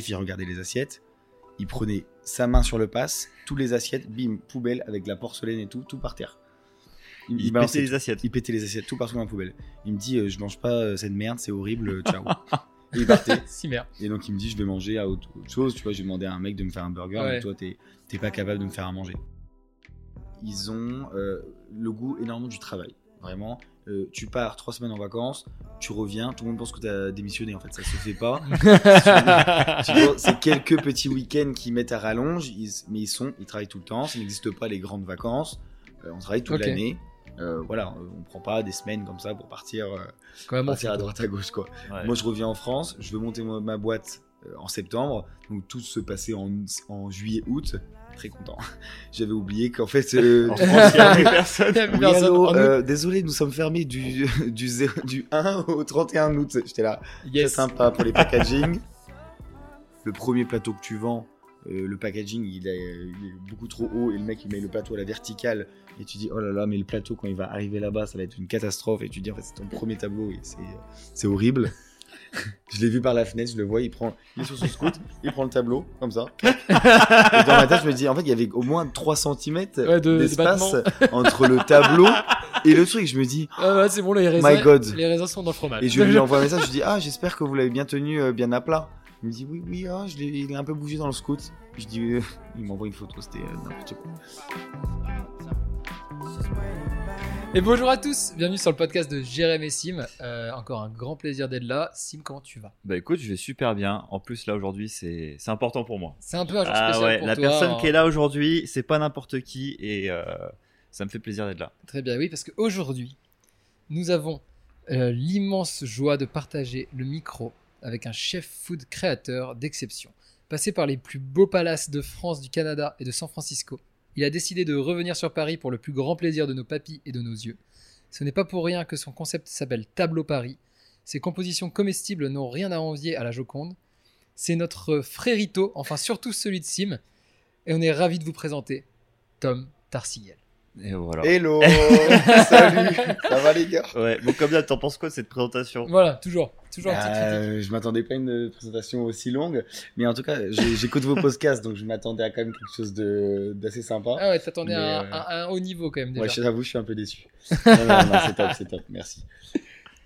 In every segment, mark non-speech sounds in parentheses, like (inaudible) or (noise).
Il regardait les assiettes, il prenait sa main sur le passe, tous les assiettes, bim, poubelle avec la porcelaine et tout, tout par terre. Il, balançait pétait les tout. assiettes. Il pétait les assiettes tout partout dans la poubelle. Il me dit, euh, je mange pas euh, cette merde, c'est horrible, euh, ciao. et il partait. (laughs) Si merde. Et donc il me dit, je vais manger à autre, autre chose. Tu vois, j'ai demandé à un mec de me faire un burger, Ouais. mais toi, t'es t'es pas capable de me faire à manger. Ils ont euh, le goût énormément du travail. Vraiment, Euh, tu pars trois semaines en vacances, tu reviens, tout le monde pense que t'as démissionné. En fait, ça se fait pas. (laughs) Tu c'est quelques petits week-ends qui mettent à rallonge, ils- mais ils sont, ils travaillent tout le temps. Ça n'existe pas les grandes vacances. Euh, on travaille toute l'année. Euh, voilà, on prend pas des semaines comme ça pour partir, euh, Quand même, on partir fait à droite à gauche quoi. Ouais. Moi, je reviens en France, je veux monter mo- ma boîte euh, en septembre, donc tout se passait en, en juillet-août. Très content. (laughs) J'avais oublié qu'en fait, euh, (laughs) En France, il y a plus personne. (laughs) A plus oui, allô, euh, désolé, nous sommes fermés du, du, zéro- du 1 au 31 août. J'étais là, Yes. c'est sympa pour les packaging. le premier plateau que tu vends, euh, le packaging il est, il est beaucoup trop haut et le mec il met le plateau à la verticale et tu dis oh là là mais le plateau quand il va arriver là-bas ça va être une catastrophe et tu dis en fait c'est ton premier tableau et c'est c'est horrible. (laughs) je l'ai vu par la fenêtre, je le vois, il prend, il est sur son scoot, il prend le tableau comme ça. (laughs) et dans ma tête je me dis en fait il y avait au moins 3 cm Ouais, de- de d'espace (laughs) entre le tableau et le truc. Je me dis Ah ouais, c'est bon, les raisins. My God. Les raisins sont dans le fromage. et je lui envoie un message, je dis Ah, j'espère que vous l'avez bien tenu, euh, bien à plat. Il me dit Oui, oui, ah, je l'ai- il est un peu bougé dans le scoot. Je dis euh, Il m'envoie une photo, c'était euh, n'importe quoi. Et bonjour à tous, bienvenue sur le podcast de Jérémy Sim. Euh, encore un grand plaisir d'être là. Sim, comment tu vas? Bah écoute, je vais super bien. En plus, là aujourd'hui, c'est c'est important pour moi. C'est un peu un jour Ah spécial ouais, pour la toi. hein. personne qui est là aujourd'hui, c'est pas n'importe qui et euh, ça me fait plaisir d'être là. Très bien, oui, parce qu'aujourd'hui, nous avons euh, l'immense joie de partager le micro avec un chef food créateur d'exception. Passé par les plus beaux palaces de France, du Canada et de San Francisco, il a décidé de revenir sur Paris pour le plus grand plaisir de nos papilles et de nos yeux. Ce n'est pas pour rien que son concept s'appelle Tableau Paris. Ses compositions comestibles n'ont rien à envier à la Joconde. C'est notre frérito, enfin surtout celui de Sim. Et on est ravi de vous présenter Tom Tarsiguel. Et voilà. Hello (laughs) Salut Ça va les gars Ouais, bon comme d'hab, t'en penses quoi de cette présentation Voilà, toujours, toujours. Euh, Je m'attendais pas à une présentation aussi longue, mais en tout cas, j'écoute vos podcasts, donc je m'attendais à quand même quelque chose de- d'assez sympa. Ah ouais, t'attendais à, un- euh, à un haut niveau quand même déjà. Ouais, je t'avoue, je suis un peu déçu. (laughs) non, non, non, c'est top, c'est top, merci.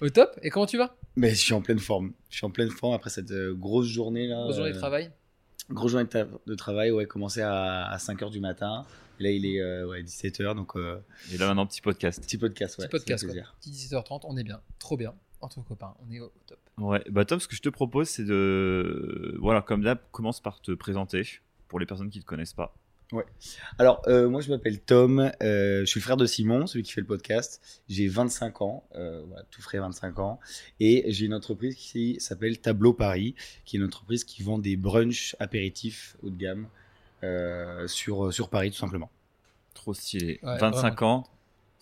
Au top. Et comment tu vas? Mais je suis en pleine forme. Je suis en pleine forme après cette euh, grosse journée là. Grosse journée de euh, travail Grosse journée de, travail, ouais, commencé à, à 5h du matin. Là, il est euh, ouais, 17h, donc euh, Et là maintenant, petit podcast. petit podcast. Ouais, Petit podcast, quoi. Petit 17h30, on est bien. Trop bien. Entre copains, on est au, top. Ouais, bah Tom, ce que je te propose, c'est de. Voilà, comme d'hab, commence par te présenter pour les personnes qui te connaissent pas. Alors, euh, moi, je m'appelle Tom. euh, je suis le frère de Simon, celui qui fait le podcast. J'ai 25 ans, euh, voilà, tout frais 25 ans. Et j'ai une entreprise qui s'appelle Tableau Paris, qui est une entreprise qui vend des brunchs apéritifs haut de gamme sur, sur Paris, tout simplement. Trop stylé. Ouais, 25 ans,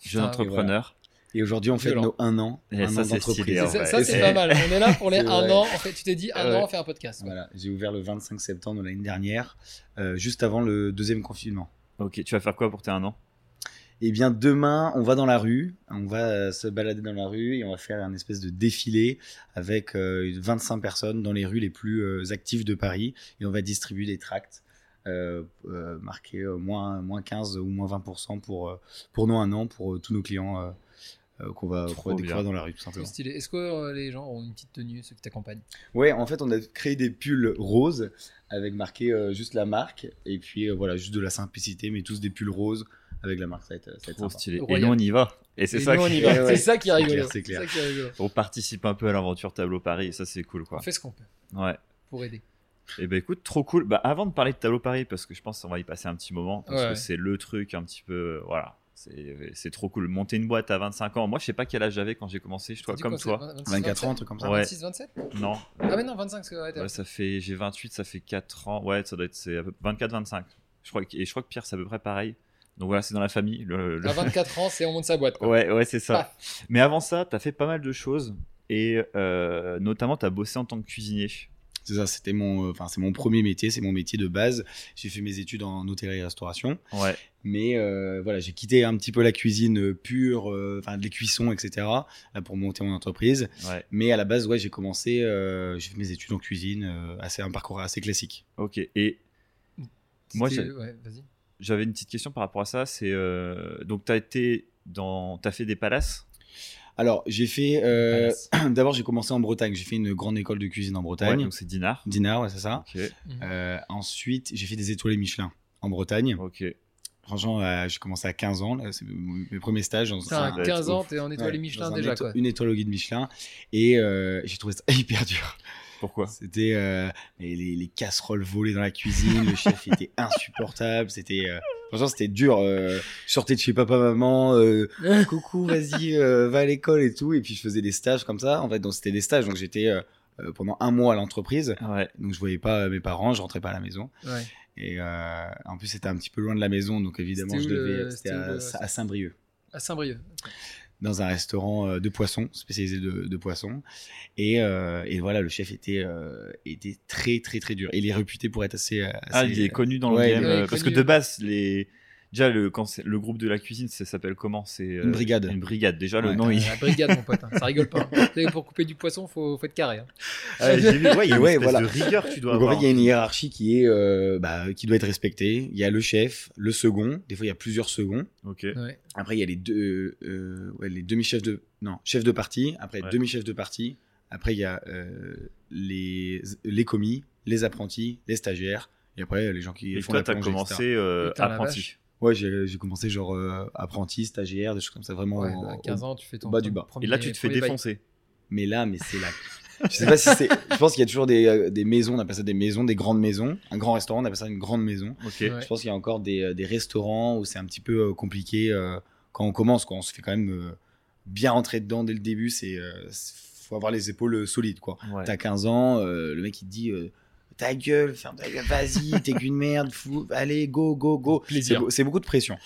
jeune entrepreneur. Et aujourd'hui, on fait nos 1 an, Et un ça, an c'est d'entreprise. ça, c'est pas mal. On est là pour les 1 vrai. an. En fait, tu t'es dit 1 Ouais. an, on fait un podcast. quoi. Voilà, j'ai ouvert le 25 septembre de l'année dernière, euh, juste avant le deuxième confinement. Ok, tu vas faire quoi pour tes un an? Eh bien, demain, on va dans la rue, on va euh, se balader dans la rue et on va faire un espèce de défilé avec euh, 25 personnes dans les rues les plus euh, actives de Paris et on va distribuer des tracts euh, euh, marqués euh, moins, moins 15 ou moins 20% pour, euh, pour nous un an, pour euh, tous nos clients euh, euh, qu'on va, qu'on va découvrir dans la rue, tout simplement. stylé. Est-ce que euh, les gens ont une petite tenue, ceux qui t'accompagnent? Ouais, en fait, on a créé des pulls roses avec marqué euh, juste la marque et puis euh, voilà, juste de la simplicité, mais tous des pulls roses avec la marque. Ça va être, ça va être Trop stylé. Et nous, on y va. Et c'est ça nous, on qui- y va. Ouais, ouais. C'est ça qui est C'est rigolo. clair, c'est clair. ça qui est rigolo. On participe un peu à l'aventure Tableau Paris, et ça c'est cool quoi. On fait ce qu'on peut Ouais. pour aider. Et ben écoute, trop cool. Bah avant de parler de Tableau Paris, parce que je pense qu'on va y passer un petit moment, parce Ouais. que c'est le truc un petit peu, voilà, c'est c'est trop cool. Monter une boîte à 25 ans, moi je sais pas quel âge j'avais quand j'ai commencé, je dit comme quoi, toi. 26, 24 ans, un 27? truc comme ça. Ouais. 26, 27 Non, Ah, mais non, 25, parce que ouais, Ouais, ça fait, j'ai 28, ça fait 4 ans, ouais, ça doit être c'est à peu- 24-25. Je crois que, et je crois que Pierre c'est à peu près pareil. Donc voilà, c'est dans la famille. Le, le- À 24 ans, c'est on monte sa boîte. Quoi. Ouais, ouais, c'est ça. Mais avant ça, t'as fait pas mal de choses et euh, notamment t'as bossé en tant que cuisinier. C'est ça, c'était mon, enfin c'est mon premier métier, c'est mon métier de base. J'ai fait mes études en hôtellerie-restauration, Ouais. mais euh, voilà, j'ai quitté un petit peu la cuisine euh, pure, euh, enfin les cuissons, etc. Là pour monter mon entreprise. Ouais. Mais à la base, ouais, j'ai commencé, euh, j'ai fait mes études en cuisine, euh, assez un parcours assez classique. Ok. Et Moi, ouais, j'avais une petite question par rapport à ça. C'est euh, donc t'as été dans, t'as fait des palaces? Alors j'ai fait, euh, (clears throat) d'abord j'ai commencé en Bretagne, j'ai fait une grande école de cuisine en Ouais, Bretagne, donc c'est Dinard. Dinard, ouais c'est ça. Ok. Euh, ensuite j'ai fait des étoilés Michelin en Bretagne. Ok. Franchement, euh, j'ai commencé à 15 ans, c'est mes premiers stages. va à 15 être ans, t'es en étoile Ouais, Michelin déjà, éto- quoi. Une étoile au guide Michelin. Et euh, j'ai trouvé ça (laughs) hyper dur. Pourquoi? C'était euh, les, les- les casseroles volées dans la cuisine, le chef était insupportable. C'était euh, franchement c'était dur. Euh, je sortais de chez papa maman, euh, (laughs) coucou vas-y euh, va à l'école et tout. Et puis je faisais des stages comme ça. En fait donc c'était des stages donc j'étais euh, euh, pendant un mois à l'entreprise. Ouais. Donc je voyais pas mes parents, je rentrais pas à la maison. Ouais. Et euh, en plus c'était un petit peu loin de la maison donc évidemment C'était je devais c'était à Saint-Brieuc À Saint-Brieuc. Dans un restaurant euh, de poissons, spécialisé de, de poissons. Et, euh, et voilà, le chef était, euh, était très, très, très dur. Il est réputé pour être assez. euh, Ah, assez- il est connu dans Ouais, le game est euh, parce que de base les déjà le quand le groupe de la cuisine ça s'appelle comment? C'est euh, Une brigade. Une brigade. Déjà le Ouais. nom. il- La brigade, mon pote. hein. Ça rigole pas. (laughs) hein. Pour couper du poisson, faut, faut être carré. hein. J'ai vu. Ouais, il y a (laughs) une Ouais, espèce voilà. de rigueur que tu dois Donc en avoir. fait, il y a une hiérarchie qui est, euh, bah, qui doit être respectée. Il y a le chef, le second. Des fois, il y a plusieurs seconds. Ok. Ouais. Après, il y a les deux, euh, ouais, les demi-chefs de, non, chefs de partie. Après, Ouais. demi-chefs de partie. Après, il y a euh, les, les commis, les apprentis, les stagiaires. Et après, les gens qui Et font toi la plongée, commencé euh, apprenti. Ouais, j'ai commencé genre euh, apprenti, stagiaire, des choses comme ça, vraiment. Ouais, à au- 15 ans, tu fais ton. bas ton du bas. premier- Et là tu te fais bail. défoncer. Mais là, mais c'est là. (laughs) Je sais pas si c'est. Je pense qu'il y a toujours des, euh, des maisons, on appelle ça des maisons, des grandes maisons. Un grand restaurant, on appelle ça une grande maison. Ok. Ouais. Je pense qu'il y a encore des, euh, des restaurants où c'est un petit peu compliqué euh, quand on commence, quand on se fait quand même euh, bien rentrer dedans dès le début. C'est euh, faut avoir les épaules solides, quoi. Ouais. T'as 15 ans, euh, le mec il te dit euh, ta gueule, ferme ta gueule, vas-y, (laughs) t'es qu'une merde, fou, allez, go, go, go. C'est beaucoup de pression.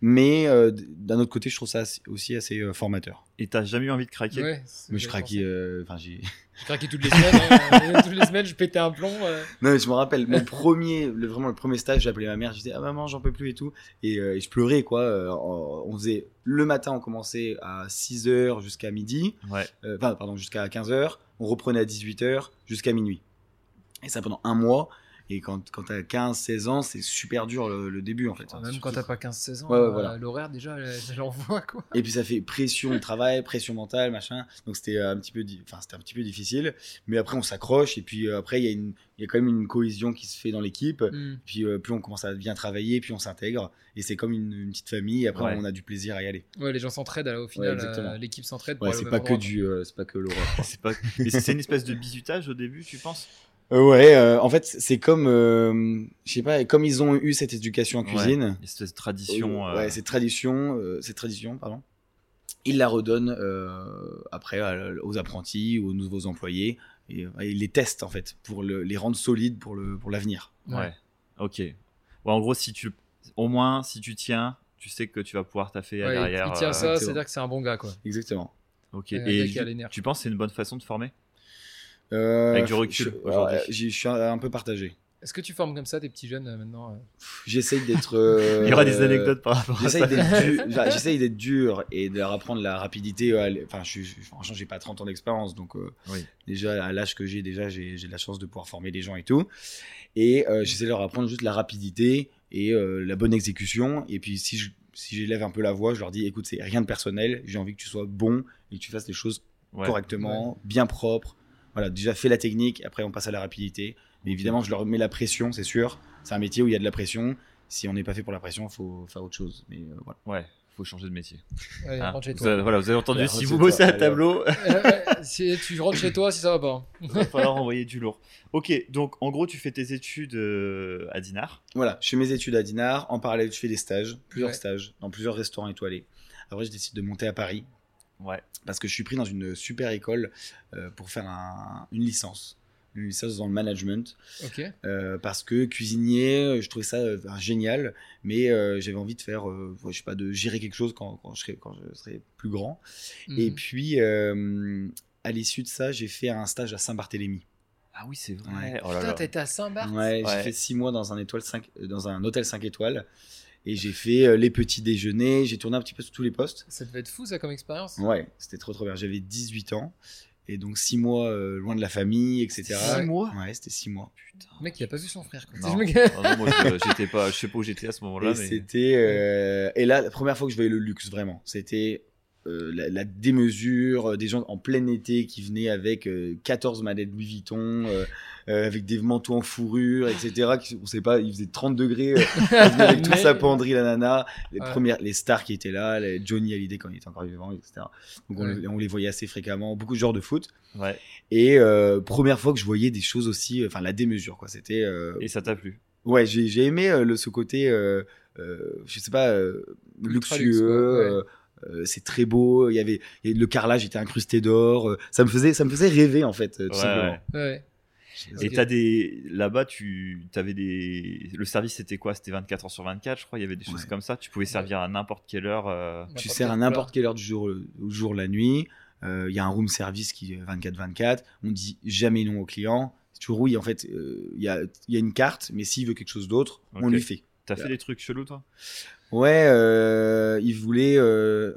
Mais euh, d'un autre côté, je trouve ça assez- aussi assez euh, formateur. Et t'as jamais eu envie de craquer? Ouais, Mais je craquais, euh, enfin j'ai. Je craquais toutes les semaines. hein. (laughs) toutes les semaines, je pétais un plomb. euh. Non, mais je me rappelle, mon premier, le, vraiment le premier stage, j'appelais ma mère, je disais, ah maman, j'en peux plus et tout. Et, euh, et je pleurais, quoi. Euh, on faisait, le matin, on commençait à 6h jusqu'à midi, Ouais. euh, enfin, pardon, jusqu'à 15h. On reprenait à 18h jusqu'à minuit. Et ça pendant un mois. Et quand, quand t'as 15, 16 ans, c'est super dur le, le début, en fait. Même Surtout- quand t'as pas 15-16 ans, Ouais, ouais, euh, voilà. l'horaire déjà, elle, elle envoie quoi. Et puis ça fait pression de travail, pression mentale, machin. Donc c'était euh, un petit peu, di- enfin c'était un petit peu difficile. Mais après on s'accroche et puis euh, après il y a une, il y a quand même une cohésion qui se fait dans l'équipe. Hmm. Puis euh, plus on commence à bien travailler, puis on s'intègre. Et c'est comme une, une petite famille. Et après, Ouais. on a du plaisir à y aller. Ouais, les gens s'entraident alors, au final. L'équipe s'entraide. c'est pas que du, euh, c'est pas que l'horreur. (laughs) C'est pas. Mais c'est c'est une espèce de bisutage au début, tu penses? Euh, ouais, euh, en fait, c'est comme, euh, je sais pas, comme ils ont eu cette éducation en cuisine. Ouais, de tradition. Euh, euh, Ouais, cette tradition, euh, cette tradition, pardon. Ils la redonnent euh, après aux apprentis, aux nouveaux employés. Et, ils les testent en fait pour le- les rendre solides pour le pour l'avenir. Ouais. Ok. Ouais, en gros, si tu, au moins, si tu tiens, tu sais que tu vas pouvoir taffer derrière. il tient euh, ça, exactement. c'est-à-dire que c'est un bon gars quoi. Exactement. Ok. Et tu- tu penses que c'est une bonne façon de former? Euh, Avec du recul, je, aujourd'hui. suis un, peu partagé. Est-ce que tu formes comme ça tes petits jeunes euh, maintenant euh J'essaye d'être. (laughs) euh, Il y aura des anecdotes par rapport à J'essaye ça. d'être dur, (laughs) enfin, j'essaye d'être dur et de leur apprendre la rapidité. Enfin, je, je- franchement, j'ai pas 30 ans d'expérience, donc euh, Oui. déjà à l'âge que j'ai, déjà j'ai de la chance de pouvoir former des gens et tout. Et euh, j'essaie de leur apprendre juste la rapidité et euh, la bonne exécution. Et puis si je si j'élève un peu la voix, je leur dis écoute, c'est rien de personnel. J'ai envie que tu sois bon et que tu fasses les choses Ouais. correctement, bien propre. Voilà, déjà fais la technique, après on passe à la rapidité. Mais évidemment, je leur mets la pression, c'est sûr. C'est un métier où il y a de la pression. Si on n'est pas fait pour la pression, il faut faire autre chose. Mais euh, voilà. Ouais, faut changer de métier. Allez, Hein. chez vous, toi. avez, voilà, vous avez entendu, Ouais, si vous bossez toi, à tableau, Euh, (laughs) si tu rentres chez toi si ça va pas. il va falloir envoyer du lourd. Ok, donc en gros, tu fais tes études euh, à Dinard. Voilà, je fais mes études à Dinard. En parallèle, je fais des stages, plusieurs Ouais. stages, dans plusieurs restaurants étoilés. Après, je décide de monter à Paris Ouais. parce que je suis pris dans une super école euh, pour faire un- une licence. Une licence dans le management. Ok. Euh, parce que cuisinier, euh, je trouvais ça euh, génial, mais j'avais envie de faire, je sais pas, de gérer quelque chose quand, quand je, serai, quand je serai plus grand. Et Mhm. puis, euh, à l'issue de ça, j'ai fait un stage à Saint-Barthélemy. Ah oui, c'est vrai. Ouais. Oh là Putain, là. t'as été à Saint-Barth? Ouais, Ouais. j'ai fait six mois dans un, étoile 5, dans un hôtel 5 étoiles. Et j'ai fait euh, les petits déjeuners. J'ai tourné un petit peu sur tous les postes. Ça devait être fou, ça, comme expérience. Ouais, c'était trop trop bien. J'avais 18 ans. Et donc 6 mois euh, loin de la famille, etc. Six mois Ouais, c'était 6 mois. Putain. Le mec, il a pas vu son frère. Quoi. Non. Oh non, moi, je- j'étais pas, je sais pas où j'étais à ce moment-là, et mais c'était euh, et là la première fois que je voyais le luxe vraiment c'était euh, la, la démesure euh, des gens en plein été qui venaient avec euh, 14 manettes Louis Vuitton euh, euh, avec des manteaux en fourrure etc qui, on sait pas il faisait 30 degrés euh, (laughs) avec toute Mais- sa penderie la nana les Ouais. premières les stars qui étaient là les Johnny Hallyday quand il était encore vivant etc donc on, Ouais. les- on les voyait assez fréquemment beaucoup de genres de foot ouais. et euh, première fois que je voyais des choses aussi enfin la démesure quoi c'était euh, Et ça t'a plu? Ouais, j'ai j'ai aimé euh, le, ce côté, euh, euh, je sais pas, euh, luxueux. luxe, quoi, ouais. Euh, c'est très beau. Il y avait le carrelage était incrusté d'or. euh, ça me faisait ça me faisait rêver en fait, euh, tout Ouais, simplement. ouais. Ouais. Et t'as des là-bas, tu avais des le service c'était quoi? C'était 24 heures sur 24, je crois. Il y avait des choses Ouais. comme ça. Tu pouvais servir à n'importe quelle heure. euh, Tu sers à n'importe quelle heure du jour, jour la nuit. Euh, Il y a un room service qui est 24-24. On dit jamais non au client. C'est toujours oui. En fait, euh, il y, a, il y a une carte, mais s'il veut quelque chose d'autre, on lui fait. T'as fait des trucs chelous, toi? Ouais, euh, il voulait euh,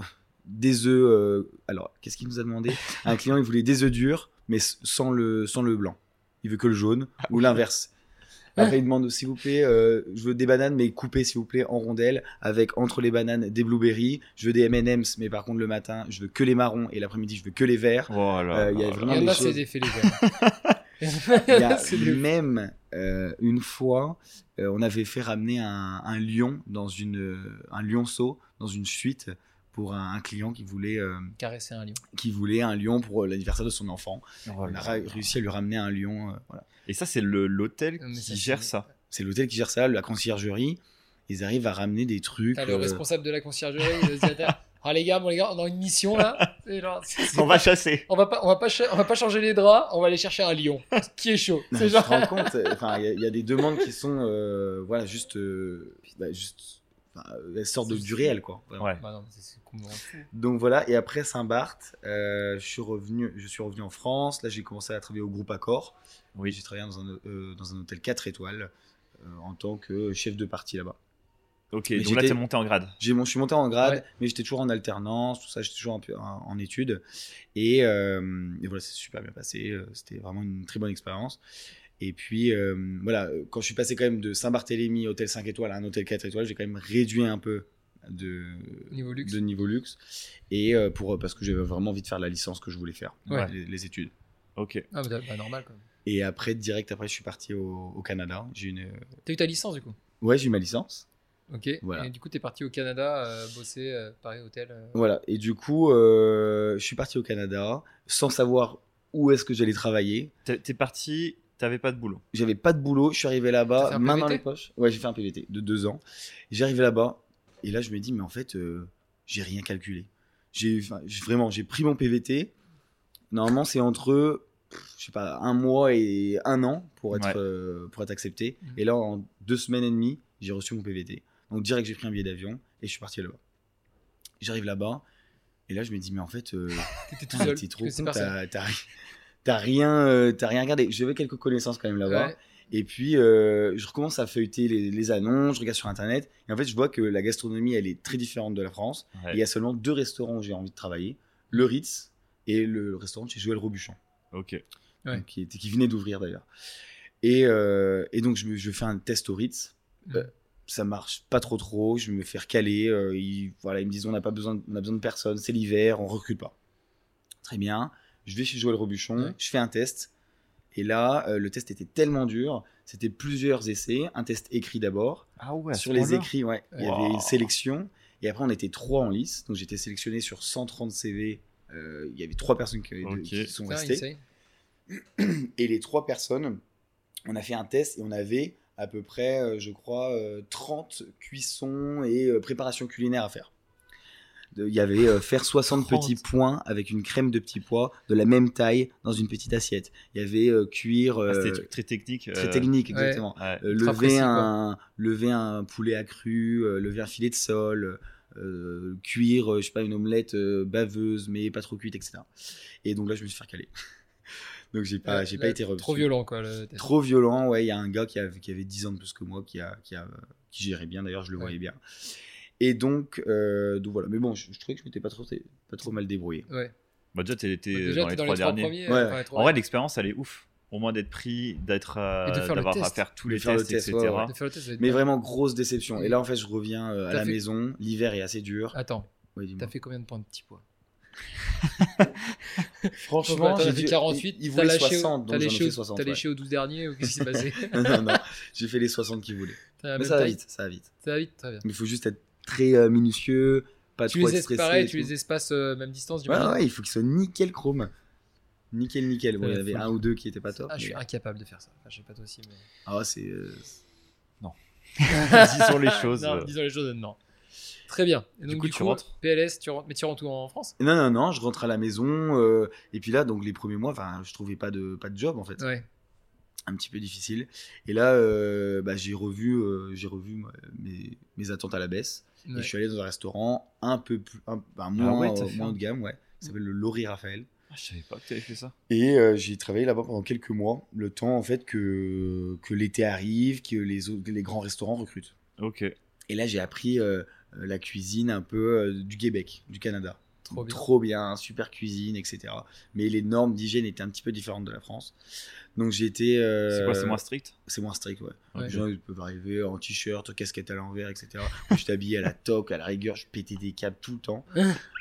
des œufs. euh, alors, qu'est-ce qu'il nous a demandé? Un client, il voulait des œufs durs, mais sans le, sans le blanc. Il veut que le jaune, ou l'inverse. Après, il demande, s'il vous plaît, euh, je veux des bananes, mais coupées, s'il vous plaît, en rondelles, avec entre les bananes des blueberries. Je veux des M&M's, mais par contre, le matin, je veux que les marrons, et l'après-midi, je veux que les verts. Voilà. Euh, il y a Il vraiment y en des a, choses. des faits les (laughs) Il y a (laughs) même euh, une fois, euh, on avait fait ramener un, un lion dans une, euh, un lionceau dans une suite pour un, un client qui voulait, euh, Caresser un lion. qui voulait un lion pour l'anniversaire de son enfant. Oh On a réussi à lui ramener un lion. euh, voilà. Et ça, c'est le- l'hôtel qui gère ça. C'est l'hôtel qui gère ça, la conciergerie. Ils arrivent à ramener des trucs. T'as le euh, responsable de la conciergerie. dit, (laughs) Ah les gars, bon les gars, on a une mission là. (laughs) On va chasser. on va pas, on va pas, on va pas changer les draps. On va aller chercher un lion qui est chaud. non, C'est tu genre. te rends compte euh, Enfin, il y a- il y, a des demandes qui sont, euh, voilà, juste, euh, bah, juste, elles sortent de- du réel, quoi. Ouais. Bah non, c'est-. Donc voilà, et après Saint-Barth, euh, je, suis revenu, je suis revenu en France. Là, j'ai commencé à travailler au groupe Accor. Oui. J'ai travaillé dans un, euh, dans un hôtel 4 étoiles euh, en tant que chef de partie là-bas. Ok, Mais donc là, t'es monté en grade. J'ai mon, je suis monté en grade, Ouais. mais j'étais toujours en alternance, tout ça, j'étais toujours un peu en, en études. Et, euh, et voilà, c'est super bien passé. euh, C'était vraiment une très bonne expérience. Et puis, euh, voilà, quand je suis passé quand même de Saint-Barthélemy, hôtel 5 étoiles, à un hôtel 4 étoiles, j'ai quand même réduit un peu de Niveau luxe. de niveau luxe. Et euh, pour, parce que j'avais vraiment envie de faire la licence que je voulais faire, Ouais. les, les études. Ok. Ah bah, bah, normal quand même. Et après, direct après, je suis parti au, au Canada. J'ai une, T'as eu ta licence du coup? ouais, j'ai eu ma licence. Ok. Voilà. Et du coup, t'es parti au Canada euh, bosser, euh, pareil, hôtel. euh. Voilà. Et du coup, euh, je suis parti au Canada sans savoir où est-ce que j'allais travailler. T'es t'es parti, t'avais pas de boulot. J'avais pas de boulot. Je suis arrivé là-bas, main dans PVT? les poches. Ouais, j'ai fait un PVT de deux ans. J'arrive là-bas et là, je me dis, mais en fait, euh, j'ai rien calculé. J'ai vraiment, j'ai pris mon PVT. Normalement, c'est entre, je sais pas, un mois et un an pour être, Ouais. euh, pour être accepté. Mhm. Et là, en deux semaines et demie, j'ai reçu mon PVT. Donc direct, j'ai pris un billet d'avion et je suis parti là-bas. J'arrive là-bas et là, je me dis, mais en fait, euh, (laughs) tout seul. (laughs) t'es trop t'as t'as ri- t'as rien, euh, t'as rien regardé. J'avais quelques connaissances quand même là-bas. Ouais. Et puis, euh, je recommence à feuilleter les, les annonces, je regarde sur Internet. Et en fait, je vois que la gastronomie, elle est très différente de la France. Ouais. Et il y a seulement deux restaurants où j'ai envie de travailler. Le Ritz et le restaurant de chez Joël Robuchon. Ok. Ouais. Donc, qui, était- qui venait d'ouvrir d'ailleurs. Et, euh, et donc, je, me- je fais un test au Ritz. Ça marche pas trop trop. Je me fais recaler. euh, ils, voilà, ils me disent on n'a pas besoin, on a besoin de personne. C'est l'hiver, on recrute pas. Très bien. Je vais chez Joël Robuchon. Ouais. Je fais un test. Et là, euh, le test était tellement dur. C'était plusieurs essais. Un test écrit d'abord. Ah ouais. sur les écrits, ouais, il y Wow. avait une sélection. Et après, on était trois en lice. Donc, j'étais sélectionné sur 130 CV. Euh, il y avait trois personnes qui, sont restées. Et les trois personnes, on a fait un test et on avait à peu près, euh, je crois, euh, 30 cuissons et euh, préparations culinaires à faire. Il y avait euh, faire 60 30. petits pois avec une crème de petits pois de la même taille dans une petite assiette. Il y avait euh, cuire Ah, C'était euh, très technique. très technique, exactement. Ouais. Euh, lever, précis, un, lever un poulet accru, euh, lever un filet de sol, euh, cuire, euh, je sais pas, une omelette euh, baveuse mais pas trop cuite, etc. Et donc là, je me suis fait caler. Donc j'ai pas, j'ai pas été reçu. Trop violent, quoi. Le test. Trop violent, ouais. Il y a un gars qui avait, qui avait 10 ans de plus que moi, qui, a, qui, a, qui gérait bien, d'ailleurs, je le Ouais. voyais bien. Et donc, euh, donc voilà. Mais bon, je, je trouvais que je m'étais pas trop, pas trop mal débrouillé. Ouais. Bah, déjà, t'es t'es Bah, déjà, dans t'es les dans trois les trois derniers. premiers. Ouais. enfin, les trois- En vrai, l'expérience, elle est ouf. Au moins d'être pris, d'être, euh, d'avoir à faire tous les faire le tests, test, etc. ouais, ouais. le test, Mais bien. vraiment grosse déception. Et là, en fait, je reviens euh, à la fait- maison. L'hiver est assez dur. Attends, Ouais, dis-moi. t'as fait combien de points de petit poids? (laughs) Franchement, t'en j'ai dû- 48. Il, voulait lâché, 60, t'as donc j'en ai léché, fait au- 60. t'as ouais. léché aux 12 derniers ou qu'est-ce qui s'est (laughs) passé non, non, non. J'ai fait les 60 qu'il voulait. Mais ça va vite, ça va vite. Ça va vite, très bien. Mais il faut juste être très euh, minutieux, pas Tu trop les être es stressé. pareil, tu les espaces euh, même distance du Ouais, ouais, il faut qu'ils soient nickel chrome. Nickel, nickel. Bon, il y avait un ou deux qui étaient pas top. Ah, je suis incapable de faire ça. Enfin, je sais pas toi aussi, mais. Ah, c'est. euh, (laughs) Disons les choses. non, disons les choses, non. Très bien. Et donc, coup, du tu coup, rentres PLS, tu rentres, mais tu rentres où en France? Non, non, non, je rentre à la maison. euh, et puis là, donc les premiers mois, enfin, je trouvais pas de, pas de job en fait. Ouais. Un petit peu difficile. Et là, euh, bah, j'ai revu, euh, j'ai revu moi, mes, mes attentes à la baisse. Et je suis allé dans un restaurant un peu plus, un- moins, ouais, euh, fait moins de gamme, ouais. Ça s'appelle le Laurie Raphaël. Ah, je savais pas que t'avais fait ça. Et euh, j'ai travaillé là-bas pendant quelques mois, le temps en fait que, que l'été arrive, que les, autres- les grands restaurants recrutent. Ok. Et là, j'ai appris euh, la cuisine un peu euh, du Québec, du Canada. Trop bien. Trop bien, super cuisine, etc. Mais les normes d'hygiène étaient un petit peu différentes de la France. Donc j'ai été. euh, C'est quoi, c'est moins strict? C'est moins strict, ouais. Ouais. Les gens ils peuvent arriver en t-shirt, casquette à l'envers, etc. Je t'habillais à la toque, à la rigueur, je pétais des câbles tout le temps. (laughs)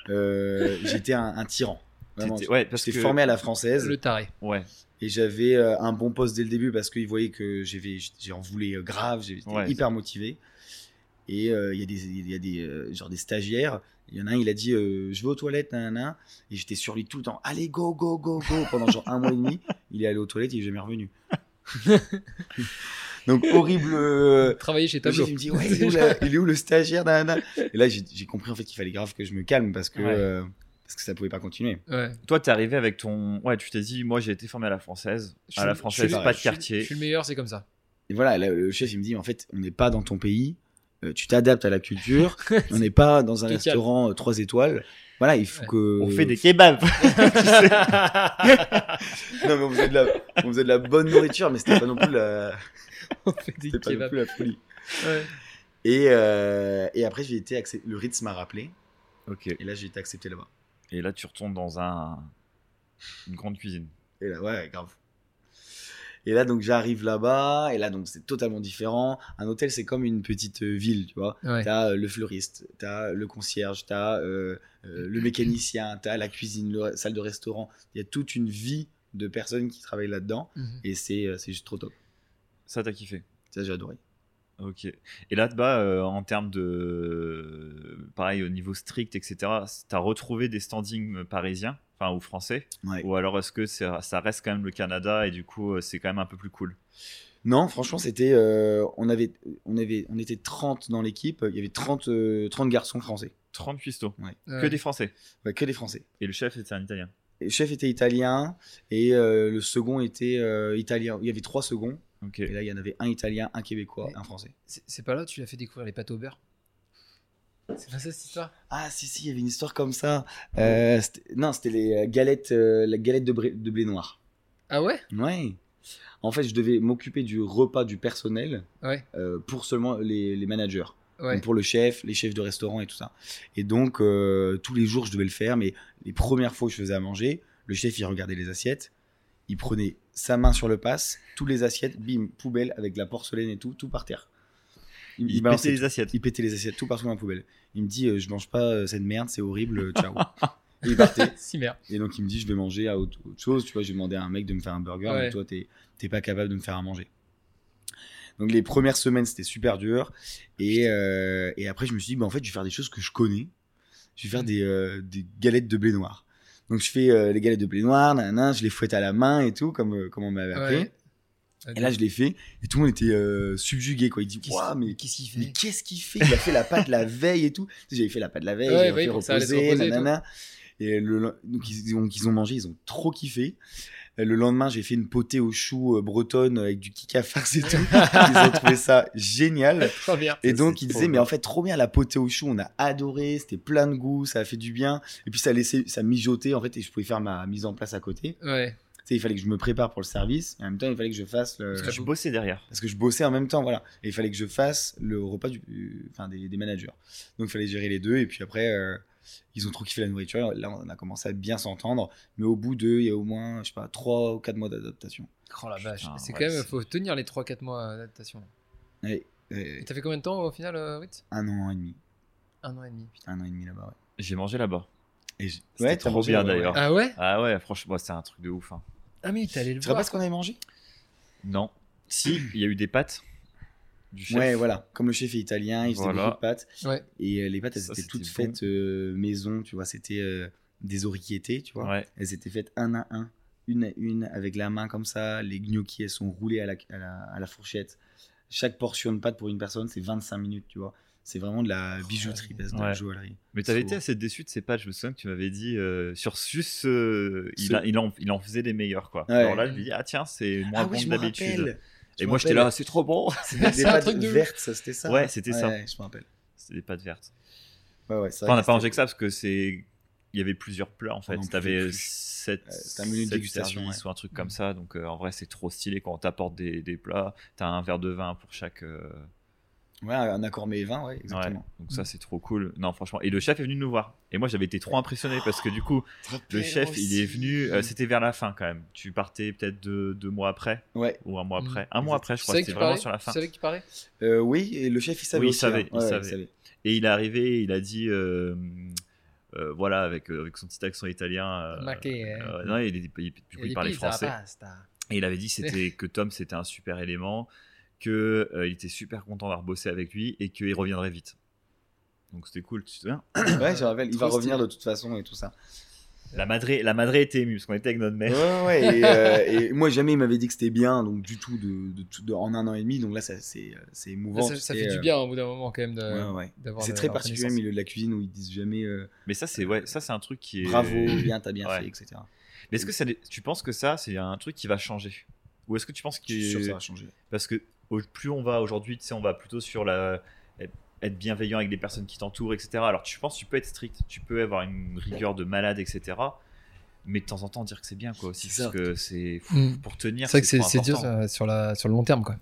Euh, J'étais un, un tyran. Vraiment. Ouais, parce J'étais que. formé à la française Le taré. Ouais. et j'avais euh, un bon poste dès le début parce qu'ils voyaient que j'avais, j'ai en voulais euh, grave, j'étais Ouais, hyper motivé. Et euh, il y a des, il y a des euh, genre des stagiaires. Il y en a un, il a dit euh, je vais aux toilettes, nanana. Et j'étais sur lui tout le temps. Allez, go, go, go, go. Pendant genre un mois et demi, (laughs) il est allé aux toilettes, il est jamais revenu. (laughs) Donc horrible. euh, Travailler chez le Tableau. il me dit ouais, il est où, la- il est où le stagiaire, nanana? Et là, j'ai compris en fait qu'il fallait grave que je me calme parce que Ouais. euh, parce que ça pouvait pas continuer. Ouais. Toi, t'es arrivé avec ton. Ouais, tu t'es dit, moi, j'ai été formé à la française. Je À la suis- française, je suis- pas de je suis- quartier. Je suis le meilleur, c'est comme ça. Et voilà, là, le chef il me dit en fait, on n'est pas dans ton pays, euh, tu t'adaptes à la culture, (laughs) on n'est pas dans un restaurant 3 étoiles. Voilà, il faut Ouais. que. On fait des kebabs. (laughs) (laughs) Non, mais on faisait, de la... on faisait de la bonne nourriture, mais c'était pas non plus la, On fait des c'était pas non kebabs. plus la folie. Ouais. Et, euh, et après, j'ai été accep- le Ritz m'a rappelé, ok. et là, j'ai été accepté là-bas. Et là, tu retournes dans un. Une grande cuisine. Et là, ouais, grave. Et là, donc, j'arrive là-bas, et là, donc, c'est totalement différent. Un hôtel, c'est comme une petite euh, ville, tu vois. Ouais. T'as euh, le fleuriste, t'as le concierge, t'as euh, euh, le (clears throat) mécanicien, t'as la cuisine, la salle de restaurant. Il y a toute une vie de personnes qui travaillent là-dedans, Mhm. et c'est euh, c'est juste trop top. Ça, t'as kiffé. Ça, j'ai adoré. Ok. Et là-bas, euh, en termes de. Pareil, au niveau strict, etc., t'as retrouvé des standings parisiens, enfin, ou français? Ouais. Ou alors est-ce que ça reste quand même le Canada et du coup, euh, c'est quand même un peu plus cool? Non, franchement, c'était. euh, on, avait, on, avait, on était 30 dans l'équipe, il y avait 30, euh, 30 garçons français. 30 cuistots. Que Ouais. des Français. Ouais, que des français. Et le chef, c'était un Italien. Et le chef était italien, et euh, le second était italien. Il y avait trois seconds, Ok. et là, il y en avait un italien, un québécois, Mais- un français. C'est pas là tu l'as fait découvrir les pâtes au beurre? C'est pas ça cette histoire? Ah si si, il y avait une histoire comme ça. Euh, non, c'était les euh, galettes, euh, la galette de, blé noir. Ah ouais? Ouais. En fait, je devais m'occuper du repas du personnel Ouais. euh, pour seulement les, les managers. Ouais. Donc pour le chef, les chefs de restaurant et tout ça. Et donc euh, tous les jours, je devais le faire. Mais les premières fois que je faisais à manger, le chef il regardait les assiettes, il prenait sa main sur le passe, tous les assiettes, bim, poubelle avec de la porcelaine et tout, tout par terre. Il, pétait tout. les assiettes. Il pétait les assiettes tout partout dans la poubelle. Il me dit euh, je mange pas euh, cette merde, c'est horrible, euh, ciao. (laughs) et il partait. (laughs) Si merde. Et donc il me dit je vais manger à autre, autre chose. Tu vois, j'ai demandé à un mec de me faire un burger, Ouais. mais toi t'es t'es pas capable de me faire à manger. Donc les premières semaines c'était super dur. Et, euh, et après je me suis dit bah, en fait je vais faire des choses que je connais. Je vais faire des, euh, des galettes de blé noir. Donc je fais euh, les galettes de blé noir, nanana, je les fouette à la main et tout comme, euh, comme on m'avait appris. Ouais. Et là je l'ai fait et tout le monde était euh, subjugué quoi. Il dit Qu'est-ce mais qu'est-ce qu'il mais fait qu'est-ce qu'il fait? Il a fait la pâte la veille et tout. J'avais fait la pâte la veille, Ouais, j'avais fait reposer, et nanana. Et le, donc ils ont, ils ont mangé, ils ont trop kiffé. Le lendemain, j'ai fait une potée aux choux euh, bretonne avec du kika farce et tout. (laughs) ils ont trouvé ça génial. Trop bien. Et donc ils disaient, mais en fait, trop bien la potée aux choux, on a adoré, c'était plein de goût, ça a fait du bien. Et puis ça laissait, ça mijotait en fait, et je pouvais faire ma mise en place à côté. Ouais. sais, il fallait que je me prépare pour le service, et en même temps, il fallait que je fasse le. Parce que je bossais derrière. Parce que je bossais en même temps, voilà. Et il fallait que je fasse le repas du, euh, enfin, des, des managers. Donc il fallait gérer les deux. Et puis après, euh, ils ont trop kiffé la nourriture. Là, on a commencé à bien s'entendre. Mais au bout d'eux, il y a au moins, je sais pas, 3 ou 4 mois d'adaptation. Oh la vache. C'est ouais, quand même, faut tenir les 3-4 mois d'adaptation. Ouais, Et t'as fait combien de temps au final, euh, Ritz? Un an et demi. Un an et demi, putain. Un an et demi là-bas, ouais. J'ai mangé là-bas. Et j- t'as trop mangé, bien, ouais, ouais. d'ailleurs. Ah ouais? Ah ouais, franchement, c'est un truc de ouf. hein. Ah mais t'es allé le Tu te rappelles voir. ce qu'on avait mangé? Non. Si, il y a eu des pâtes du chef. Ouais, voilà. Comme le chef est italien, il faisait Voilà. beaucoup de pâtes. Ouais. Et euh, les pâtes, elles Ça, étaient c'était toutes bon. faites euh, maison, tu vois. C'était euh, des oriquetés, tu vois. Ouais. Elles étaient faites un à un, une à une, avec la main comme ça. Les gnocchis, elles sont roulées à la, à la, à la fourchette. Chaque portion de pâte pour une personne, c'est 25 minutes, tu vois. C'est vraiment de la bijouterie, parce de la Ouais. joaillerie. Mais t'avais Trop. été assez déçu de ces pâtes. Je me souviens que tu m'avais dit euh, sur juste, euh, il, Ce- a- il, en, il en faisait des meilleurs quoi. Ouais. Alors là, je lui dis ah tiens, c'est moins Ah bon oui, que d'habitude. Et moi j'étais là, c'est trop bon. (laughs) C'était des C'est un pâtes vertes, ça, c'était ça Ouais, c'était ça. Je me rappelle. C'était des pâtes vertes. Ouais, ouais, c'est Enfin, on n'a pas mangé que ça parce que c'est, il y avait plusieurs plats en fait. T'avais plus. 7 Ouais, c'était un menu de dégustation, ouais. ou un truc comme ça. Donc euh, en vrai, c'est trop stylé quand on t'apporte des, des plats. T'as un verre de vin pour chaque. euh, Ouais, un accord mais 20, ouais, Ouais, exactement. donc ça c'est trop cool. Non franchement. Et le chef est venu nous voir. Et moi j'avais été trop impressionné parce que du coup (laughs) le chef il est venu. euh, c'était vers la fin quand même. Tu partais peut-être deux, deux mois après Ouais, ou un mois Mm. après? Un mois après je crois. C'était vraiment parlait sur la fin. Tu savais qu'il parlait Euh, oui, et le chef il savait Oui, il aussi, savait, hein. il Ouais, savait. Et il est arrivé, il a dit, euh, euh, voilà, avec, euh, avec son petit accent italien. euh, non, il, il- il- du coup, il parlait français. Et il avait dit c'était (laughs) que Tom c'était un super élément, que euh, il était super content d'avoir bossé avec lui et qu'il reviendrait vite. Donc c'était cool, tu te souviens Ouais, je me rappelle, il va revenir de toute façon et tout ça. La madré, la madré était émue parce qu'on était avec notre mère. Ouais, ouais, et, euh, et (laughs) moi jamais il m'avait dit que c'était bien, donc du tout de, de, tout- de- en un an et demi, donc là ça, c'est émouvant. ça, fait euh, du bien au bout d'un moment quand même de- Ouais, ouais. d'avoir C'est très particulier le milieu de la cuisine où ils disent jamais euh, Mais ça c'est ouais, ça c'est un truc qui est. bravo, (clears throat) bien, t'as bien Ouais. fait, etc. Mais est-ce que ça, tu penses que ça c'est un truc qui va changer? Ou est-ce que tu penses Je suis sûr que ça qu'il va changer. parce que au- plus on va aujourd'hui, tu sais, on va plutôt sur la être bienveillant avec les personnes qui t'entourent, etc. Alors tu penses que tu peux être strict, tu peux avoir une rigueur de malade, etc. Mais de temps en temps dire que c'est bien quoi aussi, C'est parce que c'est Mm. pour tenir. C'est vrai que c'est dur ça, sur, la, sur le long terme quoi.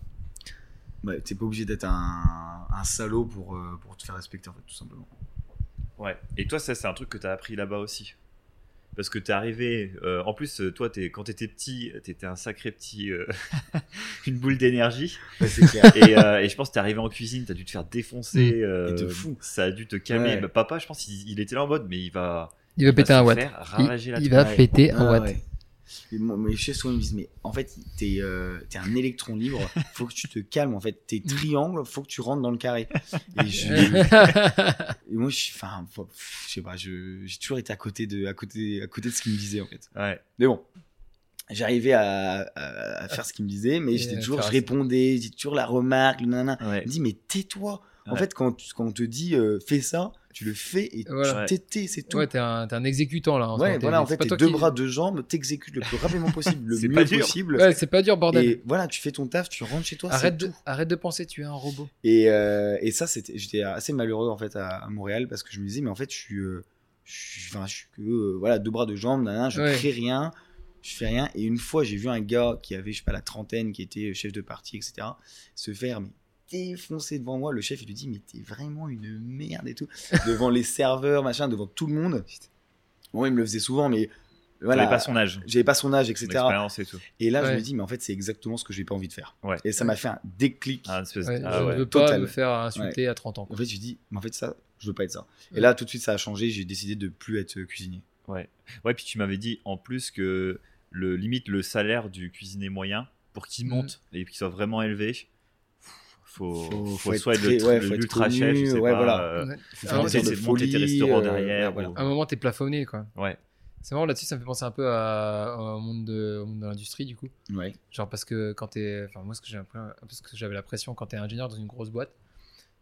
Ouais, t'es pas obligé d'être un, un salaud pour, euh, pour te faire respecter en fait, tout simplement. Ouais. Et toi, ça c'est un truc que t'as appris là-bas aussi? Parce que t'es arrivé. euh, en plus, euh, toi, es, quand t'étais petit, t'étais un sacré petit, euh, (laughs) (laughs) une boule d'énergie. Ouais, c'est clair. (laughs) Et, euh, et je pense que t'es arrivé en cuisine, t'as dû te faire défoncer. euh, Mm. Et de fou. Ça a dû te calmer. Ouais. Bah, papa, je pense qu'il il était là en mode, mais il va. Il va péter se un watt. faire Il, ravager la il va péter un watt. Et moi, mes chefs souvent ils me disent mais en fait t'es euh, t'es un électron libre (laughs) faut que tu te calmes en fait t'es triangle faut que tu rentres dans le carré et, je, (laughs) et moi je suis enfin je sais pas je- j'ai toujours été à côté de à côté à côté de ce qu'il me disait en fait Ouais. mais bon j'arrivais à, à- à faire ce qu'il me disait mais j'étais toujours je répondais j'ai toujours la remarque le nanana Ouais. il me dit mais tais-toi en Ouais. fait quand, quand on te dit euh, fais ça tu le fais et Voilà. tu t'étais c'est tout ouais, t'es un, t'es un exécutant là. en Ouais, voilà, en fait, tes deux qui- bras, deux jambes, t'exécutes le plus rapidement possible, le (laughs) C'est mieux pas dur. possible. Ouais, c'est pas dur, bordel. et voilà, tu fais ton taf, tu rentres chez toi. arrête, de, tout. arrête de penser, tu es un robot. Et, euh, et ça, c'était, j'étais assez malheureux en fait à, à Montréal parce que je me disais, mais en fait, je suis, euh, je suis, enfin, je suis que euh, voilà, deux bras, deux jambes, nanana, je Ouais. crée rien, je fais rien. Et une fois, j'ai vu un gars qui avait, je sais pas, la trentaine, qui était chef de parti, etc., se faire mais, défoncer devant moi. Le chef, il lui dit, mais t'es vraiment une merde et tout, (laughs) devant les serveurs, machin, devant tout le monde. Bon, il me le faisait souvent, mais voilà. T'avais pas son âge, J'avais pas son âge, etc. et tout. Et là, je me dis, mais en fait, c'est exactement ce que j'ai pas envie de faire. Ouais. Et ça m'a fait un déclic. Ah, Ouais, ah je ouais. ne veux pas total. me faire insulter à 30 ans. En fait, je dis, mais en fait, ça, je veux pas être ça. Et là, tout de suite, ça a changé. J'ai décidé de plus être cuisinier. Ouais. Ouais, puis tu m'avais dit en plus que le limite le salaire du cuisinier moyen pour qu'il Mhm. monte et qu'il soit vraiment élevé, faut, Faut- faut, faut être soit être ouais, être ultra connu, chef, je sais ouais, pas, voilà. euh, Ouais. Faut Ah, ouais, c'est de monter tes restaurants derrière, voilà. ou- À un moment, t'es plafonné, quoi. ouais. C'est marrant là-dessus, ça me fait penser un peu à- au monde de, au monde de l'industrie, du coup. Ouais. Genre parce que quand t'es, enfin moi ce que j'ai l'impression- parce que j'avais l'impression quand t'es ingénieur dans une grosse boîte,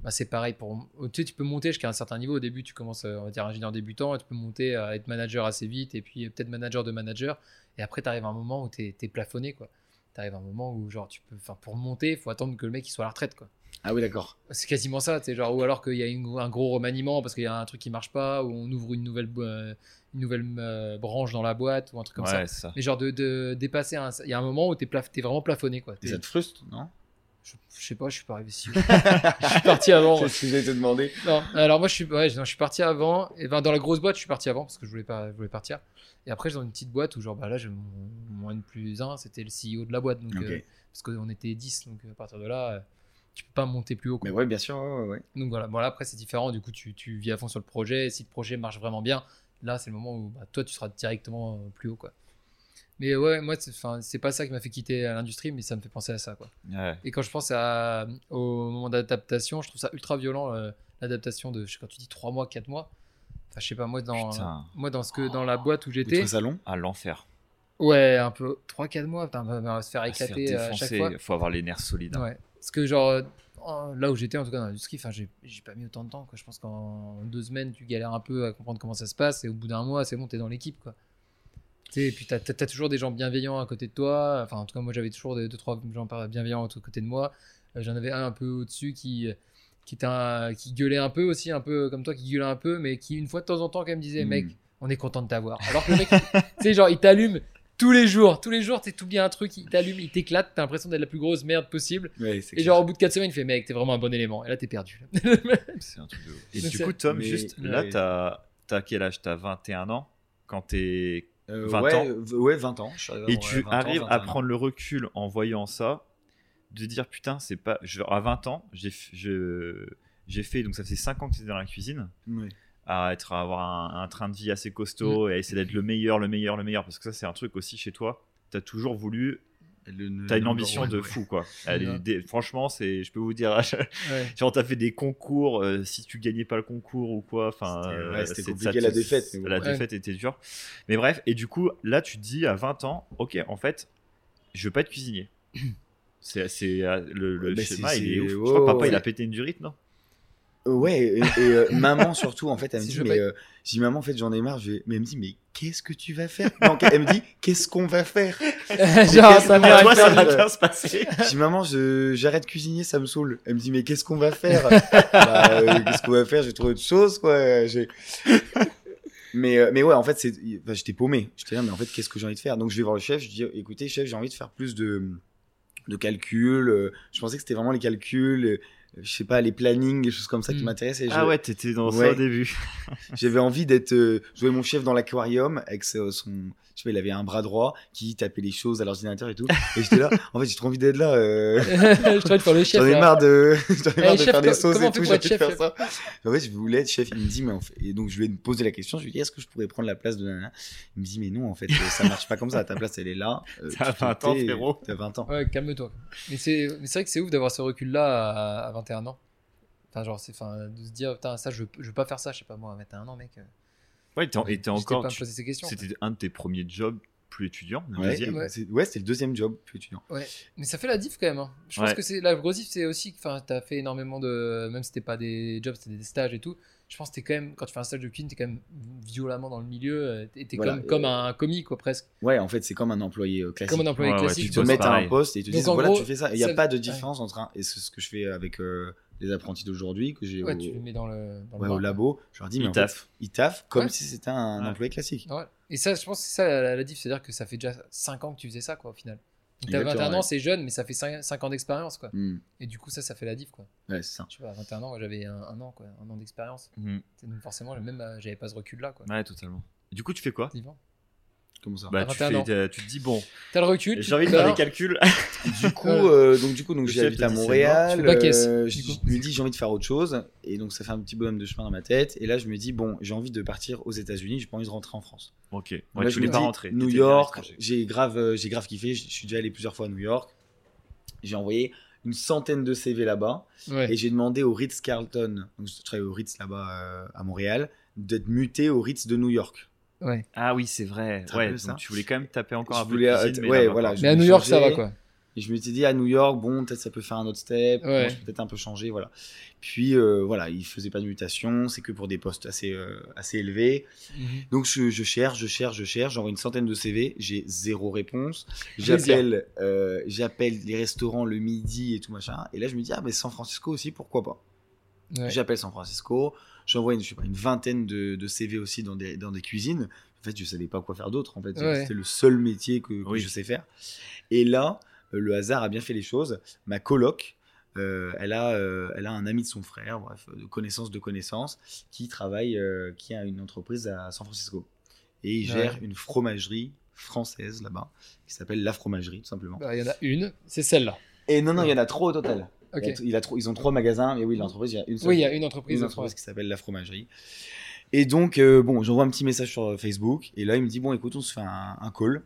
bah c'est pareil pour, tu sais tu peux monter jusqu'à un certain niveau. Au début tu commences, euh, on va dire ingénieur débutant, et tu peux monter à être manager assez vite et puis peut-être manager de manager. Et après t'arrives à un moment où t'es es plafonné quoi. T'arrives à un moment où genre tu peux, enfin pour monter, il faut attendre que le mec il soit à la retraite quoi. Ah oui, d'accord. C'est quasiment ça, tu genre, ou alors qu'il y a une- un gros remaniement parce qu'il y a un truc qui marche pas, ou on ouvre une nouvelle, euh, une nouvelle euh, branche dans la boîte, ou un truc comme ça. Ouais, c'est ça. Mais genre de, de dépasser, un- il y a un moment où t'es plaf- t'es vraiment plafonné, quoi. Et ça te frustre, non? Je, je sais pas, je suis pas arrivé si (laughs) je suis parti avant. C'est ce que j'allais te demander. Non, alors moi je suis, ouais, non, je suis parti avant. Et ben, dans la grosse boîte, je suis parti avant parce que je voulais pas, je voulais partir. Et après, dans une petite boîte où genre bah là, j'ai mon, mon N plus 1, c'était le CEO de la boîte, donc euh, parce qu'on était 10, donc euh, à partir de là, euh, tu peux pas monter plus haut. quoi. Mais ouais, bien sûr, ouais. Donc voilà, bon là après c'est différent, du coup tu, tu vis à fond sur le projet, et si le projet marche vraiment bien, là c'est le moment où bah, toi tu seras directement euh, plus haut quoi. Mais ouais, moi c'est pas ça qui m'a fait quitter l'industrie, mais ça me fait penser à ça quoi. Ouais. Et quand je pense à, au moment d'adaptation, je trouve ça ultra violent euh, l'adaptation de, je sais, quand tu dis 3 mois, 4 mois, enfin je sais pas, moi dans, Putain. moi dans, ce que, dans la boîte où Des j'étais, trucs salon À l'enfer. ouais un peu 3-4 mois, putain, on va se faire éclater euh, à chaque fois. faut avoir les nerfs solides. hein. Ouais. Parce que genre, euh, là où j'étais en tout cas dans l'industrie, enfin j'ai pas mis autant de temps. Quoi. Je pense qu'en deux semaines, tu galères un peu à comprendre comment ça se passe, et au bout d'un mois, c'est bon, t'es dans l'équipe. quoi. Tu sais, et puis t'as as, toujours des gens bienveillants à côté de toi. Enfin, en tout cas, moi j'avais toujours deux, deux, trois gens bienveillants à côté de moi. Euh, J'en avais un un peu au-dessus qui, qui, était un- qui gueulait un peu aussi, un peu comme toi, qui gueulait un peu, mais qui une fois de temps en temps quand même disait, Hmm. mec, on est content de t'avoir. Alors que le mec, (laughs) tu sais, genre, il t'allume tous les jours. Tous les jours, tu oublies un truc, il t'allume, il t'éclate, t'as l'impression d'être la plus grosse merde possible. Ouais, Et genre, au bout de 4 semaines, il fait, mec, t'es vraiment un bon élément. Et là, t'es perdu. (laughs) C'est un truc de ouf. Et Donc du coup, Tom, mais- juste là, ouais. t'as as quel âge? T'as 21 ans? Quand t'es. Euh, 20 ouais, ans? v- Ouais, 20 ans. je suis arrivé Et tu ouais, 20 ans, arrives à 21 ans. prendre le recul en voyant ça, de dire putain, c'est pas. Je, à 20 ans, j'ai je- j'ai fait. Donc ça faisait 5 ans que j'étais dans la cuisine. À être à avoir un, un train de vie assez costaud et à essayer d'être le meilleur, le meilleur, le meilleur. Parce que ça, c'est un truc aussi chez toi. T'as toujours voulu. T'as une ambition de ouais. fou, quoi. (laughs) Elle franchement, c'est. Je peux vous dire, (laughs) Ouais. genre t'as fait des concours. euh, si tu gagnais pas le concours ou quoi, enfin. C'était- euh, ouais, c'était c'est- compliqué, ça la défaite, bon. La défaite était dure. Mais bref, et du coup, là, tu te dis à 20 ans, ok, en fait, je veux pas être cuisinier. (clears throat) C'est c'est, euh, le, le Bah, schéma, c'est- il est ouf. Je ouais, crois que papa, ouais. il a pété une durite, non? Ouais, et, et, euh, (laughs) maman surtout, en fait, elle me Si dit, mais euh, je dis, maman, en fait, j'en ai marre. Je vais... Mais elle me dit, mais qu'est-ce que tu vas faire? Non, Elle me dit, qu'est-ce qu'on va faire? (laughs) Genre, va Toi, ça va bien se passer. Je dis, maman, je... j'arrête de cuisiner, ça me saoule. Elle me dit, mais qu'est-ce qu'on va faire? (laughs) Bah, euh, Qu'est-ce qu'on va faire? J'ai trouvé autre chose, quoi. J'ai- Mais, euh, mais ouais, en fait, c'est... enfin, j'étais paumé. J'étais là, mais en fait, qu'est-ce que j'ai envie de faire? Donc, je vais voir le chef, je dis, écoutez, chef, j'ai envie de faire plus de, de calculs. euh, Je pensais que c'était vraiment les calculs, euh, je sais pas, les plannings, des choses comme ça qui Mm. m'intéressaient. Ah je- ouais, t'étais dans ça Ouais. au début. (laughs) J'avais envie d'être. Euh, voyais mon chef dans l'aquarium avec son. Je sais pas, il avait un bras droit qui tapait les choses à l'ordinateur et tout. Et j'étais là, en fait, j'ai trop envie d'être là. Euh... (laughs) je pour le chef. J'en ai marre de, (laughs) j'en ai Eh, marre de chef, faire des sauces et tout. J'ai envie de chef, faire ça. En fait, je voulais être chef. Il me dit, mais en fait, et donc je lui ai posé la question. Je lui ai dit, est-ce que je pourrais prendre la place de Nana Il me dit, mais non, en fait, ça marche pas comme ça. Ta place, elle est là. Euh, T'as tu te 20 ans, frérot. T'as 20 ans. Ouais, calme-toi. Mais c'est mais c'est vrai que c'est ouf d'avoir ce recul-là à, à 21 ans. Enfin, genre, c'est enfin, de se dire, putain, ça, je, je veux pas faire ça, je sais pas moi, à 21 ans, mec. Ouais, t'es et t'es encore. pas tu- ces questions. C'était un de tes premiers jobs plus étudiant, le Ouais, deuxième. Ouais. c'est- ouais, c'était le deuxième job plus étudiant. Ouais, mais ça fait la diff quand même. hein. Je pense que c'est la grosse diff, c'est aussi que enfin, t'as fait énormément de. Même si c'était pas des jobs, c'était des stages et tout. Je pense que t'es quand même, quand tu fais un stage de cuisine, t'es quand même violemment dans le milieu. euh, T'es t'es Voilà, comme, et- comme un commis, quoi, presque. Ouais, en fait, c'est comme un employé euh, classique. Comme un employé Ouais, ouais, classique. tu te mettent à un poste et ils te en voilà gros, tu fais ça il n'y a ça- pas de ouais. différence entre un et c'est ce que je fais avec euh, les apprentis d'aujourd'hui que j'ai Ouais, au, tu le mets dans le, dans le ouais, bain. au labo je leur dis mais Il en fait, taffe. ils taffent comme Ouais. si c'était un Ouais. employé classique Ouais. Et ça, je pense que c'est ça la, la diff, c'est-à-dire que ça fait déjà 5 ans que tu faisais ça, quoi, au final. T'as Exactement, 21 ans, c'est jeune, mais ça fait 5, ans d'expérience, quoi. Hmm. Et du coup, ça, ça fait la diff, quoi. ouais c'est ça Je sais pas, à 21 ans, j'avais un, un an, quoi, un an d'expérience. C'est- Donc forcément, même, euh, j'avais pas ce recul-là, quoi. Ouais, totalement. Du coup, tu fais quoi? Comment ça Bah, tu, 21 ans. fais, euh, tu te dis, bon, T'as le recul, j'ai envie de faire des calculs. (laughs) du coup Ouais. euh, donc du coup donc j'habite te à Montréal mort. Euh, je je me dis j'ai envie de faire autre chose et donc ça fait un petit bonhomme de chemin dans ma tête et là je me dis bon j'ai envie de partir aux États-Unis j'ai pas envie de rentrer en France ok. Ouais, Donc là, tu je voulais pas dis, rentrer. New York, j'ai grave, euh, j'ai grave kiffé. Je je suis déjà allé plusieurs fois à New York. J'ai envoyé une centaine de CV là-bas Ouais. et j'ai demandé au Ritz Carlton, donc je travaille au Ritz là-bas euh, à Montréal, d'être muté au Ritz de New York. Ouais. Ah oui, c'est vrai. Ouais, ça tu voulais quand même taper encore Je un peu voulais, cuisine, mais ouais, là-bas, voilà, quoi. je Mais à New York, ça va, quoi. Et je m'étais dit à New York, bon, peut-être ça peut faire un autre step, Ouais. bon, peut-être un peu changer, voilà. Puis euh, voilà, il faisait pas de mutation, c'est que pour des postes assez, euh, assez élevés. Mhm. Donc je, je cherche, je cherche, je cherche, j'envoie une centaine de CV, j'ai zéro réponse. J'appelle, euh, j'appelle les restaurants le midi et tout machin. Et là je me dis ah mais San Francisco aussi, pourquoi pas? Ouais. J'appelle San Francisco, j'envoie une, je sais pas, une vingtaine de, de CV aussi dans des, dans des cuisines. En fait, je savais pas quoi faire d'autre. En fait, Ouais. c'était le seul métier que, que Oui. je sais faire. Et là, euh, le hasard a bien fait les choses. Ma coloc, euh, elle, a, euh, elle a un ami de son frère, bref, de connaissance de connaissance, qui travaille, euh, qui a une entreprise à San Francisco. Et il Ouais. gère une fromagerie française là-bas, qui s'appelle La Fromagerie, tout simplement. Bah, Il y en a une, c'est celle-là. Et non, non, il y en a trop au total. Ok. Il y a- il a trop- ils ont trois magasins, mais oui, l'entreprise, il y a une seule. Oui, il y a une entreprise une qui s'appelle La Fromagerie. Et donc, euh, bon, j'envoie un petit message sur Facebook. Et là, il me dit Bon, écoute, on se fait un, un call.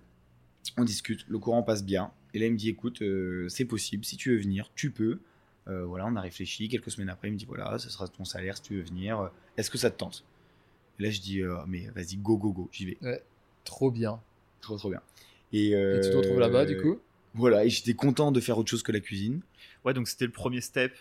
On discute. Le courant passe bien. Et là, il me dit Écoute, euh, c'est possible. Si tu veux venir, tu peux. Euh, voilà, on a réfléchi. Quelques semaines après, il me dit Voilà, ce sera ton salaire si tu veux venir. Euh, Est-ce que ça te tente? Et là, je dis Mais vas-y, go, go, go. J'y vais. Trop bien. Trop, trop bien. Et, Et tu te retrouves là-bas, du coup? Voilà, et j'étais content de faire autre chose que la cuisine. Ouais, donc c'était le premier step.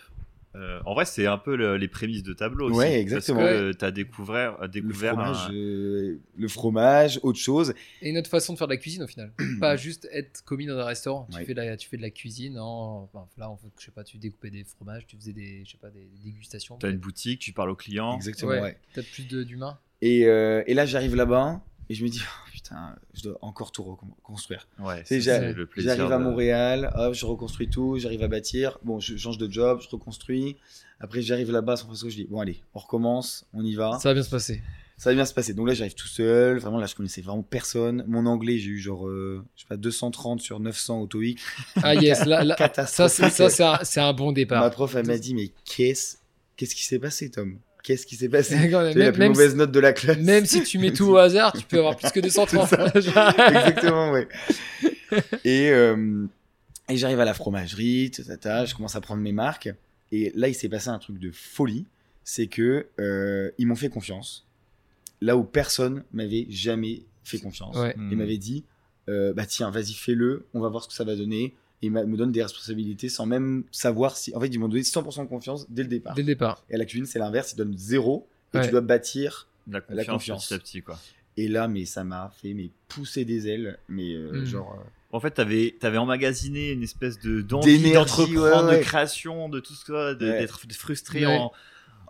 Euh, en vrai, c'est un peu le- les prémices de tableau aussi. Ouais, exactement. Parce que tu as découvert, euh, Le découvert fromage, un- euh, le fromage, autre chose. Et une autre façon de faire de la cuisine au final. (clears throat) pas juste être commis dans un restaurant. Tu, Ouais. fais de la, tu fais de la cuisine en. enfin, là, en fait, je sais pas, tu découpais des fromages, tu faisais des, je sais pas, des dégustations. T'as une boutique, tu parles aux clients. Exactement, Ouais. ouais. Peut-être plus de- d'humains. Et, euh, et là, j'arrive là-bas et je me dis, Oh, putain, je dois encore tout reconstruire. Ouais. J'arrive à Montréal, hop, je reconstruis tout, j'arrive à bâtir. Bon, je change de job, je reconstruis. Après, j'arrive là-bas San Francisco, je dis, bon, allez, on recommence, on y va. Ça va bien se passer. Ça va bien se passer. Donc là, j'arrive tout seul. Vraiment, là, je connaissais vraiment personne. Mon anglais, j'ai eu genre, euh, je sais pas, 230 sur 900 au TOEIC. Ah yes, là, là- (laughs) ça, c'est- un, c'est un bon départ. Ma prof, elle m'a dit, mais qu'est-ce qu'est-ce qui s'est passé, Tom? Qu'est-ce qui s'est passé (laughs) eu la plus mauvaise note de la classe. même si tu mets tout au hasard, tu peux avoir plus que 230. (laughs) (laughs) Exactement, ouais. Et, euh, et j'arrive à la fromagerie, tata, je commence à prendre mes marques. Et là, il s'est passé un truc de folie. C'est que euh, ils m'ont fait confiance. Là où personne m'avait jamais fait confiance. Ouais. Il m'avait dit, euh, bah tiens, vas-y, fais-le, on va voir ce que ça va donner. Et me donne des responsabilités sans même savoir si. En fait, ils m'ont donné 100% de confiance dès le départ. Dès le départ. Et à la cuisine, c'est l'inverse, ils donnent zéro. Et Ouais. tu dois bâtir La confiance, La confiance. petit à petit, quoi. et là, mais ça m'a fait mais pousser des ailes, mais euh, Mm. genre euh, En fait, t'avais avais emmagasiné une espèce de d'envie D'énergie, d'entreprendre, ouais, ouais. de création, de tout ça, d'être frustré Ouais. en,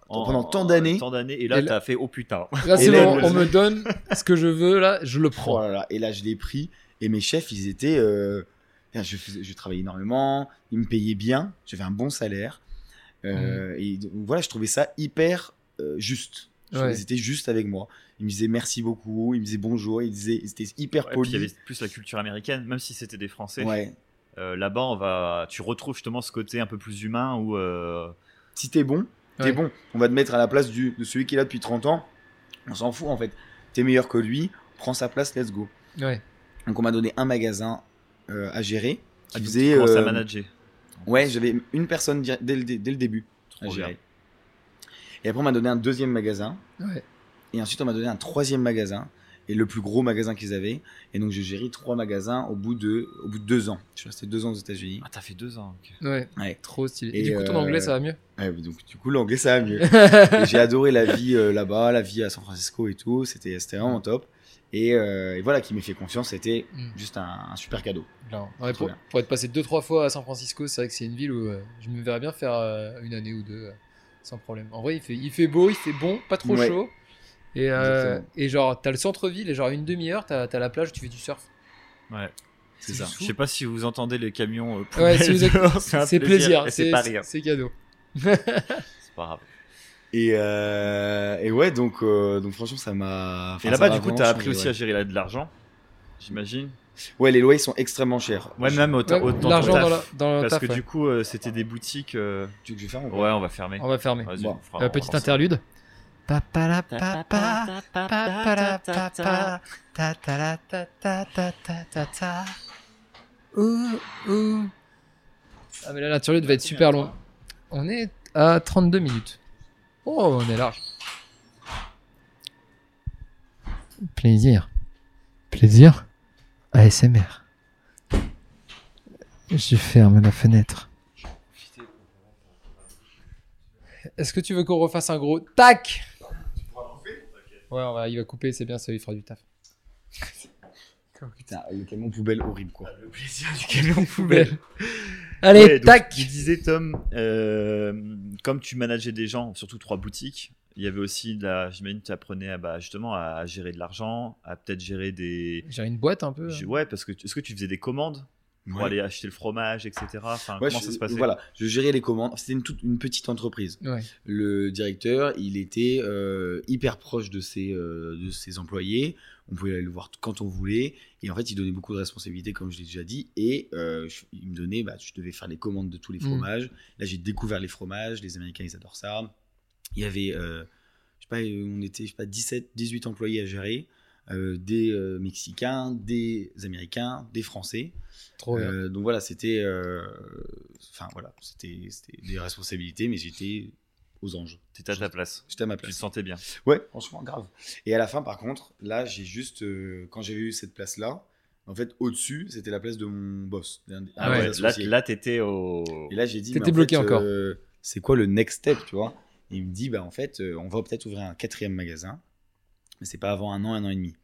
en- Pendant tant d'années. tant d'années. Et là, t'as fait oh putain. Là, c'est bon, on me donne ce que je veux, là, je le oh prends. là là. Et là, je l'ai pris. Et mes chefs, ils étaient, euh, je, faisais- je travaillais énormément, ils me payaient bien, j'avais un bon salaire. Euh, Et donc, voilà, je trouvais ça hyper euh, juste. Ouais. qu'ils étaient juste avec moi. Ils me disaient merci beaucoup, ils me disaient bonjour, ils disaient, ils étaient hyper Ouais, puis il y avait polis. plus la culture américaine, même si c'était des Français. Ouais. Euh, Là-bas, on va, tu retrouves justement ce côté un peu plus humain où Si t'es bon, t'es bon. On va te mettre à la place du, de celui qui est là depuis 30 ans. On s'en fout en fait. T'es meilleur que lui, prends sa place, let's go. Donc on m'a donné un magasin à gérer. Qui ah, faisait, tu à euh, manager. Ouais, j'avais une personne dès le, dès le début à gérer. bien. Et après on m'a donné un deuxième magasin. Ouais. Et ensuite on m'a donné un troisième magasin. Et le plus gros magasin qu'ils avaient. Et donc j'ai géré trois magasins au bout de, au bout de deux ans. Je suis resté deux ans aux États-Unis. Ah, t'as fait deux ans. Ouais. Ouais. Trop stylé. Et, Et du coup, ton euh, anglais, ça va mieux? Ouais, donc du coup l'anglais ça va mieux. (laughs) J'ai adoré la vie euh, là-bas, la vie à San Francisco et tout. C'était c'était vraiment top. Et, euh, et voilà, qui m'ait fait confiance, c'était Mm. juste un, un super cadeau. Non. Ouais, pour, être passé deux trois fois à San Francisco, c'est vrai que c'est une ville où euh, je me verrais bien faire euh, une année ou deux euh, sans problème. En vrai, il fait, il fait beau, il fait bon, pas trop Ouais. chaud. Et, euh, genre, t'as le centre-ville et genre une demi-heure, t'as as la plage, tu fais du surf. Ouais. C'est ça. Je sais pas si vous entendez les camions. euh, Ouais, si vous êtes- (laughs) C'est plaisir, c'est pas rire. c'est cadeau. C'est pas grave. (laughs) Et, euh, et ouais, donc, euh, donc franchement, ça m'a. Et là-bas, du coup, t'as appris aussi ouais. à gérer la- de l'argent, j'imagine. Ouais, les loyers sont extrêmement chers. Ouais, même au, Ouais, au- dans L'argent dans, la- dans le Parce taf, que ouais. du coup, euh, c'était des boutiques. euh, Tu veux que je pas Ouais, on va fermer. On va fermer. Vas-y, Bon. on fera- Euh, petite interlude. Ouh, ouh. Ah mais là l'interlude va être super long. On est à 32 minutes. Oh, on est large. Plaisir. Plaisir. ASMR. Je ferme la fenêtre. Est-ce que tu veux qu'on refasse un gros tac? Ouais, on va, il va couper, c'est bien, ça lui fera du taf. Putain, le camion poubelle horrible quoi. Le plaisir du camion (laughs) poubelle. (laughs) Allez, Ouais, donc, tac Tu disais, Tom, euh, comme tu manageais des gens, surtout trois boutiques, il y avait aussi, de la, j'imagine, tu apprenais à, bah, justement à gérer de l'argent, à peut-être gérer des. J'ai une boîte un peu. hein. Ouais, parce que tu- est-ce que tu faisais des commandes pour Ouais. aller acheter le fromage, etc. Enfin, Ouais, comment je- ça se passait? Voilà, je gérais les commandes. C'était une, toute, une petite entreprise. Ouais. Le directeur, il était euh, hyper proche de ses, euh, de ses employés. On pouvait aller le voir quand on voulait. Et en fait, il donnait beaucoup de responsabilités, comme je l'ai déjà dit. Et euh, je- il me donnait, bah, je devais faire les commandes de tous les Mm. fromages. Là, j'ai découvert les fromages. Les Américains, ils adorent ça. Il y avait, euh, je sais pas, on était, je sais pas, 17, 18 employés à gérer. euh, des euh, Mexicains, des Américains, des Français. Trop bien. Donc voilà, c'était, enfin voilà, c'était des responsabilités, mais j'étais aux anges. T'étais à ta place. J'étais à ma Tu te place. sentais bien. Ouais, franchement, grave. Et à la fin, par contre, là, j'ai juste, euh, quand j'ai eu cette place-là, en fait, au-dessus, c'était la place de mon boss. Ah ouais, là, là t'étais au. Et là, j'ai dit, T'étais bloqué fait, encore. euh, c'est quoi le next step, tu vois? Et il me dit, bah en fait, euh, on va peut-être ouvrir un quatrième magasin, mais c'est pas avant un an, un an et demi.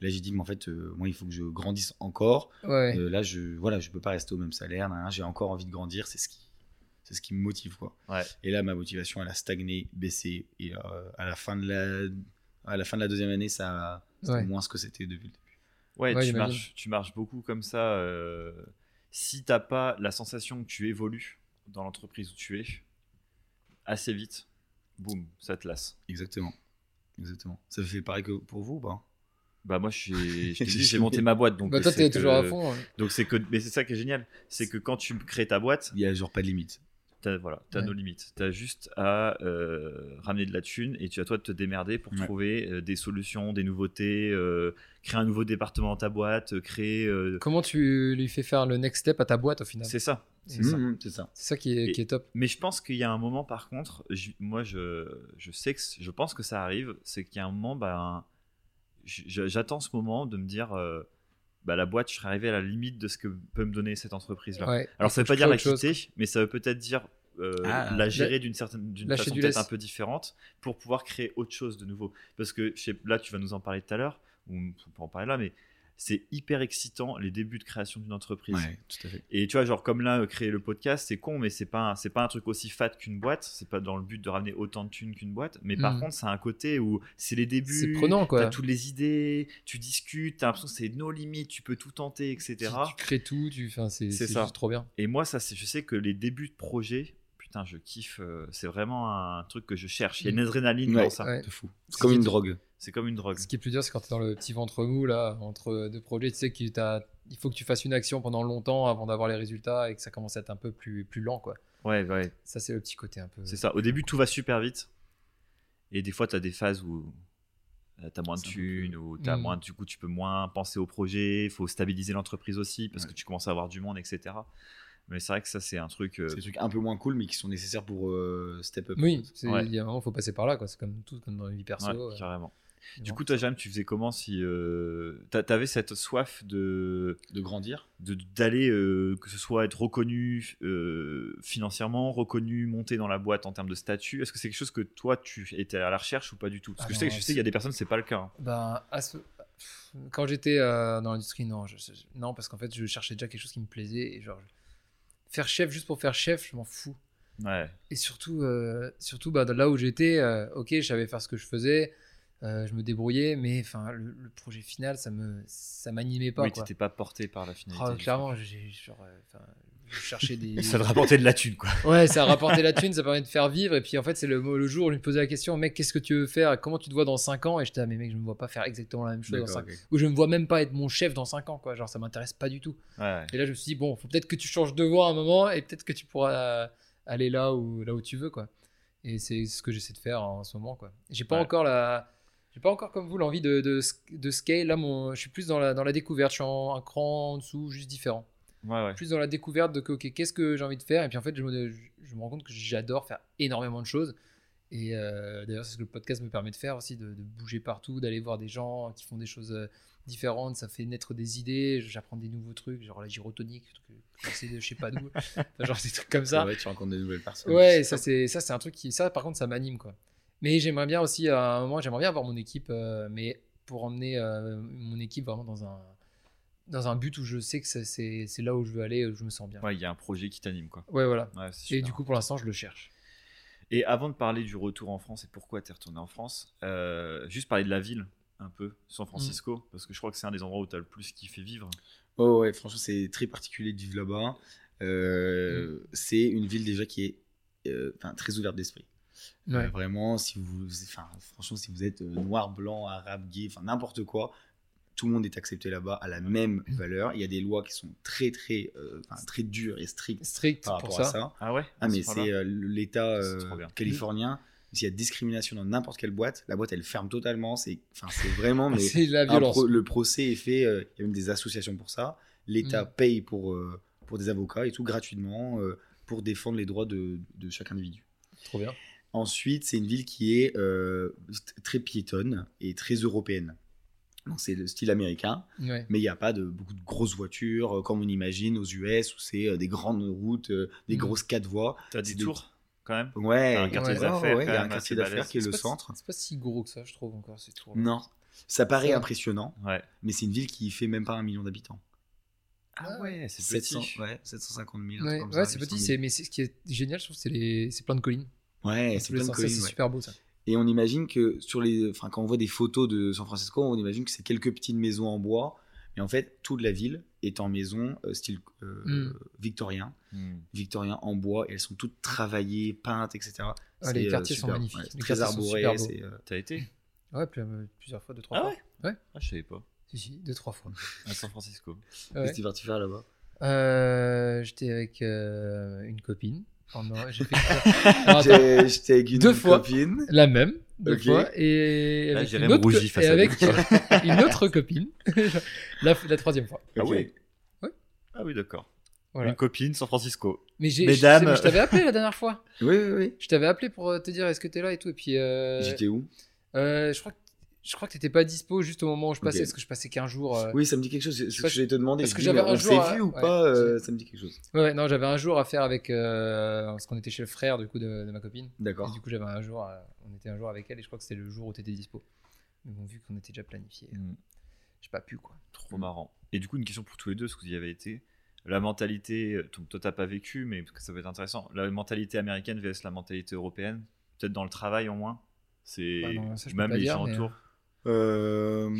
Là, j'ai dit, mais en fait, euh, moi, il faut que je grandisse encore. Ouais. Euh, là, je, voilà, je peux pas rester au même salaire. J'ai encore envie de grandir. C'est ce qui, c'est ce qui me motive, quoi. Ouais. Et là, ma motivation, elle a stagné, baissé. Et euh, à la fin de la, à la fin de la deuxième année, ça, a- c'était Ouais. moins ce que c'était depuis le début. Ouais, Ouais, tu, marches, tu marches beaucoup comme ça. euh, si t'as pas la sensation que tu évolues dans l'entreprise où tu es, assez vite, boum, ça te lasse. Exactement. Exactement. Ça fait pareil que pour vous, ou pas? Bah moi, J'ai (laughs) j'ai monté ma boîte, donc bah, toi, c'est t'es toujours à fond. hein. Donc c'est que, mais c'est ça qui est génial, c'est que quand tu crées ta boîte, Il y a genre pas de limite. T'as voilà, t'as Ouais. nos limites. T'as juste à euh, ramener de la thune et tu as toi de te démerder pour Ouais. trouver euh, des solutions, des nouveautés, euh, créer un nouveau département dans ta boîte, créer. Comment tu lui fais faire le next step à ta boîte au final? C'est ça. C'est ça. C'est ça. C'est ça qui est, Et- qui est top. Mais je pense qu'il y a un moment, par contre, je- moi, je, je sais que je pense que ça arrive, c'est qu'il y a un moment, ben, j'attends ce moment de me dire, bah, la boîte, je serais arrivé à la limite de ce que peut me donner cette entreprise-là. Ouais. Alors, ça veut faut pas dire la chose, quitter, mais ça veut peut-être dire euh, Ah. la gérer d'une certaine, d'une façon peut-être un peu différente pour pouvoir créer autre chose de nouveau. Parce que je sais- là, tu vas nous en parler tout à l'heure, ou on peut en parler là, mais c'est hyper excitant les débuts de création d'une entreprise. Ouais, tout à fait. Et tu vois, genre comme là, euh, créer le podcast, c'est con, mais c'est pas un- c'est pas un truc aussi fat qu'une boîte. C'est pas dans le but de ramener autant de thunes qu'une boîte. Mais par Mhm. contre, c'est un côté où c'est les débuts. C'est prenant, quoi. T'as toutes les idées, tu discutes, t'as l'impression que c'est nos limites, tu peux tout tenter, etc. Tu, tu crées tout, tu, enfin, c'est C'est c'est ça. juste trop bien. Et moi, ça, c'est, je sais que les débuts de projet, putain, je kiffe. euh, c'est vraiment un truc que je cherche. Il y a une Mhm. adrénaline Ouais. dans ça. Ouais. Fou. C'est Ce comme une drogue. C'est comme une drogue. Ce qui est plus dur, c'est quand tu es dans le petit ventre mou, là, entre deux projets. Tu sais qu'il faut que tu fasses une action pendant longtemps avant d'avoir les résultats et que ça commence à être un peu plus, plus lent, quoi. Ouais, ouais. Ça, c'est le petit côté un peu. C'est ça. Au début, tout va super vite. Et des fois, tu as des phases où tu as moins de thunes, ou t'as Mm. moins, du coup, tu peux moins penser au projet. Il faut stabiliser l'entreprise aussi parce Ouais. que tu commences à avoir du monde, etc. Mais c'est vrai que ça, c'est un truc. euh, C'est des trucs un peu moins cool, mais qui sont nécessaires pour euh, step up. Oui, il Ouais. y a un moment, faut passer par là, quoi. C'est comme tout, comme dans une vie perso. ouais, carrément. Du coup, toi, Jam, tu faisais comment si euh, t'a- t'avais cette soif de De grandir. de- d'aller euh, que ce soit être reconnu euh, financièrement, reconnu, monter dans la boîte en termes de statut? Est-ce que c'est quelque chose que toi tu étais à la recherche ou pas du tout? Parce Ah que je sais, je sais qu'il y a des personnes c'est pas le cas. hein. Ben, à ce- quand j'étais euh, dans l'industrie, non, je- non, parce qu'en fait, je cherchais déjà quelque chose qui me plaisait. Et genre, faire chef juste pour faire chef, je m'en fous. Ouais. Et surtout, euh, surtout bah, là où j'étais, euh, ok, je savais faire ce que je faisais, euh, je me débrouillais, mais enfin, le, le projet final, ça me, ça m'animait pas. oui, t'étais pas porté par la finalité. Du clairement, j'ai des. Ça te rapportait de la thune quoi. Ouais, ça a (laughs) rapporté la thune, ça permet de faire vivre. Et puis en fait, c'est le, le jour où je me posais la question, mec, qu'est-ce que tu veux faire? Comment tu te vois dans 5 ans? Et j'étais, ah, mais mec, je me vois pas faire exactement la même chose dans D'accord, 5 ok. Ou je me vois même pas être mon chef dans 5 ans, quoi. Genre, ça m'intéresse pas du tout. Ouais. Et là, je me suis dit, bon, faut peut-être que tu changes de voie à un moment et peut-être que tu pourras euh, aller là où, là où tu veux, quoi. Et c'est ce que j'essaie de faire en ce moment, quoi. J'ai pas Ouais. encore la. J'ai pas encore comme vous l'envie de, de, de scale. Là, mon, je suis plus dans la, dans la découverte. Je suis en, un cran en dessous, juste différent. Ouais, ouais. Plus dans la découverte de que, ok, qu'est-ce que j'ai envie de faire? Et puis en fait, je me, je, me rends compte que j'adore faire énormément de choses. Et euh, d'ailleurs, c'est ce que le podcast me permet de faire aussi, de, de bouger partout, d'aller voir des gens qui font des choses euh, différentes. Ça fait naître des idées. J'apprends des nouveaux trucs, genre la gyrotonique, que, que je sais de je sais pas d'où. (laughs) Enfin, genre des trucs comme ça. Ouais, tu rencontres de nouvelles personnes. Ouais, ça c'est ça c'est un truc qui ça par contre ça m'anime quoi. Mais j'aimerais bien aussi à un moment j'aimerais bien avoir mon équipe euh, mais pour emmener euh, mon équipe vraiment dans un dans un but où je sais que ça- c'est c'est là où je veux aller où je me sens bien. Ouais, il y a un projet qui t'anime, quoi. voilà. Ouais, c'est Et du coup pour l'instant je le cherche. Et avant de parler du retour en France et pourquoi tu es retourné en France, euh, juste parler de la ville un peu, San Francisco, Mm. parce que je crois que c'est un des endroits où tu as le plus kiffé vivre. Oh ouais, franchement, c'est très particulier de vivre là-bas. Euh, C'est une ville déjà qui est euh, très ouverte d'esprit. Ouais. Euh, vraiment, si vous, enfin, franchement, si vous êtes euh, noir, blanc, arabe, gay, enfin n'importe quoi, tout le monde est accepté là-bas à la même valeur. Il y a des lois qui sont très, très, euh, très dures et strictes Strict par pour rapport ça. à ça. Ah ouais Ah, mais c'est euh, l'État euh, californien. S'il y a discrimination dans n'importe quelle boîte, la boîte elle ferme totalement. C'est, enfin, c'est vraiment. (laughs) Mais C'est de la violence. pro- le procès est fait. euh, Il y a même des associations pour ça. L'État Mm. paye pour euh, pour des avocats et tout gratuitement euh, pour défendre les droits de, de chaque individu. Trop bien. Ensuite, c'est une ville qui est euh, très piétonne et très européenne. Donc c'est le style américain, Ouais. mais il n'y a pas de beaucoup de grosses voitures euh, comme on imagine aux US où c'est euh, des grandes routes, euh, des Mm. grosses quatre voies. T'as des tours quand même? Ouais, un quartier ouais, d'affaires ouais, il y quand a un quartier d'affaires qui est le centre. C'est pas si gros que ça je trouve encore ces tours. Non, ça paraît impressionnant, Ouais. mais c'est une ville qui fait même pas un million d'habitants. Ah ouais, c'est 700, petit. ouais, 750 000. un Ouais, c'est 800 petit, 000. c'est mais ce qui est génial, je trouve, c'est les c'est plein de collines. Ouais, c'est plein de collines, c'est ouais. super beau ça. Et on imagine que sur les, enfin, quand on voit des photos de San Francisco, on imagine que c'est quelques petites maisons en bois. Mais en fait, toute la ville est en maison euh, style euh, Mm. victorien, Hmm. victorien en bois. Et elles sont toutes travaillées, peintes, etc. Ah, les euh, quartiers sont magnifiques. Ouais, très quartiers sont arboré. super beaux. c'est, euh, T'as été? Ouais, plus- plusieurs fois, deux trois Ah fois. ouais? Ouais. Ah, je savais pas. Si si, deux trois fois. À San Francisco. Qu'est-ce que tu es parti faire là-bas? Euh, J'étais avec euh, une copine. Pendant- j'ai fait- (laughs) J'étais avec une Deux fois. copine. la même, deux Ok. fois, et avec, une autre, co- face et à avec lui. (laughs) une autre copine, (laughs) la, la troisième fois. Ah Ouais. Ah oui, d'accord. Voilà. Une copine San Francisco. Mais j'ai, Mesdames. je t'avais appelé la dernière fois. Oui, oui, oui. Je t'avais appelé pour euh, te dire est-ce que t'es là et tout, et puis euh, J'étais où? euh, je crois que je crois que t'étais pas dispo juste au moment où je passais, Ok. parce que je passais 15 jours. euh, Oui, ça me dit quelque chose. C'est ce que je vais te demander. parce Je que j'avais un on jour s'est à- vu ou ouais, pas euh. Ça me dit quelque chose. Ouais, non, j'avais un jour à faire avec. Euh, parce qu'on était chez le frère du coup de, de ma copine. D'accord. du coup, j'avais un jour. on était un jour avec elle et je crois que c'était le jour où t'étais dispo. Mais bon, vu qu'on était déjà planifié, Hmm. j'ai pas pu quoi. Trop marrant. Et du coup, une question pour tous les deux, parce que vous y avez été. La mentalité, euh, donc toi t'as pas vécu, mais parce que ça peut être intéressant. La mentalité américaine vs la mentalité européenne, peut-être dans le travail au moins. C'est Bah même les gens autour. Euh,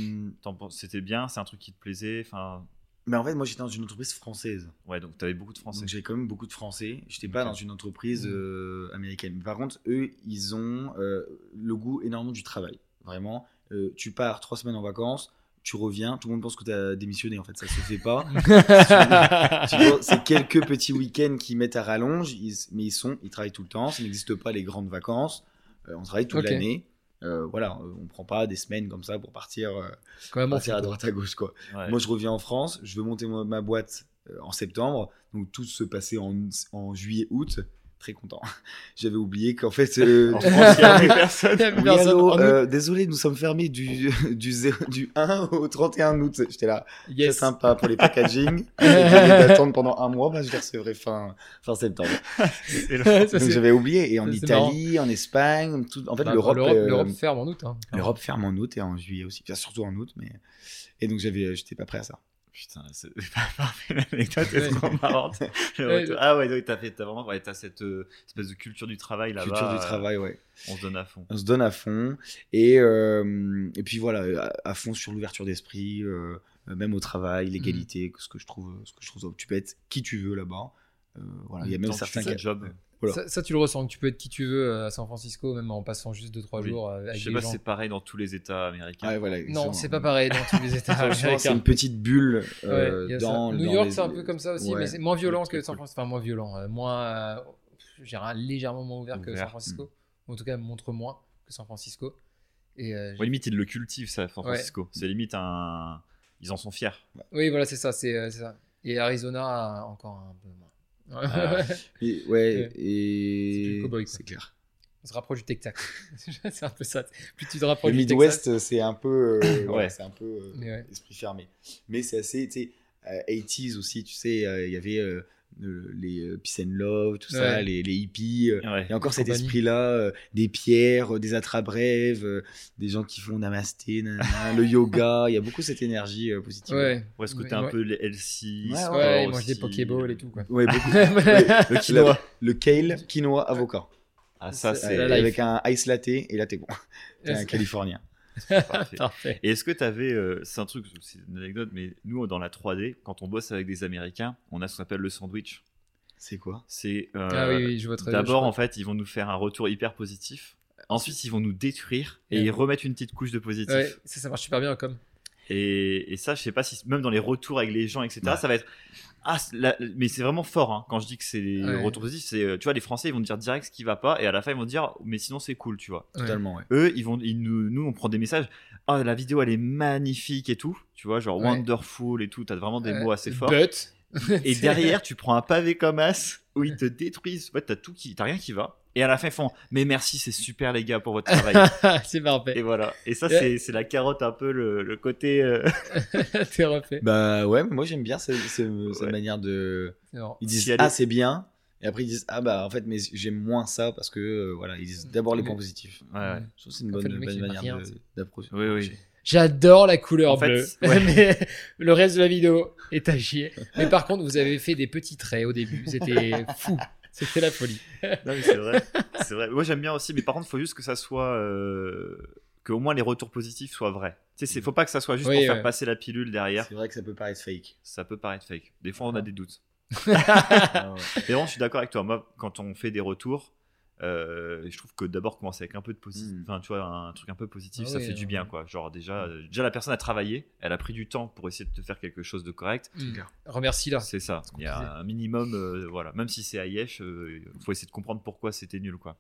C'était bien, c'est un truc qui te plaisait. Enfin, Mais en fait, moi, j'étais dans une entreprise française. ouais, donc t'avais beaucoup de Français. Donc j'avais quand même beaucoup de Français. J'étais pas Ok. dans une entreprise Mhm. euh, américaine. Par contre, eux, ils ont euh, le goût énormément du travail. Vraiment, Euh, tu pars trois semaines en vacances, tu reviens, tout le monde pense que tu as démissionné. En fait, ça se fait pas. (laughs) Tu c'est quelques petits week-ends qui mettent à rallonge, ils- mais ils sont, ils travaillent tout le temps. Ça n'existe pas les grandes vacances. Euh, on travaille toute l'année. Euh, voilà, euh, on prend pas des semaines comme ça pour partir, euh, Quand même, on partir à droite à gauche quoi. Ouais. Moi, je reviens en France, je veux monter ma, ma boîte euh, en septembre, donc tout se passait en, en juillet-août. Très content. (laughs) J'avais oublié qu'en fait. (laughs) euh, En France, il y (laughs) personne. Avait oui, personne. allô, euh, désolé, nous sommes fermés du, du, zéro- du 1 au 31 août. J'étais là, très yes. sympa pour les packaging. D'attendre pendant un mois, bah, je les recevrai fin, fin septembre. C'est Donc c'est- j'avais oublié. Et en c'est Italie, en Espagne, tout, en fait, Bah, l'Europe. l'Europe euh, l'Europe ferme en août. hein. l'Europe ferme en août et en juillet aussi. Enfin, surtout en août, mais. Et donc j'avais, j'étais pas prêt à ça. Putain, (laughs) c'est pas parfait. L'anecdote est trop marrante. (laughs) Ah ouais, donc t'as fait, t'as vraiment, ouais, t'as cette euh, espèce de culture du travail là-bas. Culture du euh, travail, ouais. On se donne à fond. on se donne à fond et euh, et puis voilà à, à fond sur l'ouverture d'esprit euh, même au travail l'égalité ce que je trouve ce que je trouve tu peux être qui tu veux là-bas Euh, voilà il y a même certains fais qui ton job. Voilà. Ça, ça, tu le ressens. Tu peux être qui tu veux euh, à San Francisco, même en passant juste 2-3 Oui. jours euh, avec Je sais des pas gens. si c'est pareil dans tous les États américains. Voilà, Non, c'est pas pareil dans tous les (laughs) États Franchement, c'est américains. une petite bulle euh, Ouais, dans New dans York, les- c'est un peu comme ça aussi, Ouais. mais c'est moins violent que San cool. Francisco. Enfin, moins violent, euh, moins. euh, je dirais légèrement moins ouvert, que San Francisco. En tout cas, montre moins que San Francisco. Et euh, Ouais, limite, ils le cultivent, ça, San Ouais. Francisco. C'est limite un. Ils en sont fiers. Oui, voilà, c'est ça, c'est euh, c'est ça. Et Arizona, encore un peu moins. Ah. (laughs) Et- ouais et c'est clair On se rapproche du Texas. (laughs) c'est un peu ça. Plus tu te rapproches Le. Midwest, c'est un peu, euh, Ouais. c'est un peu euh, ouais. esprit fermé. Mais c'est assez, tu sais, euh, 80s aussi, tu sais, euh, il y avait euh, euh, les euh, Peace and Love, tout ça, les, les hippies. Ouais. Il y a encore cet esprit-là, euh, des pierres, euh, des attrape-rêves, euh, des gens qui font namasté, nanana, le yoga. (laughs) Il y a beaucoup cette énergie euh, positive. Ouais. Ou est-ce que t'es un ouais. peu les LC Ouais, Ouais, ils mangent des. Pokéballs et tout, quoi. Ouais, beaucoup. (laughs) Le quinoa. Le kale, quinoa, avocat. Ah, ça, C'est- avec un ice latte, et là t'es bon. (laughs) T'es un Californien. (laughs) parfait. Parfait. Et est-ce que tu avais, c'est un truc, c'est une anecdote, mais nous dans la 3D, quand on bosse avec des Américains, on a ce qu'on appelle le sandwich. C'est quoi? C'est euh, Ah oui, oui, je vois très bien. d'abord je en fait, ils vont nous faire un retour hyper positif. Ensuite, ils vont nous détruire et Ouais. ils remettent une petite couche de positif. Ouais, ça, ça marche super bien comme. Et, et ça, je sais pas si même dans les retours avec les gens, etc. Ouais. Ça va être ah, la- mais c'est vraiment fort hein, quand je dis que c'est les Ouais. retours positifs. C'est euh, tu vois les Français ils vont dire direct ce qui va pas et à la fin ils vont dire mais sinon c'est cool tu vois. Ouais. Totalement, ouais. Eux ils vont ils nous, nous on prend des messages ah la vidéo elle est magnifique et tout tu vois genre Ouais. wonderful et tout t'as vraiment des Euh, mots assez forts. But. Et derrière, tu prends un pavé comme as où ils te détruisent. Ouais, t'as tout qui, t'as rien qui va. Et à la fin, ils font Mais merci, c'est super les gars pour votre (laughs) travail. c'est parfait. et voilà. Et ça, Ouais. c'est, c'est la carotte un peu le, le côté. euh, (laughs) T'es refait. Bah ouais, mais moi j'aime bien cette, cette- cette Ouais. manière de. Ils disent ah c'est bien, et après ils disent ah bah en fait mais j'aime moins ça parce que euh, voilà ils disent d'abord les points positifs. Ouais, ouais. Je trouve que c'est une En fait, bonne, bonne manière d'approcher. Oui, oui. J'adore la couleur En fait, bleue. ouais. (laughs) Mais le reste de la vidéo est à chier. Mais par contre, vous avez fait des petits traits au début. C'était fou. C'était la folie. (laughs) Non, mais c'est vrai. c'est vrai. Moi, j'aime bien aussi, mais par contre, il faut juste que ça soit. Euh... Que au moins les retours positifs soient vrais. Tu sais, c'est- faut pas que ça soit juste Oui, pour faire passer la pilule derrière. C'est vrai que ça peut paraître fake. Ça peut paraître fake. Des fois, on a des doutes. (laughs) Ah ouais. Mais bon, je suis d'accord avec toi. Moi, quand on fait des retours, euh, je trouve que d'abord commencer avec un peu de positif, Mm. enfin, tu vois, un truc un peu positif, Ah ça oui, fait du bien, quoi. Genre déjà, euh, déjà la personne a travaillé, elle a pris du temps pour essayer de te faire quelque chose de correct. Hmm. Remercie-la. C'est ça. Il y a un minimum, euh, voilà. Même si c'est Ayesh, il faut essayer de comprendre pourquoi c'était nul, quoi.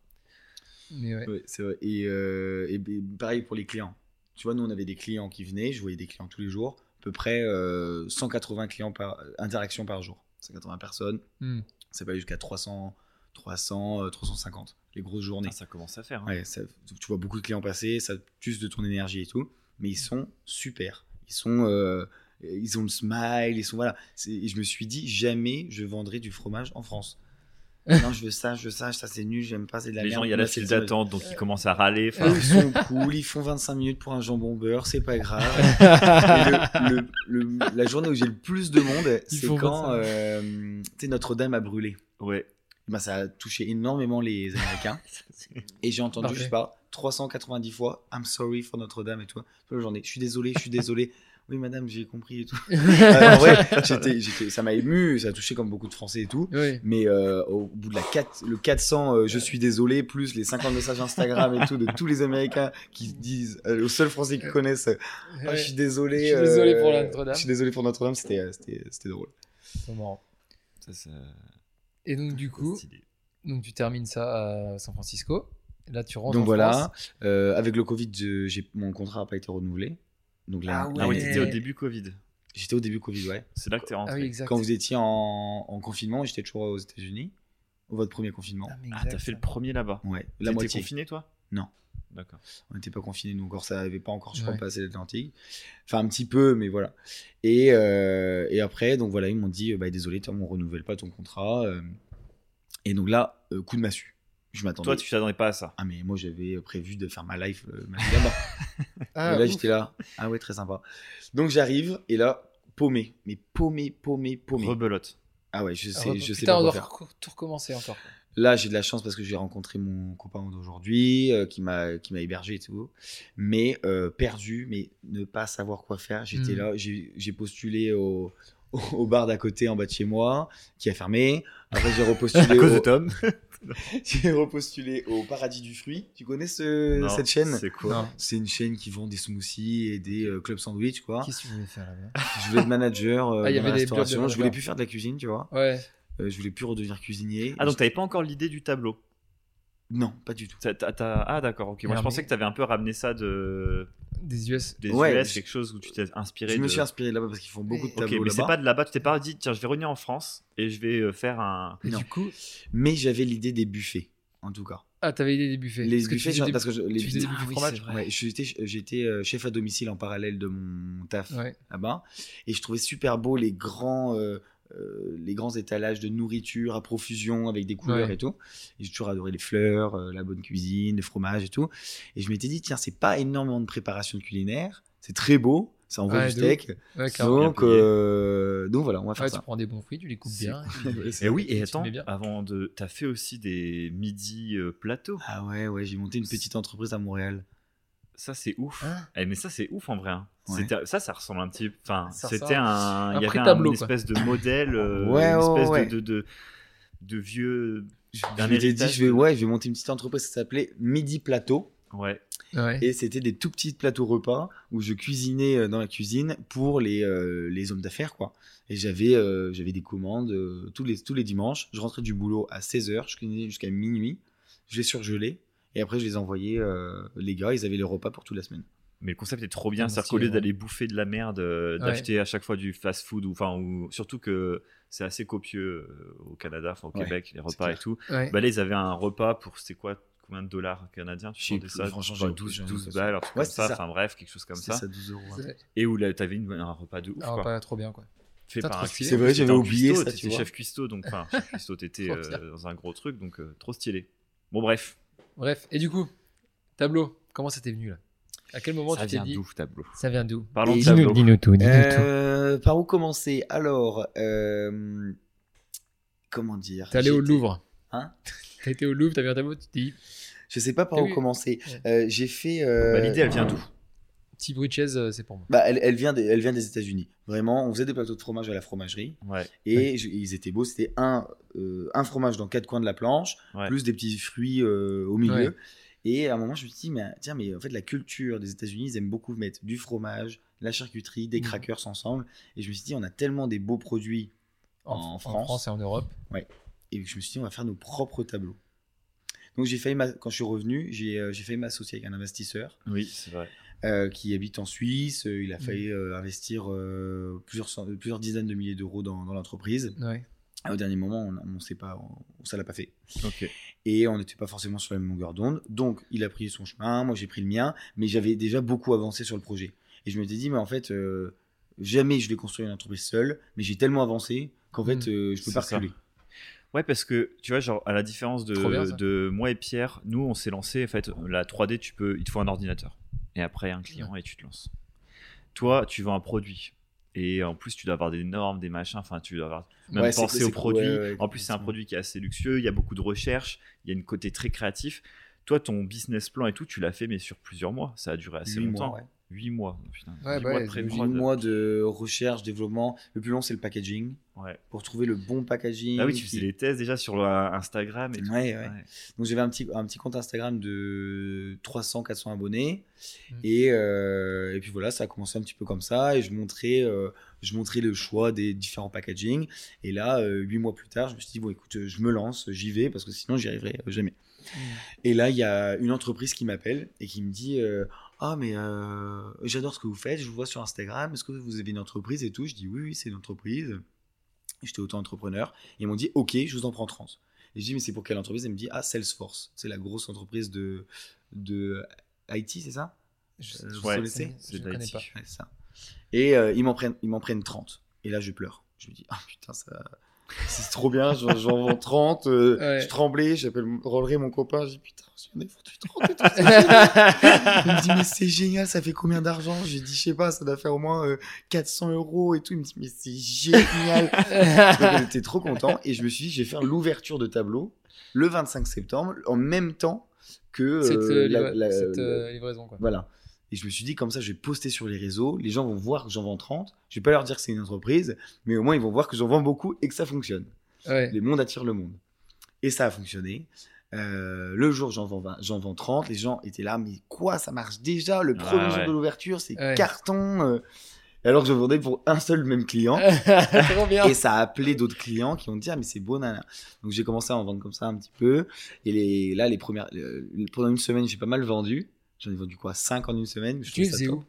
Mais ouais. Ouais, c'est vrai. Et, euh, pareil pour les clients. Tu vois, nous on avait des clients qui venaient, je voyais des clients tous les jours, à peu près euh, 180 clients par interactions par jour. 180 personnes, Hmm. ça va jusqu'à 300, 300, euh, 350, les grosses journées. Ah, ça commence à faire. hein. Ouais, ça- tu vois beaucoup de clients passer, ça tue de ton énergie et tout, mais ils sont super. Ils sont, euh, ils ont le smile, ils sont voilà. Et je me suis dit jamais je vendrai du fromage en France. (laughs) non, je veux ça, je veux ça, ça c'est nul, j'aime pas, c'est de la Les merde. gens, il y a la file le- d'attente, donc ils commencent à râler. Eux, ils sont (laughs) cool, ils font 25 minutes pour un jambon beurre, c'est pas grave. (laughs) Et le- le- le- la journée où j'ai le plus de monde, c'est quand 25. euh, Notre-Dame a brûlé. ouais. Ben, ça a touché énormément les Américains. (laughs) Et j'ai entendu, Parfait. je sais pas, 390 fois I'm sorry for Notre-Dame et tout. Toute la journée, je suis désolé, je suis désolé. (laughs) Oui, madame, j'ai compris et tout. (laughs) Euh, en vrai, ça m'a ému, ça a touché comme beaucoup de Français et tout. Mais euh, au bout de la 4, le 400, euh, je suis désolé, plus les 50 messages Instagram et tout de tous les Américains qui disent, euh, le seul Français qui connaissent, euh, Ah, je suis désolé. Je suis désolé euh, pour Notre-Dame. Je suis désolé pour Notre-Dame, c'était, euh, c'était, c'était drôle. C'est marrant. Ça, c'est- Et donc, du coup, donc, tu termines ça à San Francisco. Là, tu rentres Donc en voilà, France. euh, avec le Covid, j'ai, mon contrat n'a pas été renouvelé. Donc là, Ah ouais. Ah oui, t'étais au début Covid. j'étais au début Covid, ouais. C'est là que t'es Ah rentré. oui, exact. Quand vous étiez en, en confinement, j'étais toujours aux États-Unis. Votre premier confinement. Ah, Ah, t'as fait le premier là-bas. Ouais, la T'étais moitié. confiné, toi? Non. D'accord. On n'était pas confinés, nous encore, ça n'avait pas encore, je crois, Ouais. passé l'Atlantique. Enfin, un petit peu, mais voilà. Et, euh, et après, donc voilà, ils m'ont dit, euh, bah, désolé, Tom, on renouvelle pas ton contrat. euh. Et donc là, euh, coup de massue. Je m'attendais. Toi, tu t'attendais pas à ça. Ah, mais moi, j'avais prévu de faire ma life, euh, là-bas. (laughs) Ah, là, ouf. j'étais là. Ah ouais, très sympa. Donc j'arrive, et là, paumé. Mais paumé, paumé, paumé. Rebelote. Ah ouais, je Ah, sais, bah, je sais putain, pas on quoi doit tout recommencer encore. Là, j'ai de la chance parce que j'ai rencontré mon copain d'aujourd'hui, euh, qui m'a qui m'a hébergé et tout. Mais euh, perdu, mais ne pas savoir quoi faire. J'étais Mm. là, j'ai postulé au, au, (laughs) au bar d'à côté en bas de chez moi, qui a fermé. Après, j'ai (laughs) À repostulé, cause au, de Tom. (laughs) j'ai repostulé au Paradis du Fruit. Tu connais ce, Non, cette chaîne? C'est quoi? C'est une chaîne qui vend des smoothies et des euh, clubs sandwich, quoi. Qu'est-ce que tu voulais faire là-bas? Je voulais être manager euh, Ah, il y dans la avait des restauration. Je voulais plus faire de la cuisine, tu vois. Ouais. Euh, je voulais plus redevenir cuisinier. Ah, donc t'avais pas encore l'idée du tableau? Non, pas du tout. Ah, d'accord, ok. Moi, je pensais mais- que t'avais un peu ramené ça de... Des US. des Ouais, US, je- quelque chose où tu t'es inspiré Je me suis inspiré là-bas parce qu'ils font beaucoup de Ok, tableaux mais c'est là-bas. pas de là-bas, tu t'es pas dit, tiens, je vais revenir en France et je vais euh, faire un. Non. du coup, Mais j'avais l'idée des buffets, en tout cas. Ah, t'avais idée des buffets. Les Parce que tu buffets, des- parce que je- les Ah buffets oui, fromage. Ouais, j'étais euh, chef à domicile en parallèle de mon taf Ouais. là-bas et je trouvais super beau les grands euh, euh, les grands étalages de nourriture à profusion avec des couleurs Ouais. et tout. Et j'ai toujours adoré les fleurs euh, la bonne cuisine les fromages et tout. Et je m'étais dit tiens c'est pas énormément de préparation culinaire. C'est très beau. Ça envoie Ouais, du de steak. Ouais, donc euh, donc voilà on va faire Ouais, tu ça prends des bons fruits, tu les coupes bien. (laughs) Et oui, et attends, avant de. T'as fait aussi des midi euh, plateaux. ah ouais ouais j'ai monté une petite entreprise à Montréal Ça, c'est ouf. Hein Eh, mais ça, c'est ouf en vrai. hein. Ouais. Ça, ça ressemble un petit. Enfin, c'était un. Il y avait un- une quoi. espèce de modèle, euh, Ouais, une espèce ouais. De, de, de, de vieux. je d'un m'étais dit héritage je vais ouais je vais monter une petite entreprise ça s'appelait Midi Plateau Ouais. Ouais. Et c'était des tout petits plateaux repas où je cuisinais euh, dans la cuisine pour les, euh, les hommes d'affaires, quoi. Et j'avais euh, j'avais des commandes euh, tous, les, tous les dimanches. Je rentrais du boulot à 16h, je cuisinais jusqu'à minuit. Je les surgelais. Et après, je les envoyais, euh, les gars, ils avaient les repas pour toute la semaine. Mais le concept est trop bien. C'est-à-dire qu'au lieu ouais. d'aller bouffer de la merde, euh, Ouais. d'acheter à chaque fois du fast-food, ou, enfin, ou, surtout que c'est assez copieux euh, au Canada, enfin au Ouais, Québec, les repas et tout. Ouais. Bah là, ils avaient un repas pour, c'était quoi Combien de dollars canadiens Tu ça? franchement, Genre j'ai- 12, j'ai 12 rien balles, un truc Ouais, comme c'est ça. ça. Enfin bref, quelque chose comme ça. ça 12 euros. ouais. C'est- Et où là, t'avais une- un repas de ouf. Ah, quoi. pas trop bien, quoi. fait par un. C'est vrai, j'avais oublié cuistot, ça, t'étais chef cuistot, donc enfin, chef cuistot, (laughs) t'étais euh, dans un gros truc, donc euh, trop stylé. Bon, bref. Bref, et du coup, tableau, comment ça t'est venu là? À quel moment ça tu t'es vient dit d'où, tableau? Ça vient d'où? Parlons de tableau. Dis-nous tout, dis-nous Euh, par où commencer? Alors, euh, comment dire? T'es allé au Louvre. Hein? (laughs) T'as été au Louvre, t'as vu un tableau, tu t'es dit, Je sais pas par Ah où oui. commencer. Ouais. Euh, J'ai fait. euh, Bah, L'idée, elle vient d'où? Petit bruit de chaise, euh, c'est pour moi. Bah, elle, elle vient des, elle vient des États-Unis. Vraiment, on faisait des plateaux de fromage à la fromagerie Ouais. et je- ils étaient beaux. C'était un, euh, un fromage dans quatre coins de la planche, Ouais. plus des petits fruits euh, au milieu. Ouais. Et à un moment, je me suis dit, mais tiens, mais en fait, la culture des États-Unis, ils aiment beaucoup mettre du fromage, la charcuterie, des Mhm. crackers ensemble. Et je me suis dit, on a tellement des beaux produits En France. et en Europe. et je me suis dit, on va faire nos propres tableaux. Donc, j'ai failli, m'a- quand je suis revenu, j'ai euh, j'ai failli m'associer avec un investisseur. Oui, c'est vrai. Euh, qui habite en Suisse. Euh, Il a Mhm. failli euh, investir euh, plusieurs, dizaines de milliers d'euros dans, dans l'entreprise. Ouais. Au dernier moment, on, on sait pas, on, ça l'a pas fait. Et on n'était pas forcément sur la même longueur d'onde. Donc, il a pris son chemin, moi j'ai pris le mien, mais j'avais déjà beaucoup avancé sur le projet. Et je m'étais dit, mais en fait, euh, jamais je vais construire une entreprise seule, mais j'ai tellement avancé qu'en fait, euh, je peux pas ça. reculer. Ouais, parce que tu vois, genre, à la différence bien, de moi et Pierre, nous, on s'est lancé. En fait, la 3D, tu peux, il te faut un ordinateur et après un client et tu te lances. Toi, tu vends un produit et en plus, tu dois avoir des normes, des machins. Enfin, tu dois avoir même Ouais, penser au produit. ouais, ouais, en plus, c'est un produit qui est assez luxueux. Il y a beaucoup de recherche. Il y a une côté très créatif. Toi, ton business plan et tout, tu l'as fait, mais sur plusieurs mois. Ça a duré assez Huit longtemps. mois. 8 mois. Putain. Ouais, bah mois de pré- c'est Huit mois de recherche, développement. Le plus long, c'est le packaging. Ouais. Pour trouver le bon packaging. Ah oui, tu qui- faisais les tests déjà sur le Instagram et tout. Ouais, ouais. Donc j'avais un petit, un petit compte Instagram de 300-400 abonnés. Mhm. Et, euh, et puis voilà, ça a commencé un petit peu comme ça. Et je montrais, euh, je montrais le choix des différents packaging. Et là, euh, huit mois plus tard, je me suis dit, bon écoute, euh, je me lance, j'y vais, parce que sinon j'y arriverai euh, jamais. Et là, il y a une entreprise qui m'appelle et qui me dit, euh, ah mais euh, j'adore ce que vous faites, je vous vois sur Instagram, est-ce que vous avez une entreprise et tout? Je dis, oui, oui, c'est une entreprise. J'étais auto-entrepreneur. Ils m'ont dit, ok, je vous en prends 30. Et je dis, mais c'est pour quelle entreprise? Elle me dit, ah, Salesforce. C'est la grosse entreprise de, de IT, c'est ça? Je, Euh, je- vous Ouais, connaissez? je c'est ne connais d'IT. pas. Ouais, c'est ça. Et euh, ils m'en prennent, ils m'en prennent 30. Et là, je pleure. Je me dis, ah putain, ça, c'est trop bien, j'en vends 30. euh, Ouais. Je tremblais, j'appelle Rolleray, mon copain. Je dis, putain, j'en ai vendu 30 et tout. (laughs) Il me dit, mais c'est génial, ça fait combien d'argent? J'ai dit, je sais pas, ça doit faire au moins euh, 400 euros et tout. Il me dit, mais c'est génial. (laughs) Était trop content. Et je me suis dit, je vais faire l'ouverture de tableau le 25 septembre, en même temps que cette, euh, la- livra- la- cette, la- euh, livraison, quoi. voilà. Et je me suis dit, comme ça, je vais poster sur les réseaux. Les gens vont voir que j'en vends 30. Je vais pas leur dire que c'est une entreprise, mais au moins, ils vont voir que j'en vends beaucoup et que ça fonctionne. Ouais. Les mondes attirent le monde. Et ça a fonctionné. Euh, le jour, j'en vends, 20 j'en vends 30. Les gens étaient là, mais quoi, ça marche déjà? Le premier Ah jour ouais. de l'ouverture, c'est Ouais. carton. euh. Alors que je vendais pour un seul même client. (laughs) Trop bien. Et ça a appelé d'autres clients qui ont dit ah mais c'est beau nana. Donc j'ai commencé à en vendre comme ça un petit peu. Et les, là les premières euh, pendant une semaine j'ai pas mal vendu. J'en ai vendu quoi 5 en une semaine. Je Tu faisais où?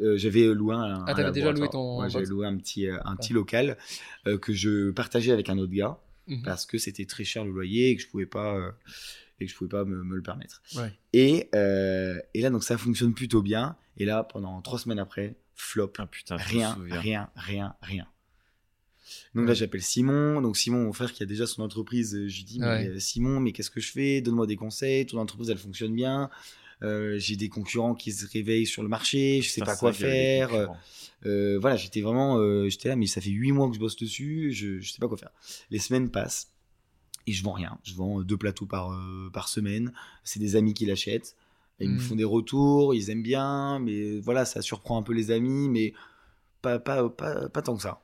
Euh, J'avais loué un. Ah, un t'avais déjà loué ton Ouais, j'avais loué un petit euh, un petit local euh, que je partageais avec un autre gars. Mhm. parce que c'était très cher le loyer et que je pouvais pas euh, et que je pouvais pas me, me le permettre. Ouais. Et, euh, et là donc ça fonctionne plutôt bien. Et là pendant trois semaines après, flop, Ah putain, rien, rien, rien, rien. Donc là j'appelle Simon, donc Simon mon frère qui a déjà son entreprise, je lui dis mais Ouais. Simon mais qu'est-ce que je fais? Donne-moi des conseils, ton entreprise elle fonctionne bien. Euh, j'ai des concurrents qui se réveillent sur le marché, je sais pas quoi faire. concurrents. Euh, voilà, j'étais vraiment, euh, j'étais là, mais ça fait huit mois que je bosse dessus, je, je sais pas quoi faire. Les semaines passent et je vends rien. Je vends deux plateaux par, euh, par semaine. C'est des amis qui l'achètent. Ils me Mm. font des retours, ils aiment bien, mais voilà, ça surprend un peu les amis, mais pas, pas, pas, pas tant que ça.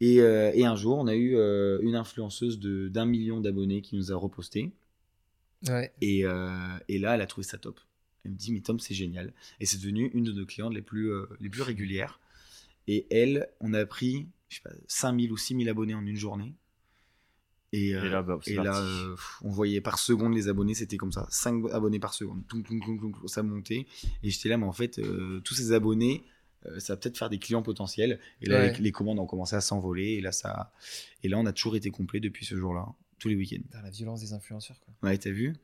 Et, euh, et un jour, on a eu euh, une influenceuse de- d'un million d'abonnés qui nous a reposté. Ouais. Et, euh, et là, elle a trouvé ça top. Elle me dit, mais Tom, c'est génial. Et c'est devenu une de nos clientes les plus, euh, les plus régulières. Et elle, on a pris, je sais pas, 5000 ou 6000 abonnés en une journée. Et, euh, Et là, bah, et là, euh, on voyait par seconde les abonnés, c'était comme ça. 5 abonnés par seconde. Toum, toum, toum, toum, ça montait. Et j'étais là, mais en fait, euh, tous ces abonnés, euh, ça va peut-être faire des clients potentiels. Et là, Ouais. les, les commandes ont commencé à s'envoler. Et là, ça, et là, on a toujours été complet depuis ce jour-là, tous les week-ends. La violence des influenceurs, quoi. Ouais, t'as vu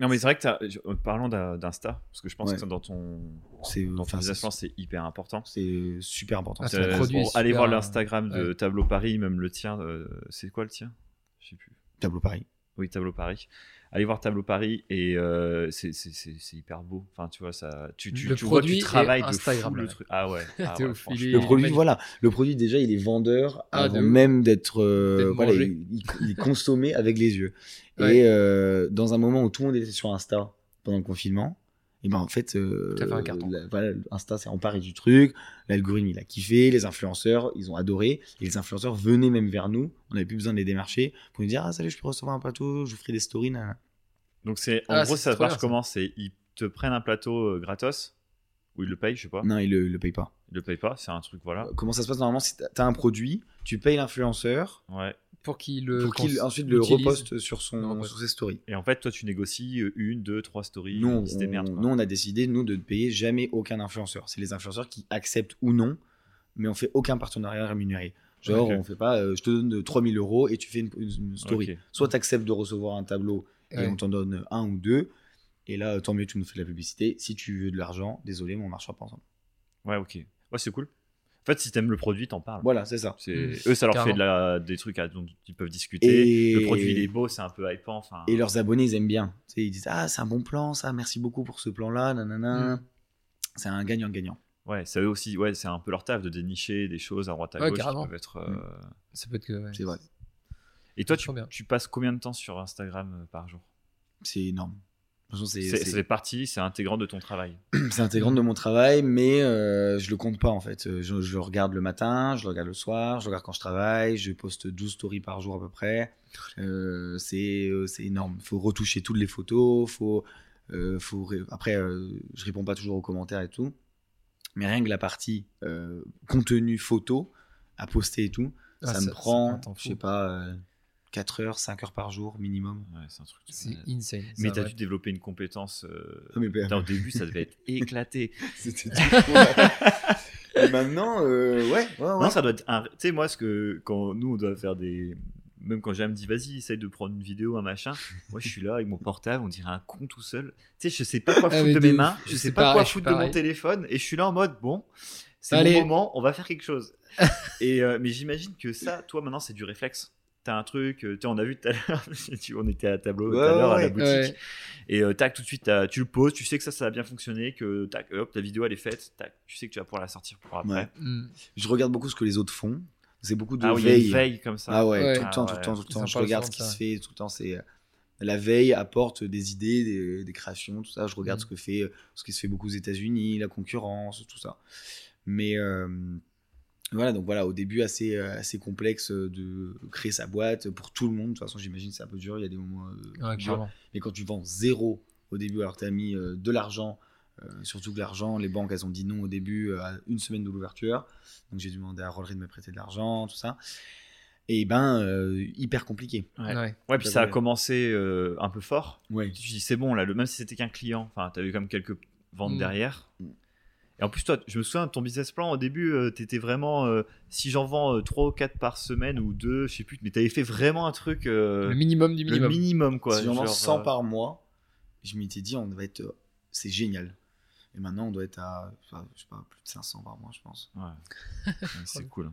Non, mais c'est vrai que parlons d'Insta, parce que je pense Ouais. que dans ton, C'est dans enfin, ton c'est- hyper important. c'est super important. Ah, Euh, produit bon, allez voir euh, l'Instagram de ouais. Tableau Paris, même le tien. euh, c'est quoi le tien? Je sais plus. Tableau Paris. Oui, Tableau Paris. Allez voir Tableau Paris et euh, c'est- c'est c'est- c'est hyper beau. Enfin, tu vois, ça, tu, tu, Le tu vois tu travailles de fou le truc. Ah ouais. (laughs) ah ouais, Le produit, voilà. Le produit, déjà, il est vendeur Ah, avant même d'être. euh, voilà, il, est consommé avec les yeux. Ouais. Et euh, dans un moment où tout le monde était sur Insta pendant le confinement, et ben en fait, euh, fait un carton. la- voilà, Insta s'est emparé du truc. L'algorithme, il a kiffé. Les influenceurs, ils ont adoré. Et les influenceurs venaient même vers nous. On n'avait plus besoin de les démarcher pour nous dire Ah, salut, je peux recevoir un plateau, je vous ferai des stories. Donc, c'est en Ah, gros, ça marche comment? C'est ils te prennent un plateau euh, gratos? Ou ils le payent, je sais pas. Non, ils le, ils le payent pas. Ils le payent pas, c'est un truc, voilà. Comment ça se passe normalement? Si tu as un produit, tu payes l'influenceur Ouais. Pour qu'il pour ensuite le utilise. reposte sur, son, sur ses stories. Et en fait, toi, tu négocies euh, une, deux, trois stories. Nous, on, nous, on a décidé, nous, de ne payer jamais aucun influenceur. C'est les influenceurs qui acceptent ou non, mais on fait aucun partenariat rémunéré. Genre, Ok. on fait pas, euh, je te donne de 3000 euros et tu fais une, story. Soit tu acceptes de recevoir un tableau et Ouais. on t'en donne un ou deux. Et là, tant mieux, tu nous fais de la publicité. Si tu veux de l'argent, désolé, mais on marchera pas ensemble. Ouais, ok. Ouais, c'est cool. En fait, si t'aimes le produit, t'en parles. Voilà, c'est ça. C'est... Mm. Eux, ça leur Carrément. fait de la... des trucs à... dont ils peuvent discuter. Et- Le produit, il est beau, c'est un peu hypant. Enfin... Et leurs abonnés, ils aiment bien. Tu sais, ils disent Ah, c'est un bon plan, ça, merci beaucoup pour ce plan-là, nanana. Mm. C'est un gagnant-gagnant. Ouais, c'est eux aussi. Ouais, c'est un peu leur taf de dénicher des choses à droite à Ouais, gauche qui carrément. peuvent être. euh. Ça peut être que. ouais. C'est vrai. Et toi, tu, tu passes combien de temps sur Instagram euh, par jour? C'est énorme. C'est- C'est c'est- c'est parti, c'est intégrant de ton travail. (clears throat) c'est intégrant de mon travail, mais euh, je le compte pas en fait. Euh, Je, je le regarde le matin, je le regarde le soir, je le regarde quand je travaille, je poste 12 stories par jour à peu près. Euh, c'est c'est énorme. faut retoucher toutes les photos, faut, euh, faut ré- après euh, je réponds pas toujours aux commentaires et tout, mais rien que la partie euh, contenu photo à poster et tout, Ah, ça, me prend, je sais pas, euh, 4 heures, 5 heures par jour minimum. Ouais, c'est un truc. de C'est malade. insane. Mais t'as dû développer une compétence. euh, Ah, mais- putain, Au début, ça devait être (laughs) éclaté. C'était Et (laughs) maintenant, euh, ouais, ouais, ouais. Non, ça doit être un. Tu sais, moi, ce que quand nous, on doit faire des. Même quand Jam me dit, vas-y, essaye de prendre une vidéo, un machin. Moi, je suis là avec mon portable, on dirait un con tout seul. Tu sais, je sais pas quoi Ah, foutre de mes ouf. mains, je sais pas pareil, quoi foutre de mon téléphone, et je suis là en mode, bon, c'est mon moment, on va faire quelque chose. (laughs) et euh, mais j'imagine que ça, toi, maintenant, c'est du réflexe. T'as un truc, euh, tu on a vu tout à l'heure, (laughs) on était à tableau tout Ouais, à l'heure à la boutique, ouais. et euh, tac, tout de suite, tu le poses, tu sais que ça, ça a bien fonctionné, que tac, hop, ta vidéo elle est faite, tac, tu sais que tu vas pouvoir la sortir pour après. Ouais. Mm. Je regarde beaucoup ce que les autres font. C'est beaucoup de Ah veille. comme ça. Ah ouais, Ouais. tout le Ah temps, tout ouais. le temps, tout le temps. Je regarde ce qui se fait tout le temps. C'est euh, la veille apporte des idées, des, des créations, tout ça. Je regarde Mhm. ce que fait, ce qui se fait beaucoup aux États-Unis, la concurrence, tout ça. Mais euh, voilà, donc voilà, au début assez euh, assez complexe de créer sa boîte pour tout le monde. De toute façon, j'imagine que c'est un peu dur. Il y a des moments euh, Ouais, durs. Mais quand tu vends zéro au début, alors que tu as mis euh, de l'argent, euh, surtout que l'argent, les banques, elles ont dit non au début, euh, à une semaine de l'ouverture. Donc j'ai demandé à Rollery de me prêter de l'argent, tout ça. Et ben, euh, hyper compliqué. Ouais. Ouais. Ouais, puis ça a commencé euh, un peu fort. Ouais. Tu te dis, c'est bon, là, le, même si c'était qu'un client, enfin, t'as eu comme quelques ventes Mm. derrière. Mm. Et en plus, toi, je me souviens de ton business plan au début, euh, t'étais vraiment. euh, si j'en vends 3 ou 4 par semaine ou 2, je sais plus, mais t'avais fait vraiment un truc. euh, Le minimum du le minimum. minimum, quoi. si j'en vends genre, 100 euh, par mois, je m'étais dit, on va être. euh, C'est génial. Et maintenant, on doit être à, enfin, je sais pas, plus de 500 par mois, je pense. Ouais. (laughs) Ouais, c'est cool.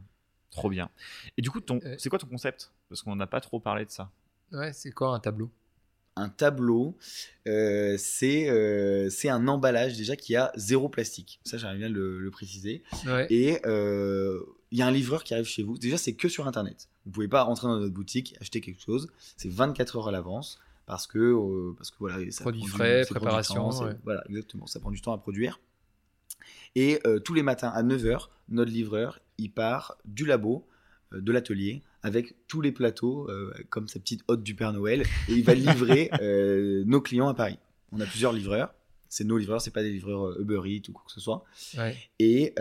Trop bien. Et du coup, ton, Euh. c'est quoi ton concept? Parce qu'on n'a pas trop parlé de ça. Ouais, c'est quoi un tableau? Un tableau, euh, c'est euh, c'est un emballage déjà qui a zéro plastique. Ça, j'aimerais bien le, le préciser. Ouais. Et euh, il y a un livreur qui arrive chez vous. Déjà, c'est que sur Internet. Vous pouvez pas rentrer dans notre boutique, acheter quelque chose. C'est 24 heures à l'avance parce que, parce que voilà, ça du- frais, du préparation, temps, c'est- ouais. Voilà, exactement. Ça prend du temps à produire. Et tous les matins à 9h, notre livreur, il part du labo, de l'atelier, avec tous les plateaux, euh, comme sa petite hôte du Père Noël, et il va livrer (laughs) euh, nos clients à Paris. On a plusieurs livreurs. C'est nos livreurs, c'est pas des livreurs euh, Uber Eats ou quoi que ce soit Ouais. et,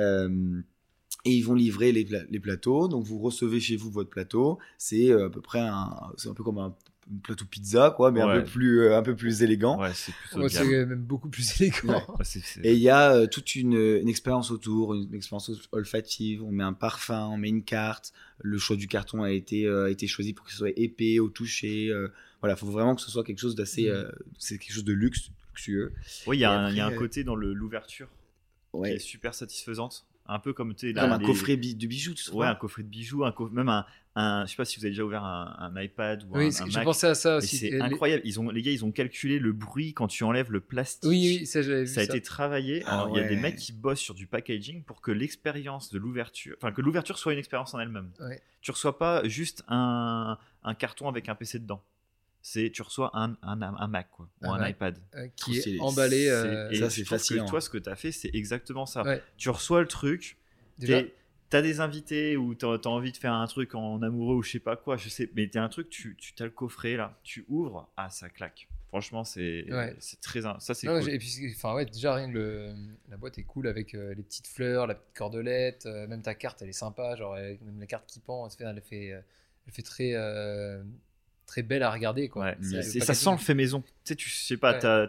et ils vont livrer les, pla- les plateaux. Donc vous recevez chez vous votre plateau. C'est à peu près un, c'est un peu comme un plateau pizza, quoi, mais un peu plus, euh, un peu plus élégant. Ouais, c'est plutôt Ouais, même beaucoup plus élégant. Et il y a euh, toute une, une expérience autour, une expérience olfactive. On met un parfum, on met une carte. Le choix du carton a été, euh, a été choisi pour que ce soit épais au toucher. euh, voilà, il faut vraiment que ce soit quelque chose d'assez, euh, c'est quelque chose de luxe, luxueux. Oui, il y, a un- il y a un après, côté dans l'ouverture qui est super satisfaisante. Un peu comme tu sais, un les- coffret bi- de bijoux, tu Ouais, un coffret de bijoux, un co- même un, un. Je sais pas si vous avez déjà ouvert un, un iPad ou un, Oui, un Mac. pensé à ça aussi. c'est incroyable. Ils ont, les gars, ils ont calculé le bruit quand tu enlèves le plastique. Oui, oui, ça j'avais vu ça a ça. été travaillé. Ah Alors, il y a des mecs qui bossent sur du packaging pour que l'expérience de l'ouverture, enfin que l'ouverture soit une expérience en elle-même. Ouais. Tu reçois pas juste un, un carton avec un PC dedans. C'est tu reçois un, un, un Mac quoi, ou Un un Mac. iPad. Euh, qui est emballé. Euh, et ça, je c'est fascinant. Que toi, ce que tu as fait, c'est exactement ça. Ouais. Tu reçois le truc, Déjà, t'as des invités ou t'as as envie de faire un truc en amoureux ou je sais pas quoi, je sais, mais t'as un truc, tu tu t'as le coffret là, tu ouvres, ah ça claque. Franchement, c'est Ouais. c'est très ça c'est Non, cool. et puis, enfin, ouais, déjà, rien que le, la boîte est cool avec euh, les petites fleurs, la petite cordelette, euh, même ta carte, elle est sympa, genre, même la carte qui pend, elle fait, elle fait, euh, elle fait très, euh, très belle à regarder, quoi. Ouais, C'est- le c'est- ça sent le fait maison. Tu sais, tu sais pas, Ouais. t'as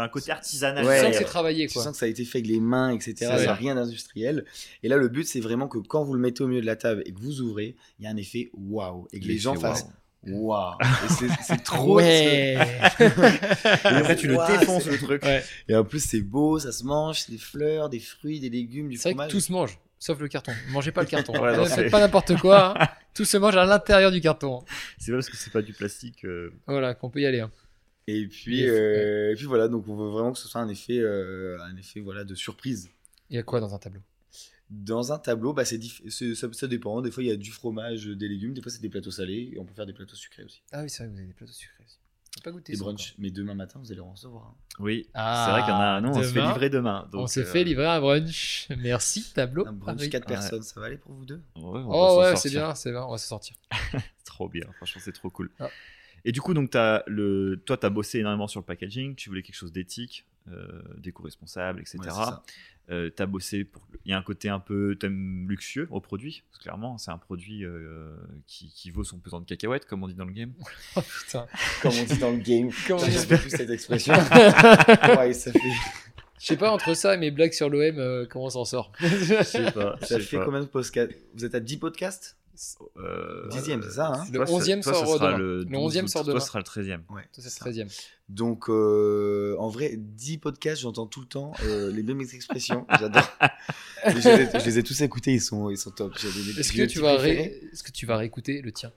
as un côté artisanal. Tu Ouais, sens que c'est travaillé, Tu quoi. sens que ça a été fait avec les mains, etc. C'est Il n'y a ça. rien d'industriel. Et là, le but, c'est vraiment que quand vous le mettez au milieu de la table et que vous ouvrez, il y a un effet waouh. Et que les gens fassent waouh. C'est- trop. Ouais. (laughs) Et après, tu le défonces le truc. Ouais. Et en plus, c'est beau, ça se mange, c'est des fleurs, des fruits, des légumes, du C'est vrai que fromage. tout se mange, sauf le carton. Ne mangez pas le carton. (laughs) Ouais, non, faites pas n'importe quoi. hein. (laughs) Tout se mange à l'intérieur du carton. C'est parce que c'est pas du plastique. euh, Voilà, qu'on peut y aller. hein. Et puis, euh, et puis voilà, donc on veut vraiment que ce soit un effet, euh, un effet voilà, de surprise. Il y a quoi dans un tableau? Dans un tableau, bah, c'est ça, ça dépend. Des fois, il y a du fromage, des légumes. Des fois, c'est des plateaux salés. Et on peut faire des plateaux sucrés aussi. Ah oui, c'est vrai que vous avez des plateaux sucrés aussi. J'ai pas goûté Des brunchs. Mais demain matin, vous allez en recevoir. hein. Oui, Ah, c'est vrai qu'il y en a. Nous, on se fait livrer demain. on donc, s'est euh, fait livrer un brunch. Merci, tableau. Un brunch Paris. 4 Ouais. personnes, ça va aller pour vous deux? Ouais, on Oh ouais, c'est bien, c'est bien, on va se sortir. (laughs) Trop bien, franchement, c'est trop cool. Ah. Et du coup, donc, as le... toi, tu as bossé énormément sur le packaging, tu voulais quelque chose d'éthique, euh, d'éco-responsable, etc. Ouais, ça. Euh, t'as bossé pour. Il y a un côté un peu thème luxueux au produit, parce que clairement, c'est un produit euh, qui, qui vaut son pesant de cacahuètes, comme on dit dans le game. (laughs) Oh putain. (laughs) Comme on dit dans le game. (laughs) J'espère plus cette expression. ouais, ça fait, Je sais pas, entre ça et mes blagues sur l'OM, euh, comment on s'en sort? Je sais pas. ça fait pas. combien de podcasts Vous êtes à 10 podcasts? Euh, Dixième, c'est ça, hein Le toi, 11e toi, sort sera demain. Le, Le 12 11e août. sort Toi, demain. ce sera le 13e. Ouais. Ça, c'est ça. 13 e Donc, euh, en vrai, 10 podcasts, j'entends tout le temps euh, les mêmes expressions. (laughs) J'adore. Je, les ai- je les ai tous écoutés, ils sont, ils sont top. Est-ce que, tu vas ré... Est-ce que tu vas réécouter le tien?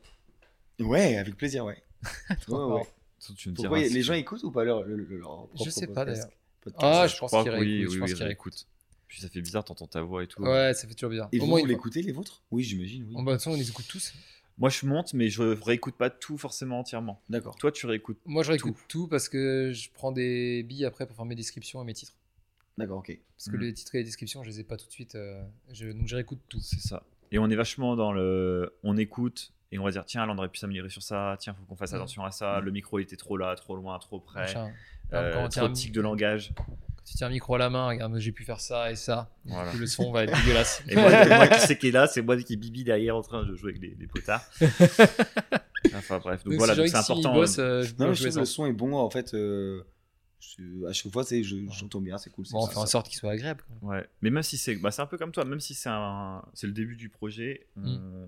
Ouais, avec plaisir, ouais. (laughs) Ouais, ouais. Tu me Pourquoi diras les gens écoutent ou pas leur, leur, leur propre Je sais pas podcast d'ailleurs. Podcast? Ah, je je pense crois qu'il Puis ça fait bizarre, t'entends ta voix et tout. Ouais, ça fait toujours bizarre. Et Au vous, moins vous l'écoutez les vôtres? Oui, j'imagine, oui. En bonne son, on les écoute tous. Moi, je monte, mais je réécoute pas tout forcément entièrement. D'accord. Toi, tu réécoutes. Moi, je réécoute tout. parce que je prends des billes après pour faire mes descriptions et mes titres. D'accord, ok. Parce que Mhm. les titres et les descriptions, je les ai pas tout de suite. euh, je- Donc, je réécoute tout. C'est ça. Et on est vachement dans le. On écoute et on va dire tiens, là, on aurait pu s'améliorer sur ça. Tiens, faut qu'on fasse Mm. attention à ça. Mm. Le micro était trop là, trop loin, trop près. Machin. Euh, Quand on trop un de de langage. Quand tu tiens un micro à la main, regarde, j'ai pu faire ça et ça. Voilà. le son va être dégueulasse. Et moi, (laughs) moi qui sais qui est là, c'est moi qui est bibi derrière en train de jouer avec les, les potards. (laughs) enfin bref, donc Donc, voilà, si c'est s'il important. bosse, euh, euh, je Non, je trouve le son est bon, en fait. euh, C'est- À chaque fois, c'est, je, j'entends bien, c'est cool. Bon, on ça, fait en sorte qu'il soit agréable. Ouais, mais même si c'est bah, c'est un peu comme toi, même si c'est un c'est le début du projet, on, Mm.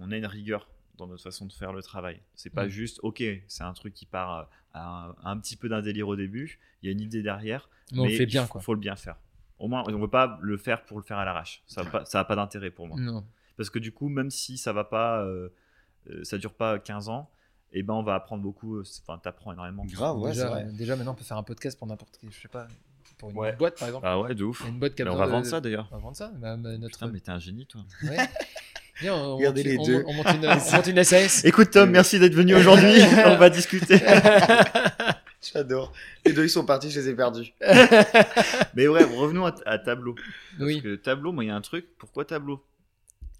on a une rigueur dans notre façon de faire le travail. C'est pas Mm. juste OK, c'est un truc qui part à un, un petit peu d'un délire au début, il y a une idée derrière, Mais on fait il bien, faut, quoi. faut le bien faire. Au moins, on veut pas le faire pour le faire à l'arrache. Ça n'a pas, ça a pas d'intérêt pour moi. Non. Parce que du coup, même si ça va pas, euh, euh, ça dure pas 15 ans, et ben on va apprendre beaucoup. euh, Enfin, t'apprends énormément. Grave, ouais, déjà, vrai. euh, déjà, maintenant, on peut faire un podcast pour n'importe qui. Je sais pas. Pour une Ouais. boîte, par exemple. Ah ouais, de ouf. Il une boîte on va de- vendre ça d'ailleurs. On va vendre ça. Bah, bah, notre... Putain, mais t'es un génie, toi. Ouais. (laughs) Viens, on, Regardez monte, les on- deux. On, monte une, on monte une (laughs) SAS. Écoute, Tom, merci d'être venu aujourd'hui. (laughs) on va discuter. (laughs) J'adore. Les deux, ils sont partis, je les ai perdus. Mais ouais, revenons à, à Tableau. Parce oui. que Tableau, moi, il y a un truc. Pourquoi Tableau?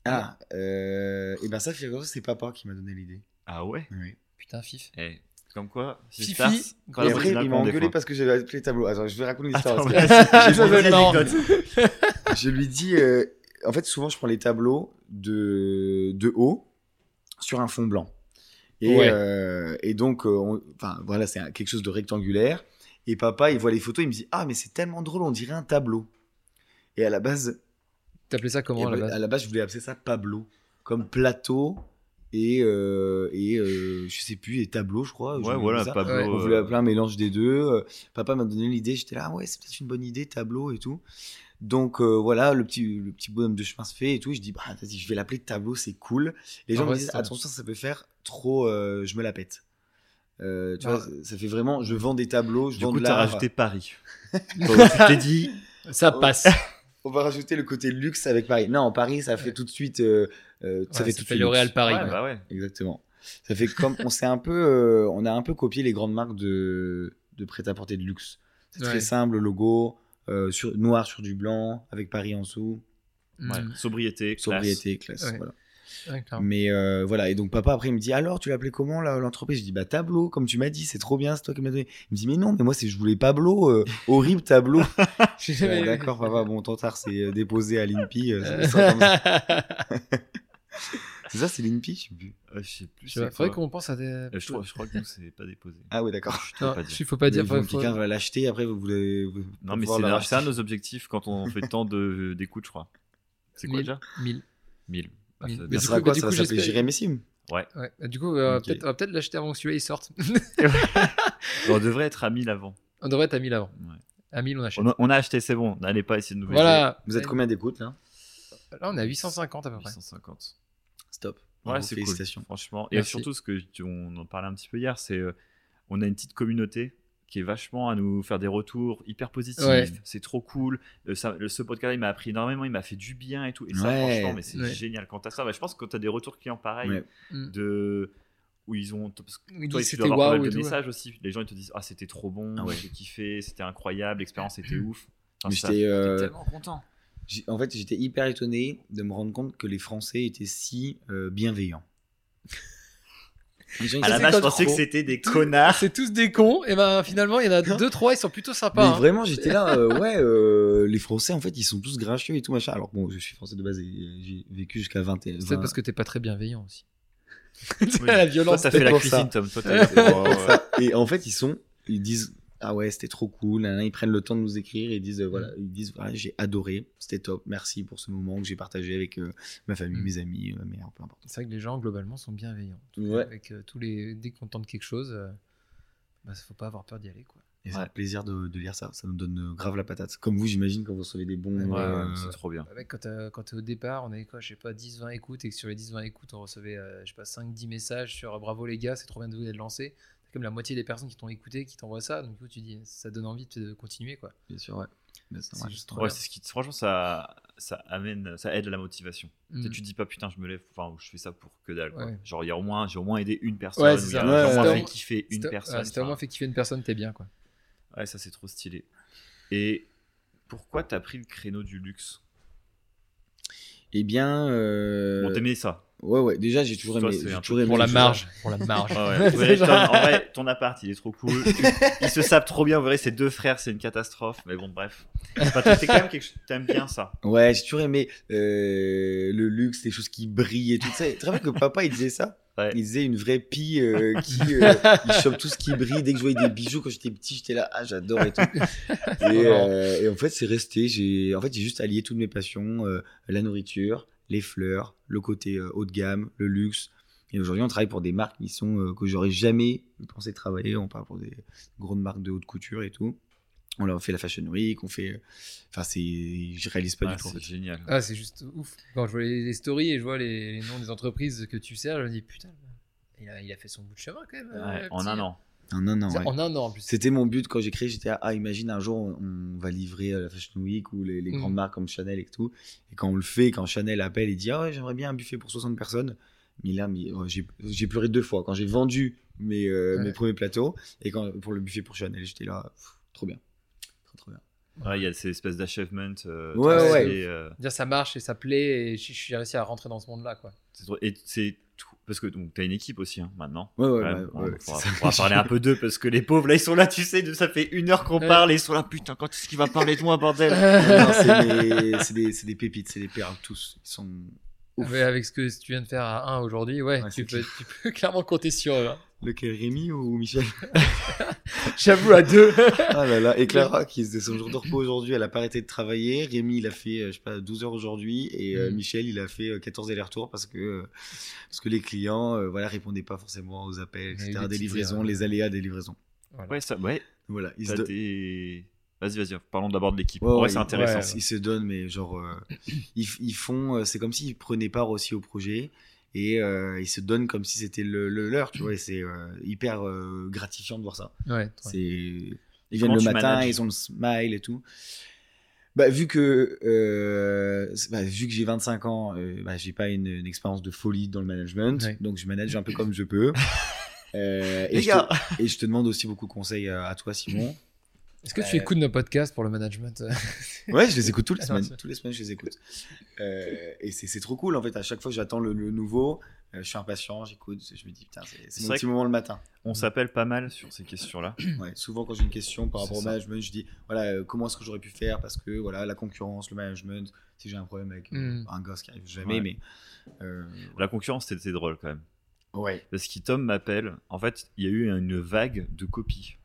Ah, euh, et ben ça, figure c'est papa qui m'a donné l'idée. Ah ouais? Oui. Putain, fif. Eh, Comme quoi, Fifi, quand Et après, il m'a engueulé parce que j'avais appelé tableau. Attends, je vais raconter l'histoire. Marrant. je lui dis, euh, en fait, souvent, je prends les tableaux de, de haut sur un fond blanc. Et, Ouais. euh, et donc, euh, on- enfin, voilà, c'est quelque chose de rectangulaire. Et papa, il voit les photos, il me dit, ah, mais c'est tellement drôle, on dirait un tableau. Et à la base, T'appelais ça comment à la à base la base, je voulais appeler ça Pablo, comme plateau et, euh, et euh, je sais plus, et tableau, je crois. Ouais, voilà. Pablo. Ouais. On voulait appeler un mélange des deux. Papa m'a donné l'idée, j'étais là, ah ouais, c'est peut-être une bonne idée, tableau et tout. Donc euh, voilà, le petit, le petit bonhomme de chemin se fait et tout. Je dis, bah vas-y, je vais l'appeler tableau, c'est cool. Les Ah gens ouais, me disent, attention, ça peut faire trop, euh, je me la pète. Euh, tu Ah. vois, ça- fait vraiment, je vends des tableaux, je Du vends coup, de l'art. rajouté Paris. (laughs) Tu t'es dit, Ça passe. (laughs) On va rajouter le côté luxe avec Paris. Non, Paris, ça fait Ouais. tout de suite. ça Ouais, fait ça tout de fait suite L'Oréal. Paris. bah ouais. Exactement. Ça fait comme on s'est un peu, euh, on a un peu copié les grandes marques de, de prêt-à-porter de luxe. C'est Ouais. très simple, le logo euh, sur, noir sur du blanc avec Paris en dessous, Ouais. Mm. Sobriété, classe. sobriété, classe. Ouais. Voilà. Mais euh, voilà, et donc papa après il me dit alors tu l'as appelé comment là, l'entreprise? Je dis bah tableau, comme tu m'as dit, c'est trop bien, c'est toi qui m'as donné. Il me dit mais non, mais moi c'est je voulais Pablo, euh, (laughs) horrible tableau. (laughs) Euh, D'accord papa, bon ton tard c'est euh, déposé à l'INPI. (laughs) c'est ça, ça. c'est ça, l'INPI, je sais plus. Euh, je sais plus. Faudrait quoi. qu'on pense à des. Euh, Je, crois, je crois que nous, c'est pas déposé. Ah oui d'accord. Pas dire. il faut pas dire. Quelqu'un va l'acheter, après vous voulez. vous- Non, mais c'est racheter. de nos objectifs quand on fait tant de- d'écoutes, je crois. C'est quoi déjà 1000. 1000. Bah, Mille. ça- Mais Ça sera coup- quoi Ça va s'appeler j'espère- Jérémissime. Ouais. Bah, Du coup, euh, peut-être- on va peut-être l'acheter avant que celui-là il sorte. (laughs) on devrait être à 1000 avant. on devrait être à 1000 avant. Ouais. À 1000, on achète. On a, on a acheté, c'est bon. N'allez pas essayer de nous. Voilà. Vous êtes combien d'écoutes là? Là, on est à 850 à peu près. 850. Stop. Ouais, c'est félicitations. cool. Franchement. Et Merci. surtout, ce que tu- on en parlait un petit peu hier, c'est euh, on a une petite communauté qui est vachement à nous faire des retours hyper positifs. Ouais. C'est trop cool. Euh, ça- le- ce podcast, il m'a appris énormément, il m'a fait du bien et tout. Et ça, Ouais. franchement, mais c'est Ouais. génial. Quand t'as ça, bah, je pense que quand t'as des retours clients pareils, Ouais. Mm. de où ils ont. parce que Ils toi, c'était dois avoir messages aussi. Les gens, ils te disent Ah, c'était trop bon, Ah ouais. j'ai kiffé, c'était incroyable, l'expérience était ouf. Enfin, j'étais, euh, tellement content. En fait, j'étais hyper étonné de me rendre compte que les Français étaient si euh, bienveillants. (laughs) Les gens, ils À la base, je pensais que c'était des connards. C'est tous des cons. Et ben finalement, il y en a deux, trois, ils sont plutôt sympas. Mais hein. vraiment, j'étais là, euh, ouais, euh, les Français, en fait, ils sont tous gracieux et tout, machin. Alors, bon, je suis français de base et j'ai vécu jusqu'à 20 et C'est 20. parce que t'es pas très bienveillant aussi. Oui. (laughs) la violence. Toi, t'as fait c'est la pour cuisine, ça. Tom. Toi. (laughs) Et en fait, ils sont, ils disent, ah ouais, c'était trop cool. Ils prennent le temps de nous écrire et ils disent, euh, voilà, ils disent, voilà, j'ai adoré, c'était top, merci pour ce moment que j'ai partagé avec euh, ma famille, Mm. mes amis, euh, ma mère, peu importe. C'est vrai que les gens globalement sont bienveillants. Ouais. Avec euh, tous les dès qu'on tente quelque chose, euh, bah, faut pas avoir peur d'y aller quoi. Et c'est Ouais. un plaisir de, de lire ça, ça nous donne grave la patate. Comme vous, j'imagine, quand vous recevez des bons. Ouais, euh, c'est trop bien. Bah, mec, quand t'es au départ, on avait quoi, je sais pas, 10-20 écoutes et que sur les 10-20 écoutes, on recevait, euh, je sais pas, 5-10 messages sur bravo les gars, c'est trop bien de vous être lancé. Comme la moitié des personnes qui t'ont écouté, qui t'envoient ça, donc du coup, tu dis, ça donne envie de continuer quoi. Bien sûr, ouais. Mais c'est juste trop Ouais, bien. c'est ce qui, franchement, ça, ça amène, ça aide à la motivation. Tu Mm. Tu te dis pas putain, je me lève, enfin, je fais ça pour que dalle. Quoi. Ouais. Genre, il y a au moins, j'ai au moins aidé une personne, Ouais, j'ai Ouais, au moins fait kiffer une personne. si t'as au moins fait kiffer une personne, t'es bien quoi. Ouais, ça c'est trop stylé. Et pourquoi t'as pris le créneau du luxe? Eh bien. euh, Bon, t'aimais ça. Ouais, ouais. Déjà, j'ai toujours Toi, aimé. toujours aimé Pour la marge. Pour la marge. Ah ouais. (laughs) Tom, en vrai, ton appart, il est trop cool. Ils se sapent trop bien. Vous verrez, ces deux frères, c'est une catastrophe. Mais bon, bref. C'est pas tout- c'est quand même quelque chose. T'aimes bien ça. Ouais, j'ai toujours aimé euh, le luxe, les choses qui brillent et tout ça. Très bien que papa il disait ça? Ouais. Il disait une vraie pie euh, qui euh, (laughs) il chope tout ce qui brille. Dès que je voyais des bijoux quand j'étais petit, j'étais là, ah j'adore et tout. (laughs) Et, euh, et en fait, c'est resté. J'ai en fait j'ai juste allié toutes mes passions euh, la nourriture, les fleurs, le côté euh, haut de gamme, le luxe. Et aujourd'hui, on travaille pour des marques qui sont euh, que j'aurais jamais pensé travailler. On parle pour des grandes marques de haute couture et tout. On leur fait la Fashion Week, on fait. Enfin, c'est. Je réalise pas Ah, du tout. c'est génial. Ah, c'est juste ouf. Quand je vois les, les stories et je vois les, les noms des entreprises que tu sers, je me dis putain, il a, il a fait son bout de chemin quand même. Ouais, euh, en petit. un an. En un an, C'est ouais. En un an en plus. C'était mon but quand j'ai créé. J'étais à, ah, imagine un jour on, on va livrer à la Fashion Week ou les, les Mm. grandes marques comme Chanel et tout. Et quand on le fait, quand Chanel appelle et dit ah ouais, j'aimerais bien un buffet pour 60 personnes. Mais là, mais, oh, j'ai j'ai pleuré deux fois quand j'ai vendu mes, euh, Ouais. mes premiers plateaux et quand pour le buffet pour Chanel, j'étais là, pff, trop bien, trop trop bien. Ouais, il y a ces espèces d'achievement. euh, Ouais, ouais. euh, Dire ça marche et ça plaît et je, suis réussi à rentrer dans ce monde-là quoi. c'est trop- Et c'est tout. Parce que tu as une équipe aussi hein, maintenant. Ouais ouais, Ouais, ouais, on ouais, pourra, parler un peu d'eux parce que les pauvres là ils sont là, tu sais, ça fait une heure qu'on parle et ils sont là, putain, quand est-ce qu'il va parler de moi, bordel (laughs) c'est des, c'est des, c'est des pépites, c'est des perles tous. Ils sont ouf. Ouais, avec ce que tu viens de faire à 1 aujourd'hui, ouais, Ouais, tu, c'est peux, tu peux (laughs) clairement compter sur eux. hein. Lequel Rémi ou Michel (laughs) J'avoue à deux. Ah là là, et Clara, qui était son jour de repos aujourd'hui, elle a pas arrêté de travailler. Rémi, il a fait, euh, je sais pas, 12 heures aujourd'hui. Et euh, Mm. Michel, il a fait euh, 14 allers-retours parce que, euh, parce que les clients, euh, voilà, répondaient pas forcément aux appels, etc. des Des livraisons, erreurs. les aléas des livraisons. Voilà. Ouais, ça, ouais. Voilà, ils se, t'as don- des- Vas-y, vas-y, parlons d'abord de l'équipe. Ouais, c'est intéressant. ouais. ils se donnent, mais genre, euh, ils, ils font, euh, c'est comme s'ils prenaient part aussi au projet. Et euh, ils se donnent comme si c'était le, le leur, tu vois. Et c'est euh, hyper euh, gratifiant de voir ça. Ouais, C'est ils Comment viennent le matin, ils ont le smile et tout. Bah, vu que bah, vu que j'ai 25 ans, bah, j'ai pas une, une expérience de folie dans le management, Ouais. donc je manage un peu comme je peux. (laughs) Et, je te, et je te demande aussi beaucoup de conseils à, à toi, Simon. (laughs) Est-ce que tu Euh, écoutes nos podcasts pour le management (laughs) Ouais, je les écoute toutes les semaines. Toutes les semaines, je les écoute. Euh, et c'est c'est trop cool en fait. À chaque fois, j'attends le, le nouveau. euh, je suis impatient, j'écoute. Je me dis putain, c'est mon vrai petit moment le matin. On s'appelle pas mal sur ces questions-là. (clears throat) Ouais, souvent quand j'ai une question par rapport au management, je dis voilà euh, comment est-ce que j'aurais pu faire parce que voilà la concurrence, le management, si j'ai un problème avec euh, Mm. un gosse qui arrive jamais, Ouais. mais euh, La concurrence, c'était drôle quand même. ouais, Parce que Tom m'appelle. En fait, il y a eu une vague de copies.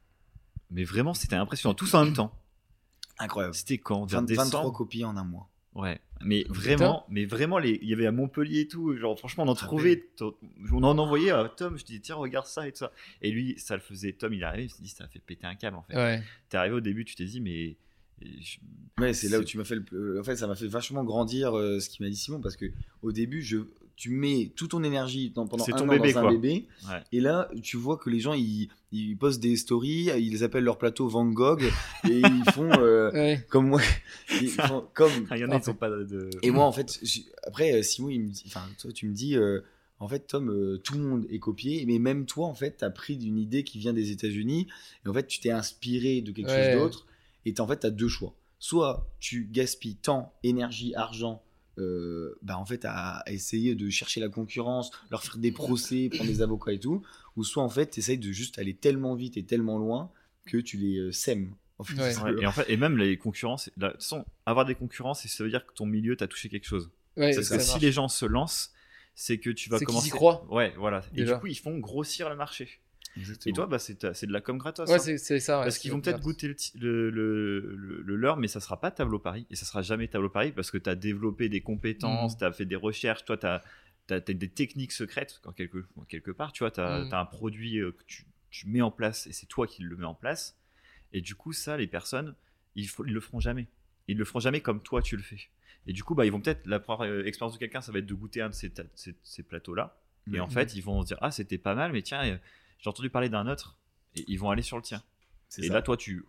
Mais vraiment, c'était impressionnant. Tous en même temps. incroyable. C'était quand? Vers 20 23 décembre? copies en un mois. Ouais. Mais vraiment, mais vraiment, les... il y avait à Montpellier et tout. Genre, franchement, on en trouvait. On en envoyait à Tom. Je dis, tiens, regarde ça et tout ça. Et lui, ça le faisait. Tom, il est arrivé. Il s'est dit, ça a fait péter un câble en fait. Ouais. T'es arrivé au début, tu t'es dit, mais. je- Ouais, c'est là où tu m'as fait le plus- en fait ça m'a fait vachement grandir euh, ce qu'il m'a dit Simon parce que au début je tu mets toute ton énergie dans- pendant un ton an bébé, dans un quoi. bébé Ouais. et là tu vois que les gens ils, ils postent des stories ils appellent leur plateau Van Gogh et ils font euh, (laughs) Ouais. comme moi ils font comme Il y en a, ils sont pas de. Et moi, en fait, après, euh, Simon, il me dit, enfin, toi, tu me dis, euh, en fait, Tom, euh, tout le monde est copié, mais même toi, en fait, t'as pris d'une idée qui vient des États-Unis, et en fait, tu t'es inspiré de quelque Ouais. chose d'autre, et en fait, t'as deux choix. Soit tu gaspilles temps, énergie, argent, euh, bah, en fait, à, à essayer de chercher la concurrence, leur faire des procès, prendre des avocats et tout, ou soit, en fait, t'essayes de juste aller tellement vite et tellement loin que tu les euh, sèmes. En fait, Ouais. c'est Ouais, le- et en fait, et même les concurrences, là, de toute façon, avoir des concurrences, ça veut dire que ton milieu t'a touché quelque chose. Ouais, Parce ça que si les gens se lancent, c'est que tu vas C'est qu'ils y commencer. croient. Ouais, voilà. Et du coup, ils font grossir le marché. Exactement. Et toi, bah, c'est de la com gratos. Ouais, hein. c'est c'est ça. ouais, Parce c'est qu'ils vont peut-être gratos. goûter le, le, le, le- le leur, mais ça sera pas tableau Paris. Et ça sera jamais tableau Paris parce que tu as développé des compétences, Mm. tu as fait des recherches, toi, tu as, des techniques secrètes, quand quelque, en quelque part. Tu vois, tu as, Mm. un produit euh, que tu, tu mets en place et c'est toi qui le mets en place. Et du coup, ça, les personnes, ils, ils le feront jamais. Ils le feront jamais comme toi, tu le fais. Et du coup, bah, ils vont peut-être, la première euh, expérience de quelqu'un, ça va être de goûter un de ces, ces- ces plateaux-là. Et en Mhm. fait, ils vont se dire, ah, c'était pas mal, mais tiens, j'ai entendu parler d'un autre. Et ils vont aller sur le tien. Et ça. là, toi, tu,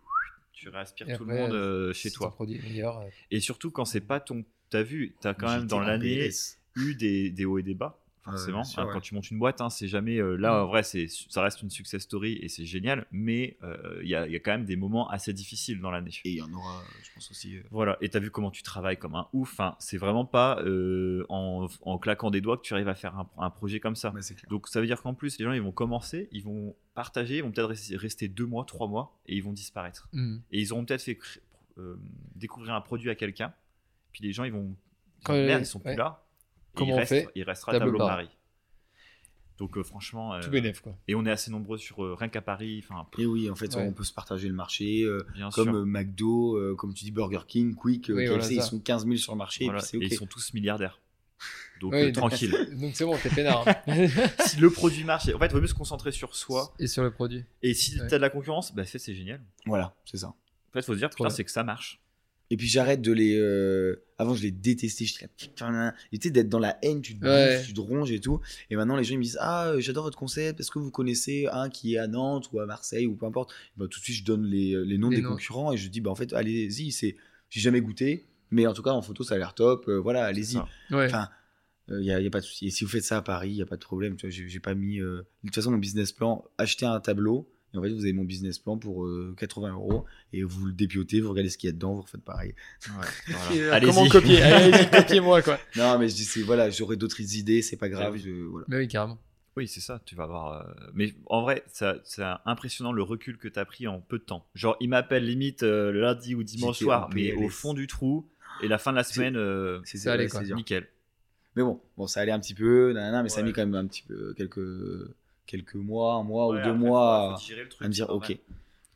tu réaspires Et tout après, le monde euh, chez toi. produit est meilleur. euh, Et surtout, quand c'est pas ton. T'as vu, t'as quand même dans l'année eu des, des hauts et des bas. Forcément. sûr, Hein, ouais. Quand tu montes une boîte, hein, c'est jamais. euh, là, Mm. en vrai, ça reste une success story et c'est génial, mais euh, il y, a, il y a quand même des moments assez difficiles dans l'année. Et il y en aura, je pense aussi. euh, Voilà, et t'as vu comment tu travailles comme un ouf. Enfin, c'est vraiment pas euh, en, en claquant des doigts que tu arrives à faire un, un projet comme ça. Donc ça veut dire qu'en plus, les gens ils vont commencer, ils vont partager, ils vont peut-être rester- deux mois, trois mois, et ils vont disparaître. Mhm. Et ils auront peut-être fait euh, découvrir un produit à quelqu'un, puis les gens ils vont, les- merde, ils sont ouais. plus là. Comment il, on reste, fait il restera Tableau tableau, Paris. Paris. Donc euh, franchement, euh, Tout bénef, quoi. et on est assez nombreux sur euh, rien qu'à Paris, enfin Et oui, en fait, Ouais. on peut se partager le marché. euh, comme euh, McDo, euh, comme tu dis Burger King, Quick, euh, Oui, KFC, voilà, ils sont 15 000 sur le marché Voilà, et puis ils sont tous milliardaires. Donc Oui, euh, tranquille. (laughs) Donc c'est bon, t'es peinard. hein. (laughs) si le produit marche, en fait, il vaut mieux se concentrer sur soi. Et sur le produit. Et si Ouais. t'as de la concurrence, bah, c'est c'est génial. Voilà, c'est ça. En fait, il faut se dire, putain, c'est que ça marche. Et puis j'arrête de les. euh, Avant, je les détestais. J'étais tu sais, d'être dans la haine, tu te Ouais. bouffes, tu te ronges et tout. Et maintenant, les gens ils me disent Ah, euh, j'adore votre concept. Est-ce que vous connaissez un qui est à Nantes ou à Marseille ou peu importe? Bah, Tout de suite, je donne les, les noms Les des noms. concurrents et je dis Bah, en fait, allez-y. c'est J'ai jamais goûté, mais en tout cas, en photo, ça a l'air top. euh, voilà, allez-y. ça. Ouais. Enfin, il n'y a, y a pas de souci. Et si vous faites ça à Paris, il n'y a pas de problème. Tu vois, j'ai j'ai pas mis. euh, De toute façon, mon business plan, achetez un tableau. Et en fait, vous avez mon business plan pour euh, 80 euros. Et vous le dépiotez, vous regardez ce qu'il y a dedans, vous refaites pareil. (laughs) Et, Voilà. euh, Allez-y. Comment copier (laughs) Allez-y, copiez-moi, quoi. Non, mais je dis, c'est- voilà, j'aurai d'autres idées, c'est pas grave. je- voilà. Mais oui, carrément. Oui, c'est ça, tu vas voir. euh, Mais en vrai, c'est impressionnant le recul que tu as pris en peu de temps. Genre, il m'appelle limite euh, le lundi ou dimanche soir, mais au fond du trou, et la fin de la semaine, euh, C'est ouais, dur. nickel. Mais bon, bon, ça allait un petit peu, nanana, mais ça a Ouais. mis quand même un petit peu quelques, quelques mois, un mois Ouais, ou deux après, mois. faut- faut digérer le truc, à me dire ok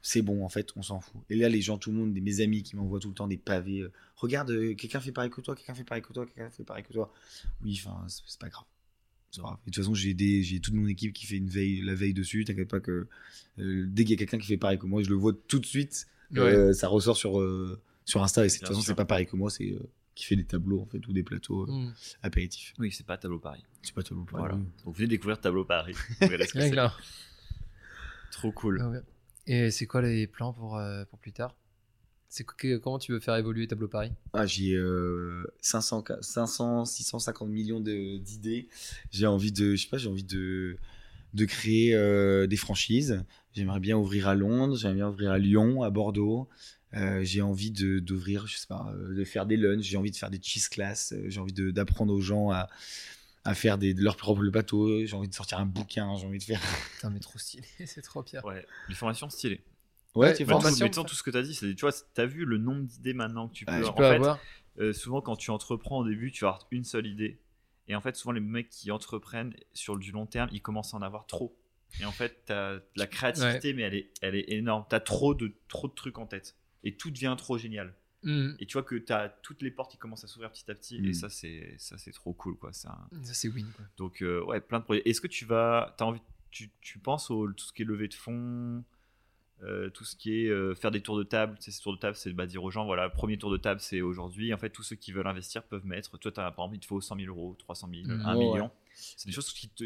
c'est bon en fait on s'en fout. Et là les gens tout le monde mes amis qui m'envoient tout le temps des pavés euh, regarde euh, quelqu'un fait pareil que toi quelqu'un fait pareil que toi quelqu'un fait pareil que toi oui enfin c'est pas grave. Et de toute façon j'ai des j'ai toute mon équipe qui fait une veille la veille dessus. T'inquiète pas que euh, dès qu'il y a quelqu'un qui fait pareil que moi je le vois tout de suite. Ça ressort sur sur Insta et de toute façon c'est pas pareil que moi c'est qui fait des tableaux en fait ou des plateaux euh, Mm. apéritifs Oui, c'est pas Tableau Paris. c'est pas tableau pareil Voilà. Donc, venez découvrir Tableau Paris. (laughs) Vous ce. Trop cool. Ah ouais. Et c'est quoi les plans pour, euh, pour plus tard? C'est que- comment tu veux faire évoluer Tableau Paris? Ah, j'ai euh, 500, 500, 650 millions de- d'idées. J'ai envie de, je sais pas, j'ai envie de, de créer euh, des franchises. J'aimerais bien ouvrir à Londres, j'aimerais bien ouvrir à Lyon, à Bordeaux. Euh, j'ai envie de d'ouvrir, je sais pas, euh, de faire des lunchs. J'ai envie de faire des cheese class. euh, J'ai envie de- d'apprendre aux gens à, à faire des, de leur propre bateau. J'ai envie de sortir un bouquin. J'ai envie de faire. (laughs) Putain, mais trop stylé, (laughs) c'est trop bien. Ouais, les formations stylées. Ouais, Ouais, tu Mais vois. tout, Formation. mais tout, tout ce que tu as dit, c'est, tu vois, t'as vu le nombre d'idées maintenant que tu peux. Ouais, tu en Tu peux fait, avoir. euh, souvent quand tu entreprends au début, tu vas avoir une seule idée. Et en fait, souvent les mecs qui entreprennent sur du long terme, ils commencent à en avoir trop. Et en fait, t'as la créativité, mais elle est, elle est énorme. T'as trop de, trop de trucs en tête. Et tout devient trop génial. Mm. Et tu vois que t'as toutes les portes qui commencent à s'ouvrir petit à petit. Mm. Et ça, c'est, ça, c'est trop cool, quoi. Ça, c'est win, quoi. Donc, euh, ouais, plein de projets. Est-ce que tu vas. As envie, tu, tu penses au tout ce qui est levée de fonds euh, tout ce qui est euh, faire des tours de table, tu sais, ces tours de table, c'est bah, dire aux gens, voilà, premier tour de table, c'est aujourd'hui. En fait, tous ceux qui veulent investir peuvent mettre. Toi, as, par exemple, il te faut 100 000 euros, 300 000, Mhm. 1 Ouais, million. C'est des choses qui te.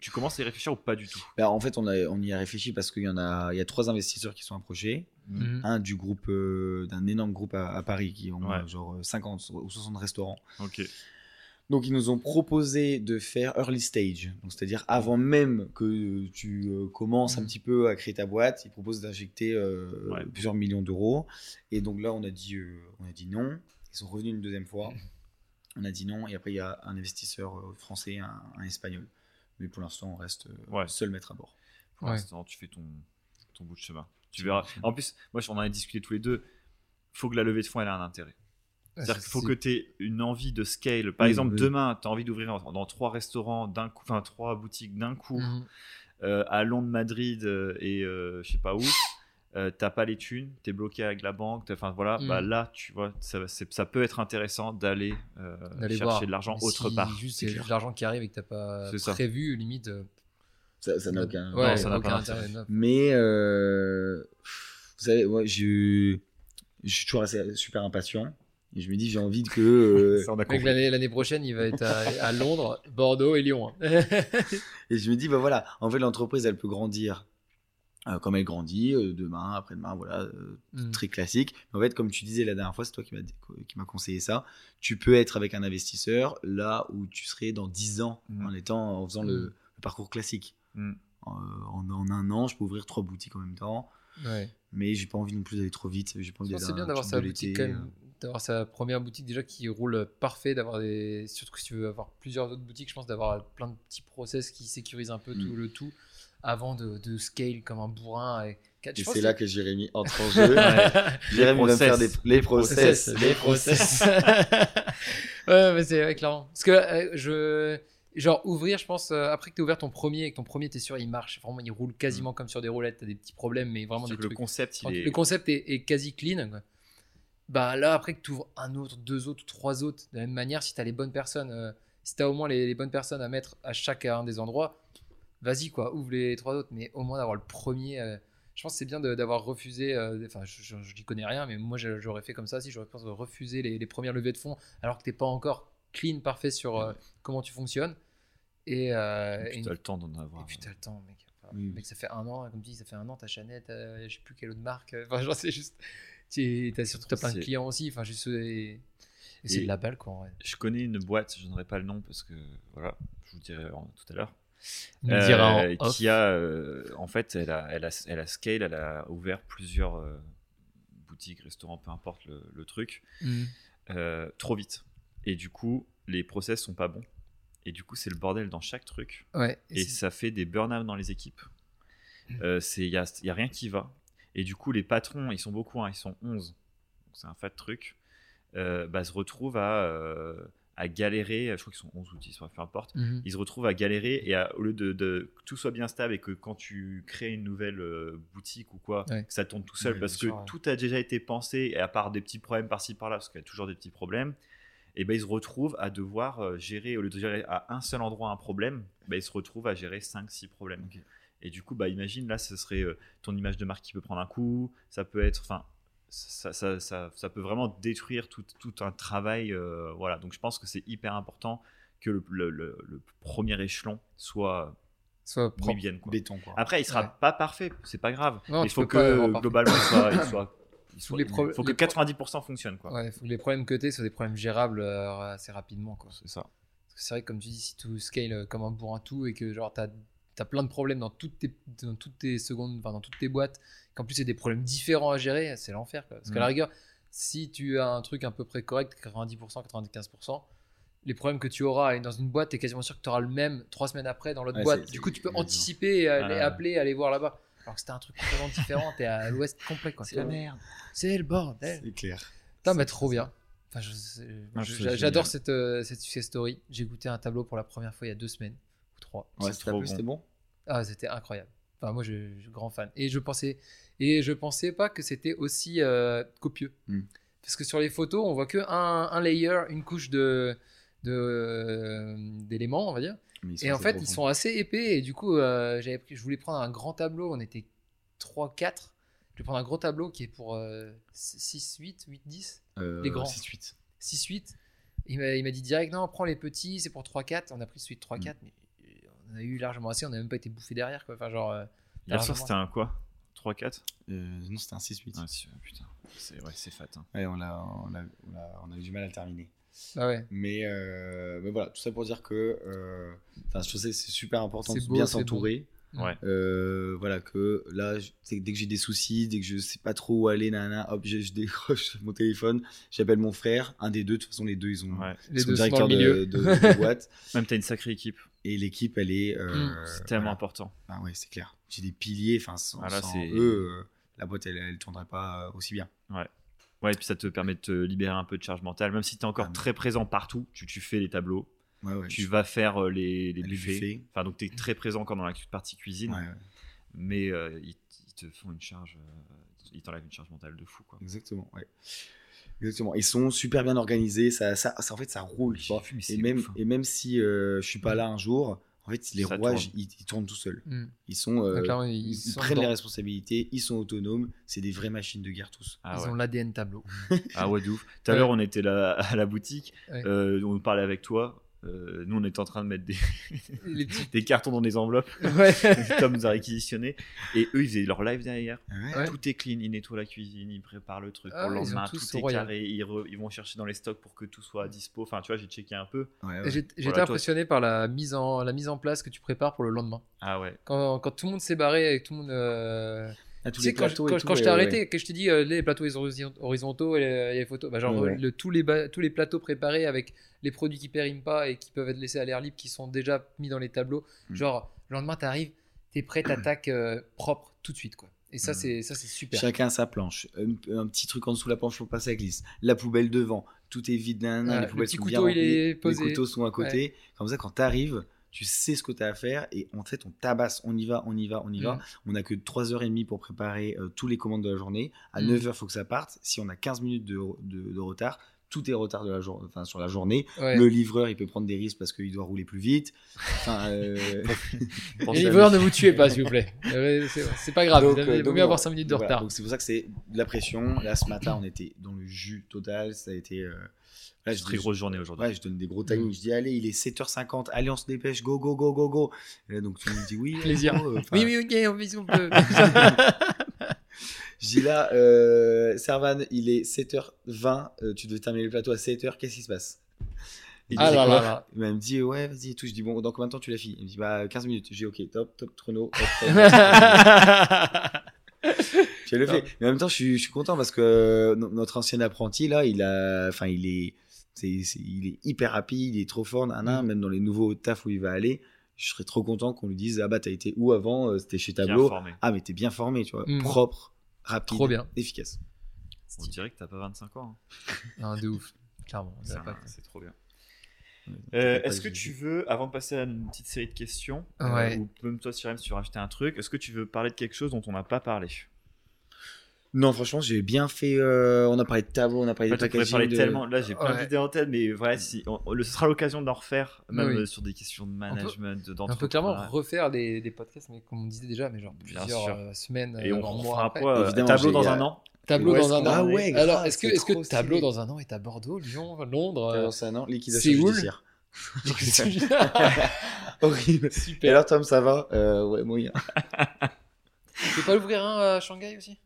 Tu commences à y réfléchir ou pas du tout? Bah, en fait, on, a, on y a réfléchi parce qu'il y en a, il y a trois investisseurs qui sont approchés. Mhm. un du groupe euh, d'un énorme groupe à, à Paris qui ont Ouais. euh, genre euh, 50 ou 60 restaurants. Ok. Donc ils nous ont proposé de faire early stage, donc c'est-à-dire avant même que tu euh, commences un Mhm. petit peu à créer ta boîte, ils proposent d'injecter euh, Ouais. plusieurs millions d'euros. Et donc là on a dit euh, on a dit non. Ils sont revenus une deuxième fois. On a dit non et après il y a un investisseur euh, français, un, un espagnol. Mais pour l'instant on reste euh, Ouais. seul maître à bord. Pour Ouais. l'instant, tu fais ton, ton bout de chemin. Tu verras. En plus, moi, on en a discuté tous les deux. faut que la levée de fonds elle ait un intérêt. C'est-à-dire qu'il faut que tu aies une envie de scale. Par Oui, exemple, oui. demain, tu as envie d'ouvrir dans, dans trois restaurants d'un coup, enfin trois boutiques d'un coup, Mhm. euh, à Londres, Madrid euh, et euh, je sais pas où. (laughs) Euh, t'as pas les thunes, t'es bloqué avec la banque, enfin voilà, bah là tu vois, ça, peut être intéressant d'aller euh, chercher voir. de l'argent autre si part. Juste de l'argent qui arrive et que t'as pas prévu, limite. euh, Ça ça n'a aucun. Ouais, ça n'a aucun pas intérêt. Mais euh, vous savez, moi, je, je suis toujours assez, super impatient. Et je me dis, j'ai envie que. (laughs) euh, l'année prochaine, il va être à, à Londres, Bordeaux et Lyon. (laughs) (laughs) et je me dis, bah voilà, en fait, l'entreprise, elle peut grandir euh, comme elle grandit, euh, demain, après-demain, voilà, euh, Mm. très classique. Mais en fait, comme tu disais la dernière fois, c'est toi qui m'as conseillé ça. Tu peux être avec un investisseur là où tu serais dans 10 ans Mm. en étant en faisant le, Mm. le parcours classique. En, un an, je peux ouvrir trois boutiques en même temps, Ouais. mais j'ai pas envie non plus d'aller trop vite. J'ai pas envie c'est bien d'avoir sa de boutique l'été, quand même, d'avoir sa première boutique déjà qui roule parfait, d'avoir des surtout que si tu veux avoir plusieurs autres boutiques, je pense d'avoir plein de petits process qui sécurisent un peu tout le tout avant de, de scale comme un bourrin. Et, je Et pense c'est que- là que Jérémy entre en jeu. (laughs) (laughs) Jérémy va me faire des, process. les process. les process. (laughs) ouais, mais c'est ouais, clairement. Parce que euh, je. Genre, ouvrir, je pense, euh, après que tu ouvert ton premier et que ton premier, t'es sûr, il marche. Vraiment, il roule quasiment comme sur des roulettes. T'as des petits problèmes, mais vraiment des que le trucs. concept, il est. Le concept est, est quasi clean. quoi. Bah là, après que tu ouvres un autre, deux autres, trois autres, de la même manière, si tu as les bonnes personnes, euh, si tu as au moins les, les bonnes personnes à mettre à chacun des endroits, vas-y, quoi, ouvre les trois autres. Mais au moins d'avoir le premier. euh, je pense que c'est bien d'avoir refusé. euh, Enfin, je, je, n'y connais rien, mais moi j'aurais fait comme ça si j'aurais pensé refuser les, les premières levées de fonds alors que t'es pas encore clean, parfait sur euh, comment tu fonctionnes. Et, euh, Et et puis une- t'as le temps d'en et avoir. puis t'as le temps, mec. Enfin, Oui. mec, ça fait un an, comme tu dis, ça fait un an, t'as euh, je sais plus quelle autre marque. euh, Enfin, (laughs) genre, c'est juste. tu- T'as surtout t'as plein de clients aussi. Enfin, juste. Et, et c'est Et- de la balle, quoi, en vrai. Je connais une boîte, je n'aurai pas le nom parce que voilà, je vous le dirai tout à l'heure. Il nous Euh, dira en off. qui a, euh, en fait, elle a, elle a, elle a scale, elle a ouvert plusieurs euh, boutiques, restaurants, peu importe le, le truc, euh, trop vite. Et du coup, les process sont pas bons. Et du coup, c'est le bordel dans chaque truc. Ouais. Et ça fait des burn-out dans les équipes. Mm. Euh, Il n'y a, y a rien qui va. Et du coup, les patrons, ils sont beaucoup, hein, ils sont 11. Donc, C'est un fat truc. Euh, bah, se retrouvent à, euh, à galérer. Je crois qu'ils sont 11 ou 10, bref, peu importe. Mhm. Ils se retrouvent à galérer et à- au lieu de, de- que tout soit bien stable et que quand tu crées une nouvelle euh, boutique ou quoi, Ouais. que ça tourne tout seul parce que bien sûr, ouais. tout a déjà été pensé et à part des petits problèmes par-ci par-là, parce qu'il y a toujours des petits problèmes, et ben ils se retrouvent à devoir euh, gérer, au lieu de gérer à un seul endroit un problème, ben, ils se retrouvent à gérer 5-6 problèmes. Et du coup, bah, imagine là, ce serait euh, ton image de marque qui peut prendre un coup, ça peut être, enfin, ça, ça, ça, ça peut vraiment détruire tout, tout un travail. euh, voilà, donc je pense que c'est hyper important que le, le- le- le premier échelon soit Soit propre. bien. Quoi. Béton, quoi. Après, il sera Ouais. pas parfait, c'est pas grave. Non, il tu faut que globalement, il soit, il soit, (coughs) il soit- les il pro- faut que les pro- 90% fonctionne. Quoi. Ouais, faut que les problèmes que t'aies soient des problèmes gérables euh, assez rapidement. C'est ça. Vrai que comme tu dis, si tu scales euh, comme un bourrin tout et que genre t'as as plein de problèmes dans toutes tes, dans toutes tes secondes, enfin dans toutes tes boîtes, qu'en plus c'est des problèmes différents à gérer, c'est l'enfer. Parce qu'à Mm. la rigueur, si tu as un truc à peu près correct, 90%, 95%, les problèmes que tu auras dans une boîte, tu es quasiment sûr que tu auras le même trois semaines après dans l'autre Ouais, boîte. c'est- Du coup, tu peux anticiper et aller appeler, aller voir là-bas. Alors que c'était un truc complètement différent, t'es à (laughs) l'ouest complet. quoi. merde. C'est le bordel. C'est clair. Putain, C'est- mais trop bien. Enfin, c'est- Ah, c'est J'adore cette, euh, cette success story. J'ai goûté un tableau pour la première fois il y a deux semaines ou trois. Ouais, plu, bon. c'était bon? Ah, c'était incroyable. Enfin, moi, je, je suis grand fan. Et je pensais, et je pensais pas que c'était aussi euh, copieux. Hmm. Parce que sur les photos, on voit que un, un layer, une couche de de, euh, d'éléments, on va dire. Et en fait, ils sont assez épais. Et du coup, euh, j'avais pris, je voulais prendre un grand tableau. On était 3-4. Je vais prendre un gros tableau qui est pour euh, 6, 8, 8, 10. Euh, les grands. 6-8. 6-8. Il m'a il m'a dit direct, non, prends les petits, c'est pour 3-4. On a pris celui de 3-4, mais on a eu largement assez, on n'a même pas été bouffé derrière. Quoi. Enfin, genre, euh, Hier soir, largement. c'était un quoi? 3-4 Euh, non, c'était un 6-8. ah, si, Putain, c'est ouais, c'est fat. hein. Ouais, on a, on, a, on, a, on a eu du mal à le terminer. ah ouais. Mais, euh, mais voilà, tout ça pour dire que euh, enfin, je trouve que c'est super important de beau, bien s'entourer. Ouais. Euh, voilà, que là, je- dès que j'ai des soucis, dès que je sais pas trop où aller, nanana, hop, je, je décroche mon téléphone, j'appelle mon frère, un des deux, de toute façon, les deux, ils ont Ouais. ils Les sont deux directeurs de, de- de boîte. (laughs) Même t'as une sacrée équipe. Et l'équipe, elle est. euh, Mm, C'est tellement voilà. important. Ah ouais, c'est clair. J'ai des piliers, enfin, sans, Voilà, sans c'est- eux, euh, la boîte, elle, elle tournerait pas aussi bien. Ouais, et puis ça te permet de te libérer un peu de charge mentale. Même si tu es encore Ah, très présent partout, tu, tu fais les tableaux, Ouais, ouais. tu vas faire euh, les, les Les buffets. buffets. Enfin, donc tu es très présent quand dans la partie cuisine, Ouais, ouais, mais euh, ils, ils te font une charge, euh, ils t'enlèvent une charge mentale de fou. Quoi. exactement, ouais. Exactement. Ils sont super bien organisés. Ça, ça, ça- en fait, ça roule. tu vois. vu, Et même, ouf, hein. et même si euh, je suis pas là un jour, en fait, les Ça rouages, tourne. ils, ils tournent tout seuls. Mm. Ils sont, euh, clairement, ils, ils, ils sont prennent dedans. les responsabilités. Ils sont autonomes. C'est des vraies machines de guerre tous. Ah Ils ouais. ont l'ADN tableau. Ah ouais, de ouf. Tout à l'heure, on était là à la boutique, Ouais. euh, on parlait avec toi. Euh, nous, on était en train de mettre des, (laughs) Les petits- des cartons dans (laughs) (laughs) des enveloppes. Ouais. Tom nous a réquisitionné. Et eux, ils faisaient leur live derrière. Ouais. Ouais. Tout est clean, ils nettoient la cuisine, ils préparent le truc Ah, pour le lendemain, tout tout est royal. carré, ils, re- ils vont chercher dans les stocks pour que tout soit à dispo. Enfin, tu vois, j'ai checké un peu. Ouais, J'étais Voilà, toi- impressionné par la mise, en, la mise en place que tu prépares pour le lendemain. Ah ouais. Quand, quand tout le monde s'est barré et que tout le monde. euh, Tous Tu sais, les quand, je- plateaux et quand, tout, quand je ouais, t'ai ouais. arrêté, que je t'ai dit euh, les plateaux horizon- horizontaux et les, photos, bah, genre Ouais, le- tous, les tous les plateaux préparés avec les produits qui périment pas et qui peuvent être laissés à l'air libre, qui sont déjà mis dans les tableaux. Mm. Genre, le lendemain, t'arrives, t'es prêt, t'attaques euh, propre tout de suite. quoi. Et ça, Mm. c'est ça c'est super. Chacun sa planche, un, un petit truc en dessous de la planche pour passer la glisse, la poubelle devant, tout est vide, nanana, Ouais, les le poubelles petit sont couteau, bien il est remplies, posé. les couteaux sont à côté. Comme ça, quand tu arrives, tu sais ce que tu as à faire et en fait, on tabasse, on y va, on y va, on y va. Mm. On n'a que 3h30 pour préparer euh, tous les commandes de la journée. À Mm. 9h, il faut que ça parte. Si on a 15 minutes de, de- de retard, tout est retard de la jour- enfin, sur la journée. Ouais. Le livreur, il peut prendre des risques parce qu'il doit rouler plus vite. Enfin, euh, (laughs) (laughs) Les livreurs, ne vous tuez pas, s'il vous plaît. (laughs) Euh, c'est pas grave, Donc, vous avez- euh, il vaut donc, mieux avoir voilà. 5 minutes de Voilà. retard. Donc c'est pour ça que c'est de la pression. Là, ce matin, on était dans le jus total. Ça a été. euh, Là, je Très dis- grosse journée aujourd'hui. Ouais, je donne des gros timings. Mm. Je dis, allez, il est 7h50. Allez, on se dépêche. Go, go, go, go, go. Et là, donc, tout le monde dit oui. Plaisir. go, euh, Oui, oui, ok, on vit on peut. Je dis là, euh, Servan, il est 7h20. euh, tu devais terminer le plateau à 7h. Qu'est-ce qui se passe? Il ah là quoi là là. Il me dit, ouais, vas-y et tout. Je dis, bon, dans combien de temps tu l'as fini? Il me dit, bah, 15 minutes. Je dis, ok, top, top, chrono. elle (laughs) (laughs) le fait. Mais en même temps, je suis, je suis content parce que euh, no- notre ancien apprenti, là, il a, enfin, il est, il est hyper rapide, il est trop fort, nana, Mm. même dans les nouveaux tafs où il va aller. Je serais trop content qu'on lui dise, ah bah, t'as été où avant Euh, C'était chez Bien Tableau. formé. Ah, mais t'es bien formé, tu vois. Mm. Propre, rapide, Trop bien. efficace. On dirait que t'as pas 25 ans. hein. (laughs) Non, de ouf. Clairement. C'est trop bien. Euh, Est-ce que tu veux, avant de passer à une petite série de questions, euh, Ouais. ou même toi, Sirem, si tu veux rajouter un truc, est-ce que tu veux parler de quelque chose dont on n'a pas parlé? Non, franchement, j'ai bien fait. euh, on a parlé de tableau, on a parlé En de on packaging. parler de- tellement. Là, j'ai plein Ouais. d'idées en tête, mais voilà, si, on- on- ce sera l'occasion d'en refaire, même Oui. euh, sur des questions de management, de On peut clairement refaire des, des podcasts, mais comme on disait déjà, mais genre plusieurs euh, semaines, Et on voire mois fera après. quoi euh, Tableau dans un an Tableau Ouais, dans un ah an. ouais, Alors, est-ce que, est-ce que tableau dans un an est à Bordeaux, Lyon, Londres euh, Alors, ça, non, liquidation judiciaire. (laughs) Super. Horrible. Et alors, Tom, ça va? Euh, Ouais, moyen. Tu peux pas l'ouvrir un à Shanghai aussi?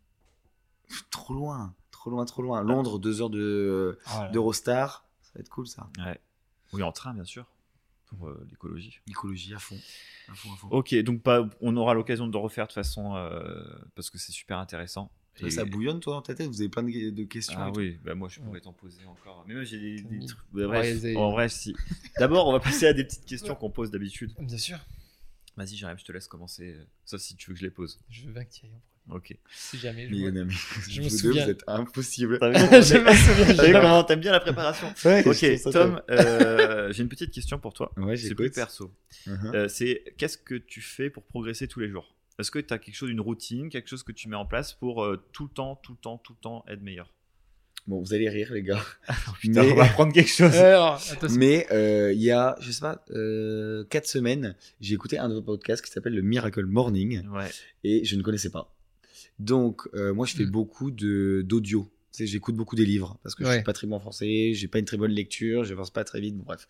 Trop loin, trop loin, trop loin. Londres, deux heures de d'Eurostar. Ça va être cool, ça. Ouais. Oui, en train, bien sûr, pour euh, l'écologie. Écologie à fond. À fond, à fond. Ok, donc pas, on aura l'occasion de refaire de toute façon, euh, parce que c'est super intéressant. Ça, Et- Ça bouillonne, toi, dans ta tête Vous avez plein de, de questions Ah oui, bah moi je pourrais t'en poser encore. Mais moi j'ai des, trucs. bah, Ouais, bref, en vrai, si. D'abord, on va passer à des petites questions qu'on pose d'habitude. Bien sûr. Vas-y, Jérémy, je te laisse commencer. euh, Sauf si tu veux que je les pose. Je veux bien que tu y ailles en premier. Ok. Si jamais je Mais, vois. Je vous me deux, souviens. Vous êtes impossible. (laughs) Vu Je me souviens. T'as comment t'aimes bien la préparation (laughs) Ouais, Ok, Tom, euh, j'ai une petite question pour toi. Ouais, C'est plus perso. Mhm. Euh, c'est qu'est-ce que tu fais pour progresser tous les jours? Est-ce que tu as quelque chose, une routine, quelque chose que tu mets en place pour euh, tout le temps, tout le temps, tout le temps être meilleur? Bon, vous allez rire, les gars. (laughs) Putain, Mais- on va prendre quelque chose. Alors. Mais euh, il y a, je sais pas, euh, 4 semaines, j'ai écouté un de vos podcasts qui s'appelle le Miracle Morning Ouais. et je ne connaissais pas. Donc, euh, moi, je fais Mm. beaucoup d'audio. J'écoute beaucoup des livres parce que je Ouais. suis pas très bon en français, j'ai pas une très bonne lecture, je pense pas très vite, bon, bref.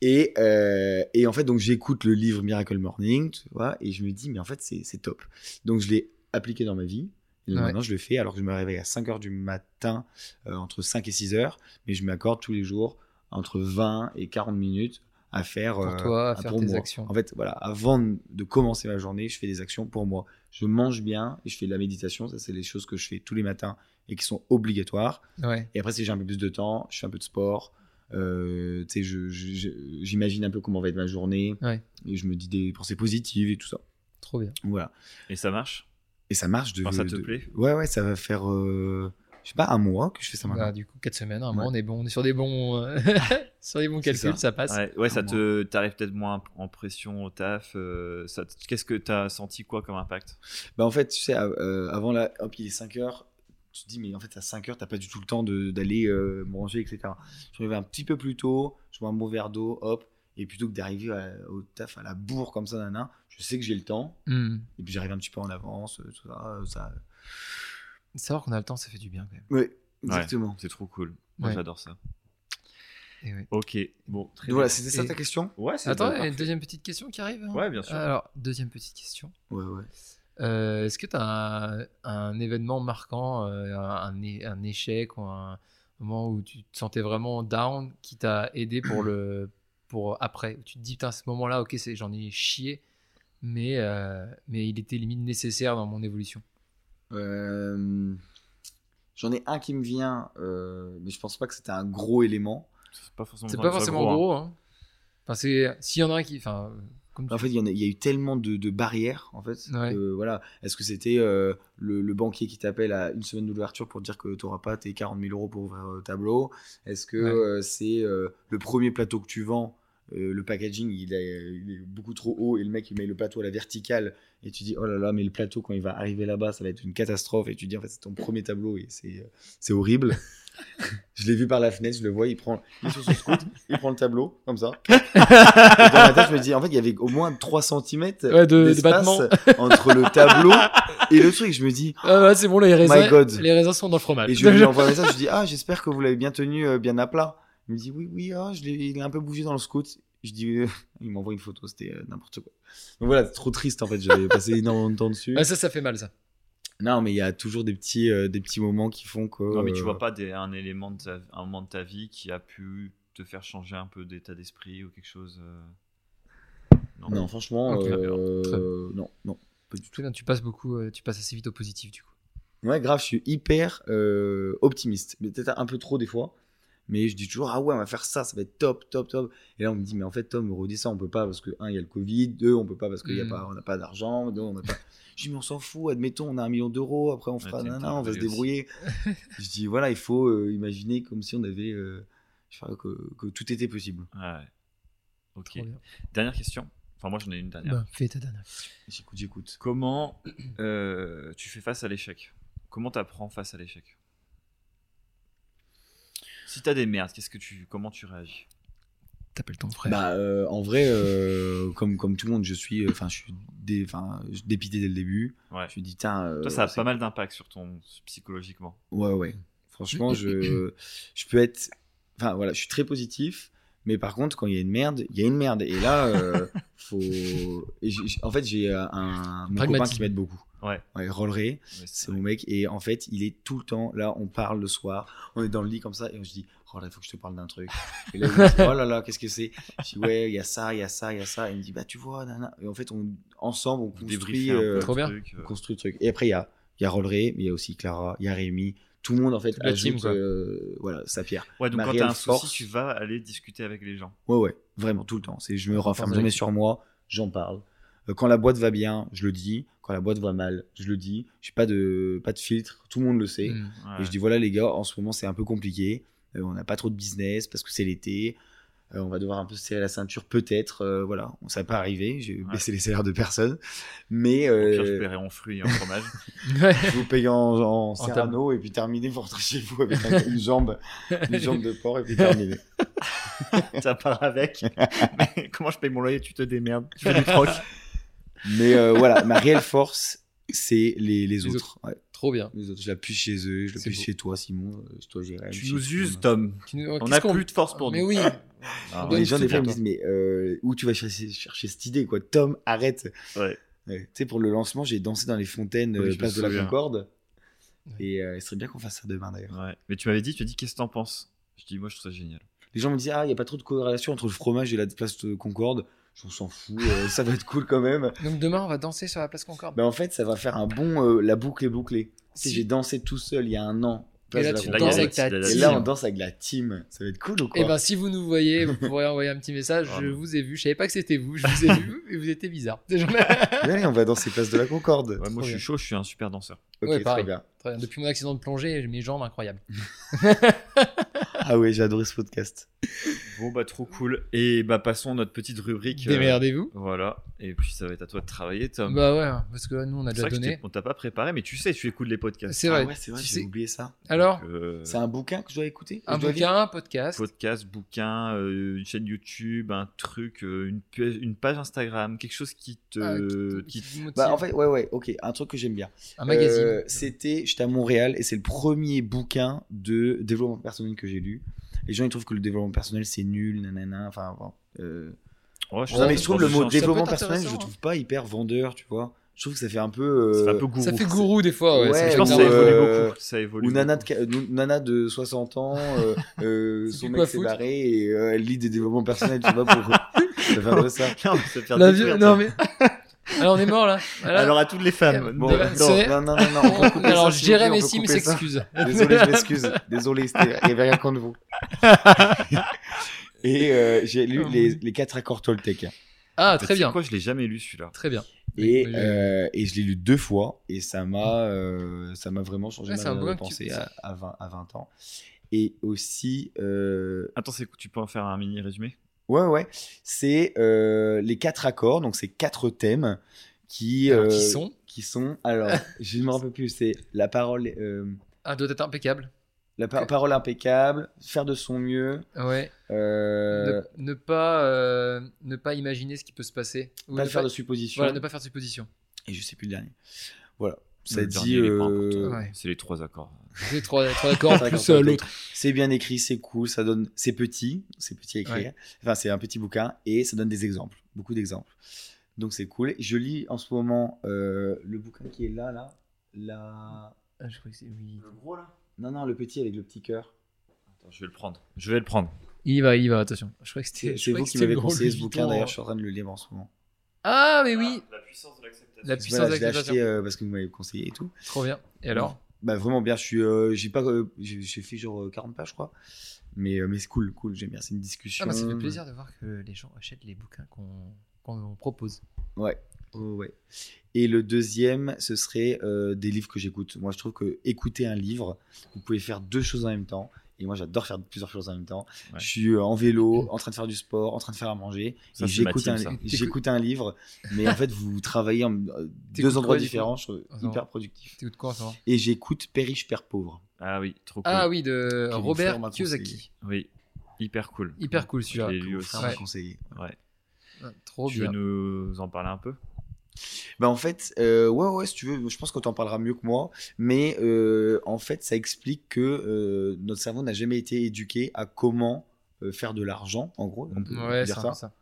Et, euh, et en fait, donc j'écoute le livre Miracle Morning, tu vois, et je me dis, mais en fait, c'est top. Donc, je l'ai appliqué dans ma vie. Et donc Ouais. maintenant, je le fais alors que je me réveille à 5 heures du matin, euh, entre 5 et 6 heures, mais je m'accorde tous les jours entre 20 et 40 minutes à faire Pour toi, à faire pour tes moi. actions. En fait, voilà, avant de commencer ma journée, je fais des actions pour moi. Je mange bien et je fais de la méditation. Ça, c'est les choses que je fais tous les matins et qui sont obligatoires. Ouais. Et après, si j'ai un peu plus de temps, je fais un peu de sport. Euh, j'imagine un peu comment va être ma journée Ouais. et je me dis des pensées positives et tout ça. Trop bien. Voilà. Et ça marche? Et ça marche de. Enfin, ça te de- plaît? Ouais, ouais, ça va faire, euh, je sais pas, un mois que je fais ça maintenant. Bah, du coup, 4 semaines, un mois, on est bon, on est sur des bons, euh, (laughs) sur des bons calculs, ça. ça, passe. Ouais, ouais, ça te t'arrive peut-être moins en pression au taf. euh, ça Qu'est-ce que t'as senti quoi comme impact? Bah en fait, tu sais, euh, avant là, hop, il est 5 heures. Tu te dis, mais en fait, à 5 heures, t'as pas du tout le temps de- d'aller euh, manger, etc. Je me réveille un petit peu plus tôt, je bois un bon verre d'eau, hop. Et plutôt que d'arriver à- au taf à la bourre comme ça, nana, je sais que j'ai le temps. Hmm. Et puis j'arrive un petit peu en avance, tout ça. ça... Savoir qu'on a le temps, ça fait du bien quand même. Ouais, exactement. C'est trop cool. Moi, Ouais. j'adore ça. Et oui. Ok, bon, très Donc voilà, c'était ça Et- ta question? Ouais, c'est Attends, il y a une deuxième petite question qui arrive. hein? Ouais, bien sûr. Alors, deuxième petite question. Ouais, ouais. Euh, Est-ce que tu as un, un événement marquant, euh, un, échec ou un moment où tu te sentais vraiment down qui t'a aidé pour le pour après? Où Tu te dis, putain, ce moment-là, ok, c'est- j'en ai chié, mais, euh, mais il était limite nécessaire dans mon évolution. Euh, J'en ai un qui me vient, euh, mais je pense pas que c'était un gros élément. C'est pas forcément, pas forcément hein. gros. Hein. Enfin, c'est s'il y en a un qui. Enfin, comme tu- En fait, il y, en a, il y a eu tellement de, de barrières, en fait. Ouais. que, voilà. Est-ce que c'était euh, le, le banquier qui t'appelle à une semaine de l'ouverture pour te dire que tu n'auras pas tes 40 000 euros pour ouvrir le tableau? Est-ce que Ouais. euh, c'est euh, le premier plateau que tu vends euh, le packaging il est, il est beaucoup trop haut et le mec il met le plateau à la verticale et tu dis oh là là mais le plateau quand il va arriver là-bas ça va être une catastrophe. Et tu dis en fait c'est ton premier tableau et c'est euh, horrible. (laughs) Je l'ai vu par la fenêtre je le vois il prend il est sur son scoot il prend le tableau comme ça. Et dans ma tête je me dis en fait il y avait au moins 3 cm Ouais, de- de entre le tableau et le truc. Je me dis Ah ouais, c'est bon, les raisins, les raisins sont dans le fromage. et je lui (laughs) envoie un message, je dis Ah, j'espère que vous l'avez bien tenu, euh, bien à plat. Il me dit Oui, oui, ah, je l'ai- il a un peu bougé dans le scout. Je dis euh, (laughs) Il m'envoie une photo, c'était euh, n'importe quoi. Donc voilà, c'est trop triste en fait, j'avais (laughs) passé énormément de temps dessus. Ah, ça, ça fait mal, ça. Non, mais il y a toujours des petits, euh, des petits moments qui font que. Non, mais tu euh, vois pas des- un élément de ta, un moment de ta vie qui a pu te faire changer un peu d'état d'esprit ou quelque chose. euh, Non, franchement, euh, non, non, pas du tout. Bien, tu passes beaucoup, euh, tu passes assez vite au positif, du coup. Ouais, grave, je suis hyper euh, optimiste. Mais peut-être un peu trop des fois. Mais je dis toujours, ah ouais, on va faire ça, ça va être top, top, top. Et là, on me dit, mais en fait, Tom, redescends, on peut pas parce que, un, il y a le Covid, deux, on peut pas parce qu'il y a Mm. pas, on n'a pas d'argent, deux, on n'a pas. (laughs) Je dis, mais on s'en fout, admettons, on a un million d'euros, après on fera, Ouais, nanana, on va se débrouiller. (laughs) je dis, voilà, il faut euh, imaginer comme si on avait, euh, je sais pas, que, que tout était possible. Ouais. Ok. Dernière question. Enfin, moi j'en ai une dernière. Bah, fais ta dernière. J'écoute, j'écoute. Comment euh, tu fais face à l'échec? Comment tu apprends face à l'échec? Si t'as des merdes, qu'est-ce que tu, comment tu réagis T'appelles ton frère. Bah, euh, en vrai, euh, comme, comme tout le monde, je suis, euh, enfin, je suis dé, enfin, je- dépité dès le début. Ouais. Je me dis, tiens. euh, Toi, ça a pas mal d'impact sur ton psychologiquement. Ouais, ouais. Franchement, je, je peux être. Enfin, voilà, je suis très positif. Mais par contre, quand il y a une merde, il y a une merde. Et là, euh, (laughs) faut. et en fait, j'ai un mon copain qui m'aide beaucoup. Ouais. Ouais, c'est mon mec. Et en fait, il est tout le temps là. On parle le soir. On est dans le lit comme ça. Et on se dit, oh là, il faut que je te parle d'un truc. Et là, il me dit, oh là là, qu'est-ce que c'est? Je dis, ouais, il y a ça, il y a ça, il y a ça. Et il me dit, bah, tu vois, nana. Et en fait, on, ensemble, on construit. euh, le Trop bien. truc, euh, on construit le truc. Et après, il y a, il y a Rolleray, mais il y a aussi Clara, il y a Rémi. Tout le monde, en fait, la team, ajoute euh, voilà, sa pierre. Ouais, donc ma quand t'as un réelle souci, force- tu vas aller discuter avec les gens. Ouais, ouais, vraiment, tout le temps. C'est, je me renferme Force jamais sur moi, j'en parle. Euh, Quand la boîte va bien, je le dis. Quand la boîte va mal, je le dis. J'ai pas de, pas de filtre, tout le monde le sait. Mm. Ouais. Et je dis voilà, les gars, en ce moment, c'est un peu compliqué. Euh, on n'a pas trop de business parce que c'est l'été. Euh, on va devoir un peu se serrer la ceinture, peut-être. Euh, voilà, ça va pas arriver. J'ai Ouais. baissé les salaires de personne. Mais Au pire, je paierai en fruits et en fromage. (laughs) Je vous paye en, en En serrano et puis terminé, vous rentrez chez vous avec un- une jambe, une jambe de porc et puis terminé. (laughs) ça part avec. Mais comment je paye mon loyer? Tu te démerdes. Tu fais du troc. (laughs) Mais euh, voilà, ma réelle force, c'est les, les, Les autres. Ouais, Trop bien. les autres. Je l'appuie chez eux, je C'est l'appuie chez toi, Simon, euh, chez toi, Jérém. Tu chez nous uses. Tom. Tu nous- On n'a plus de force pour Mais nous. oui. Ah, On Les gens, des fois, me disent, mais euh, où tu vas chercher, chercher cette idée, quoi? Tom, arrête Ouais. Ouais. Tu sais, pour le lancement, j'ai dansé dans les fontaines, Oui, place de la. Concorde. Ouais. Et euh, il serait bien qu'on fasse ça demain, d'ailleurs. Ouais. Mais tu m'avais dit, tu as dit, qu'est-ce que t'en penses? Je dis, moi, je trouve ça génial. Les gens me disent, ah, il n'y a pas trop de corrélation entre le fromage et la place de Concorde. Je s'en fous, euh, ça va être cool quand même. (laughs) Donc demain, on va danser sur la place Concorde. Ben, en fait, ça va faire un bon. euh, la boucle est bouclée. Si Si. j'ai dansé tout seul il y a un an. Et là, tu danses avec ta la Et team. là, on danse avec la team. Ça va être cool ou quoi Et ben, si vous nous voyez, vous pourrez envoyer un petit message. Ah je vous ai vu. Je savais pas que c'était vous. Je vous ai vu et vous étiez bizarre. (laughs) Allez, on va danser place de la Concorde. Ouais, moi, je suis chaud, je suis un super danseur. Ok, Ouais, très bien. Très. Depuis mon accident de plongée, j'ai mes jambes incroyables. (laughs) Ah ouais, j'ai adoré ce podcast. Bon, bah, trop cool. Et bah, passons à notre petite rubrique. euh, Démerdez-vous. Voilà. Et puis, ça va être à toi de travailler, Tom. Bah ouais, parce que là, nous, on a déjà donné. on t'a pas préparé, mais tu sais, tu écoutes les podcasts. C'est vrai. Ah ouais, c'est vrai, Tu j'ai sais- oublié ça. Alors, euh, C'est un bouquin que je dois écouter? Un dois bouquin, un podcast. podcast, bouquin, euh, une chaîne YouTube, un truc, euh, une, pa- une page Instagram, quelque chose qui te. Ah, qui- qui te motive. Bah, en fait, ouais, ouais, ok. Un truc que j'aime bien. un magazine. C'était, j'étais à Montréal et c'est le premier bouquin de développement personnel que j'ai lu. les gens ils trouvent que le développement personnel c'est nul, nanana. Enfin, bon, euh, Ouais, non, mais je trouve le mot développement personnel, je trouve pas hyper vendeur, tu vois. Je trouve que ça fait un peu. euh, Ça fait un peu gourou. Ça fait gourou des fois, ouais. Ouais, ça Je pense que évolue euh, beaucoup. Ça évolue Ou nana de, beaucoup. ca- ou nana de 60 ans, euh, (laughs) euh, son mec s'est barré et euh, elle lit des développements personnels, tu vois, pour. (laughs) (laughs) ça fait un peu ça. Non, mais ça fait. Non mais. Alors on est mort là. Voilà. Alors à toutes les femmes. Bon, non, non. non, non, non, non, on (laughs) peut couper Alors ça, plaît, Jérémy Sim s'excuse. Désolé, je m'excuse. (laughs) Désolé, c'était- il n'y avait rien contre vous. Et euh, j'ai lu Oh, les, les quatre accords Toltec. Ah très bien, Quoi, je l'ai jamais lu celui-là? très bien. Et, Oui, oui. euh, et je l'ai lu deux fois et ça m'a euh, ça m'a vraiment changé Ouais, ma manière de penser à, à 20, à 20 ans. Et aussi, euh, Attends, c'est- tu peux en faire un mini résumé? Ouais, ouais, c'est euh, les quatre accords, donc c'est quatre thèmes qui, Alors, euh, qui sont qui sont, alors, (laughs) je ne me rappelle plus, c'est la parole, euh, Ah doit être impeccable. la parole impeccable, faire de son mieux, Ouais. euh, Ne, ne pas euh, ne pas imaginer ce qui peut se passer. Ou pas ne faire de suppositions, Voilà, ne pas faire de suppositions. et je sais plus le dernier. Voilà, ça Le dit, euh. Ouais. C'est les trois accords. C'est trois, trois accords (laughs) plus euh, l'autre. C'est bien écrit, c'est cool, ça donne, c'est petit, c'est petit à écrire. Enfin, c'est un petit bouquin et ça donne des exemples, beaucoup d'exemples. Donc c'est cool. Je lis en ce moment euh, le bouquin qui est là, là, la. Ah, je crois que c'est oui. Le gros là? Non, non, le petit avec le petit cœur. Attends, je vais le prendre. Je vais le prendre. Il y va, il y va, attention. Je crois que C'est c'était. c'est vous qui m'avez conseillé ce bouquin. Vuitton, D'ailleurs, hein. je suis en train de le lire en ce moment. Ah mais oui, La puissance de l'acceptation. La Voilà, puissance je l'ai acheté euh, parce que vous m'avez conseillé et tout. trop bien. Et alors? Bah vraiment bien. Je suis, euh, j'ai pas, euh, j'ai fait genre euh, 40 pages, je crois. Mais euh, mais c'est cool, cool. J'aime bien. C'est une discussion. Ah bah ça fait plaisir de voir que les gens achètent les bouquins qu'on qu'on propose. Ouais. Oh, ouais. Et le deuxième, ce serait euh, des livres que j'écoute. Moi, je trouve que écouter un livre, vous pouvez faire deux choses en même temps. Et moi, j'adore faire plusieurs choses en même temps. Ouais. Je suis euh, en vélo, en train de faire du sport, en train de faire à manger. Ça, et j'écoute un, ça. j'écoute un livre. Mais en (laughs) fait, vous travaillez en euh, deux endroits différents. Je trouve moment hyper productif. T'écoutes quoi en ce moment Et j'écoute Père riche, Père pauvre. Ah oui, trop cool. Ah oui, de Robert Kiyosaki. Oui, hyper cool. Hyper cool Je celui-là. l'ai lu aussi. Ouais. conseillé. Ouais. Ah, Trop tu bien. veux nous en parler un peu? Bah en fait, euh, ouais, ouais, si tu veux, je pense qu'on t'en parlera mieux que moi. Mais euh, en fait, ça explique que euh, notre cerveau n'a jamais été éduqué à comment faire de l'argent, en gros. On peut Ouais, dire ça.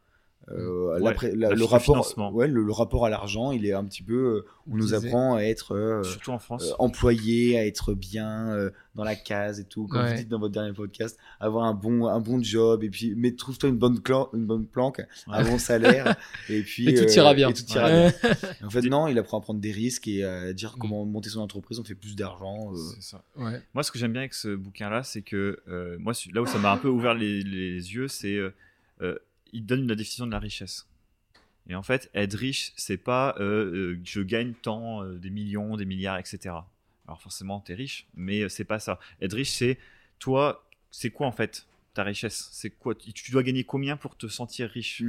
Euh, Ouais, l'après- la- la- le rapport, ouais, le, le rapport à l'argent, il est un petit peu. euh, on nous Disait- apprend à être euh, Surtout en France. euh, employé, à être bien euh, dans la case et tout. Comme Ouais. vous dites dans votre dernier podcast, avoir un bon, un bon job et puis, mais trouve-toi une bonne, une bonne planque, un bon salaire (laughs) et puis. Et tout ira bien. Et tout ira Ouais. bien. En fait, (laughs) non, il apprend à prendre des risques et à dire Mm. comment monter son entreprise, on fait plus d'argent. euh. C'est ça. Ouais. Moi, ce que j'aime bien avec ce bouquin-là, c'est que euh, moi, là où ça m'a un peu ouvert les, les yeux, c'est il donne la définition de la richesse. Et en fait, être riche, c'est pas euh, euh, je gagne tant, euh, des millions, des milliards, etc. Alors forcément, tu es riche, mais c'est pas ça. Être riche, c'est toi, c'est quoi en fait ta richesse? C'est quoi Tu dois gagner combien pour te sentir riche?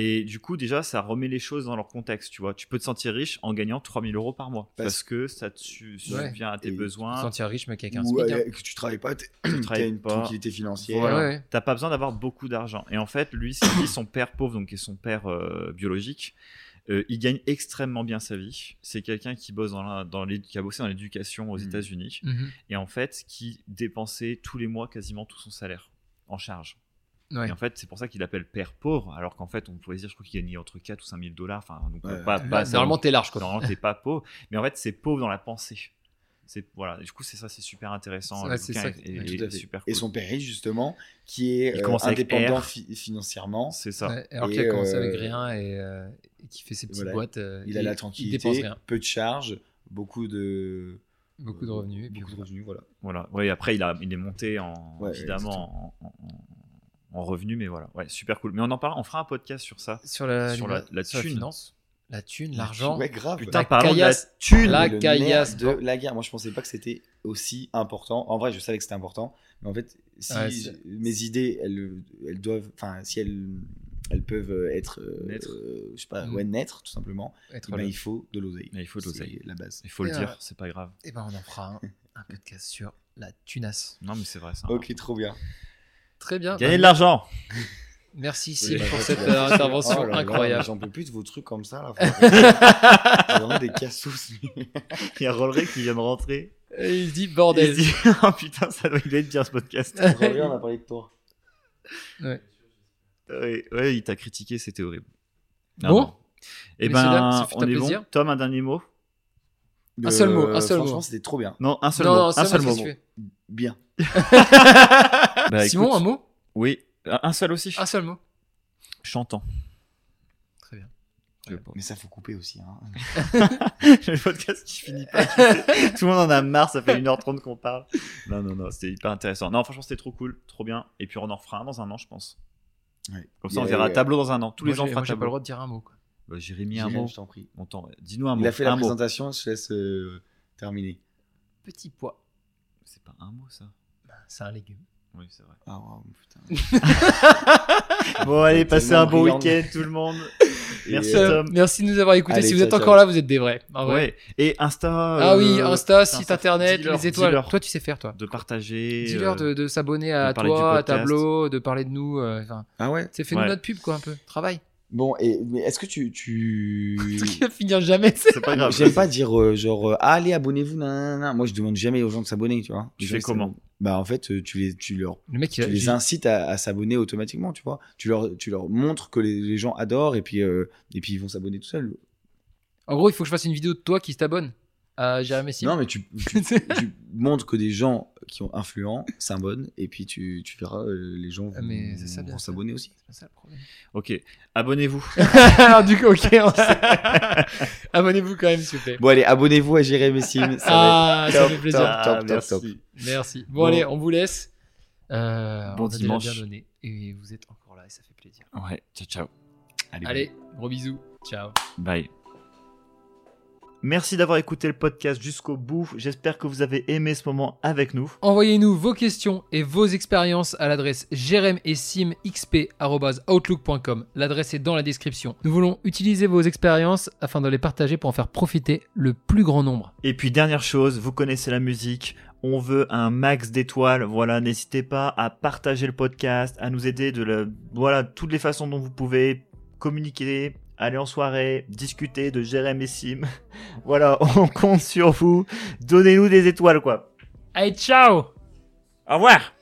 Et du coup, déjà, ça remet les choses dans leur contexte. Tu vois, tu peux te sentir riche en gagnant 3000 euros par mois Parce- parce que ça te su- Ouais. subvient à tes Et Te besoins. sentir riche mais avec un Ou SMIC. hein. que tu travailles pas, Tu (clears throat) travailles une pas. tranquillité financière. Voilà. Ouais, ouais. T'as pas besoin d'avoir beaucoup d'argent. Et en fait, lui, dit, son père pauvre, donc qui est son père euh, biologique, euh, il gagne extrêmement bien sa vie. C'est quelqu'un qui bosse dans, la- dans qui a bossé dans l'éducation aux Mhm. États-Unis Mhm. et en fait qui dépensait tous les mois quasiment tout son salaire en charge. Ouais. Et en fait, c'est pour ça qu'il appelle père pauvre, alors qu'en fait, on pourrait dire, je crois qu'il gagnait entre 4 ou 5 000 dollars. Enfin, donc Ouais. pas, pas Normalement t'es large quoi. normalement, t'es pas pauvre, mais en fait, c'est pauvre dans la pensée. C'est voilà. Du coup, c'est ça, c'est super intéressant. Ouais, c'est ça, Et son père riche, justement, qui est euh, indépendant fi- financièrement. C'est ça. Ouais, alors qu'il a commencé euh, avec rien et, euh, et qui fait ses petites voilà. boîtes. euh, Il et a la Il dépense tranquillité, rien. peu de charges, beaucoup de Beaucoup de revenus. et puis beaucoup de revenus, voilà. Voilà. Ouais, après, il, a, il est monté en, Ouais, évidemment en, en, en revenu, mais voilà. Ouais, super cool. Mais on en parle, on fera un podcast sur ça. Sur la, Sur la- la sur thune. finance. La thune, l'argent. Ouais, grave. Putain, La parlons de la caillasse. thune. La caillasse. de la guerre. Moi, je pensais pas que c'était aussi important. En vrai, je savais que c'était important, mais en fait, si Ouais, mes idées, elles, elles doivent, enfin, si elles, elles peuvent être, euh, Naître. euh, je sais pas, Mm. ouais, naître tout simplement. Être eh ben, il faut de l'oseille. Mais il faut de l'oseille. La base. Il faut le Et, dire, euh, c'est pas grave. Eh ben, on en fera un, un podcast sur la tunasse. Non, mais c'est vrai ça. Ok, trop bien. Très bien. Gagner de Bah, l'argent. (laughs) Merci Oui, Sim bah, pour cette l'as euh, intervention Oh là incroyable. J'en peux plus de vos trucs comme ça. Là. C'est (laughs) vraiment des cassos. Il y a Rolleray qui vient de rentrer. Et il dit Il bordel. se dit, (laughs) oh putain, ça doit il doit être bien ce podcast. Reviens, on a parlé de toi. ouais, ouais, il t'a critiqué, c'était horrible. Ah Bon. Et Messieurs, dames, ça ben, on est plaisir. bon. Tom, un dernier mot? Un seul mot, un seul Franchement, mot. c'était trop bien. Non, un seul non, mot. non, un seul mot. Bien. Bah, (laughs) Simon, écoute, un mot Oui, un seul aussi. Un seul mot. Chantant. Très bien. Mais ça faut couper aussi. Hein. (laughs) le podcast qui finit pas. Tout le monde en a marre, ça fait 1h30 qu'on parle. Non, non, non, c'était hyper intéressant. Non, franchement, c'était trop cool, trop bien. Et puis on en refera un dans un an, je pense. Ouais. Comme ça, on verra un tableau dans un an. Tous Moi, les ans, on fera moi, un j'ai pas le tableau. droit de dire un mot. quoi. Bah, Jérémy, un mot. Je t'en prie. Dis-nous un mot. Il a fait un la mot. présentation, je te laisse euh, terminer. Petit pois. C'est pas un mot, ça. C'est un légume. Oui, c'est vrai. Ah, wow, putain. (laughs) Bon, allez, passez un bon week-end, (laughs) tout le monde. Merci, euh, Tom. Merci de nous avoir écoutés. Allez, si vous êtes ciao. encore là, vous êtes des vrais. En vrai. Ouais. Et Insta. Ah oui, euh, Insta, site internet, les étoiles. dis-leur Toi, tu sais faire, toi. De partager. Dis-leur euh, de, de s'abonner à de toi, à. Tableau, de parler de nous. euh, Ah ouais c'est fais-nous Ouais. notre pub, quoi, un peu. Travail. Bon, et mais est-ce que tu. tu... (laughs) Qui va finir jamais. c'est- pas grave. J'aime pas dire euh, genre euh, Ah, allez abonnez-vous nanana. moi je demande jamais aux gens de s'abonner tu vois Tu fais comment ça- bah en fait euh, tu les tu leur Le mec, il tu a. les incites à, à s'abonner automatiquement tu vois tu leur tu leur montres que les, les gens adorent et puis euh, et puis ils vont s'abonner tout seuls En gros, il faut que je fasse une vidéo de toi qui t'abonne à Jérémy Sim. non mais tu, tu, (laughs) tu montres que des gens qui ont influents s'abonnent et puis tu, tu verras euh, les gens Ah, vont, mais ça, ça. s'abonner aussi C'est ça le problème. Ok. Abonnez-vous. (laughs) Alors, du coup, ok. on- (laughs) Abonnez-vous quand même, s'il vous plaît. bon allez abonnez-vous à Jérémy Sim ça Ah, va ça être fait top, plaisir. top, top, top, merci. top. Merci. Bon, Bon. allez, on vous laisse. Euh, Bon on a déjà dimanche. bien donné. Et vous êtes encore là et ça fait plaisir. Ouais. Ciao, ciao. Allez, gros bisous. Ciao. Bye. Merci d'avoir écouté le podcast jusqu'au bout. J'espère que vous avez aimé ce moment avec nous. Envoyez-nous vos questions et vos expériences à l'adresse jeremessimxp.outlook.com. L'adresse est dans la description. Nous voulons utiliser vos expériences afin de les partager pour en faire profiter le plus grand nombre. Et puis dernière chose, vous connaissez la musique. On veut un max d'étoiles. Voilà, n'hésitez pas à partager le podcast, à nous aider de la, voilà, toutes les façons dont vous pouvez communiquer, aller en soirée, discuter de Jérém et Sim. voilà, (laughs) on compte sur vous. Donnez-nous des étoiles, quoi. Allez, ciao Au revoir!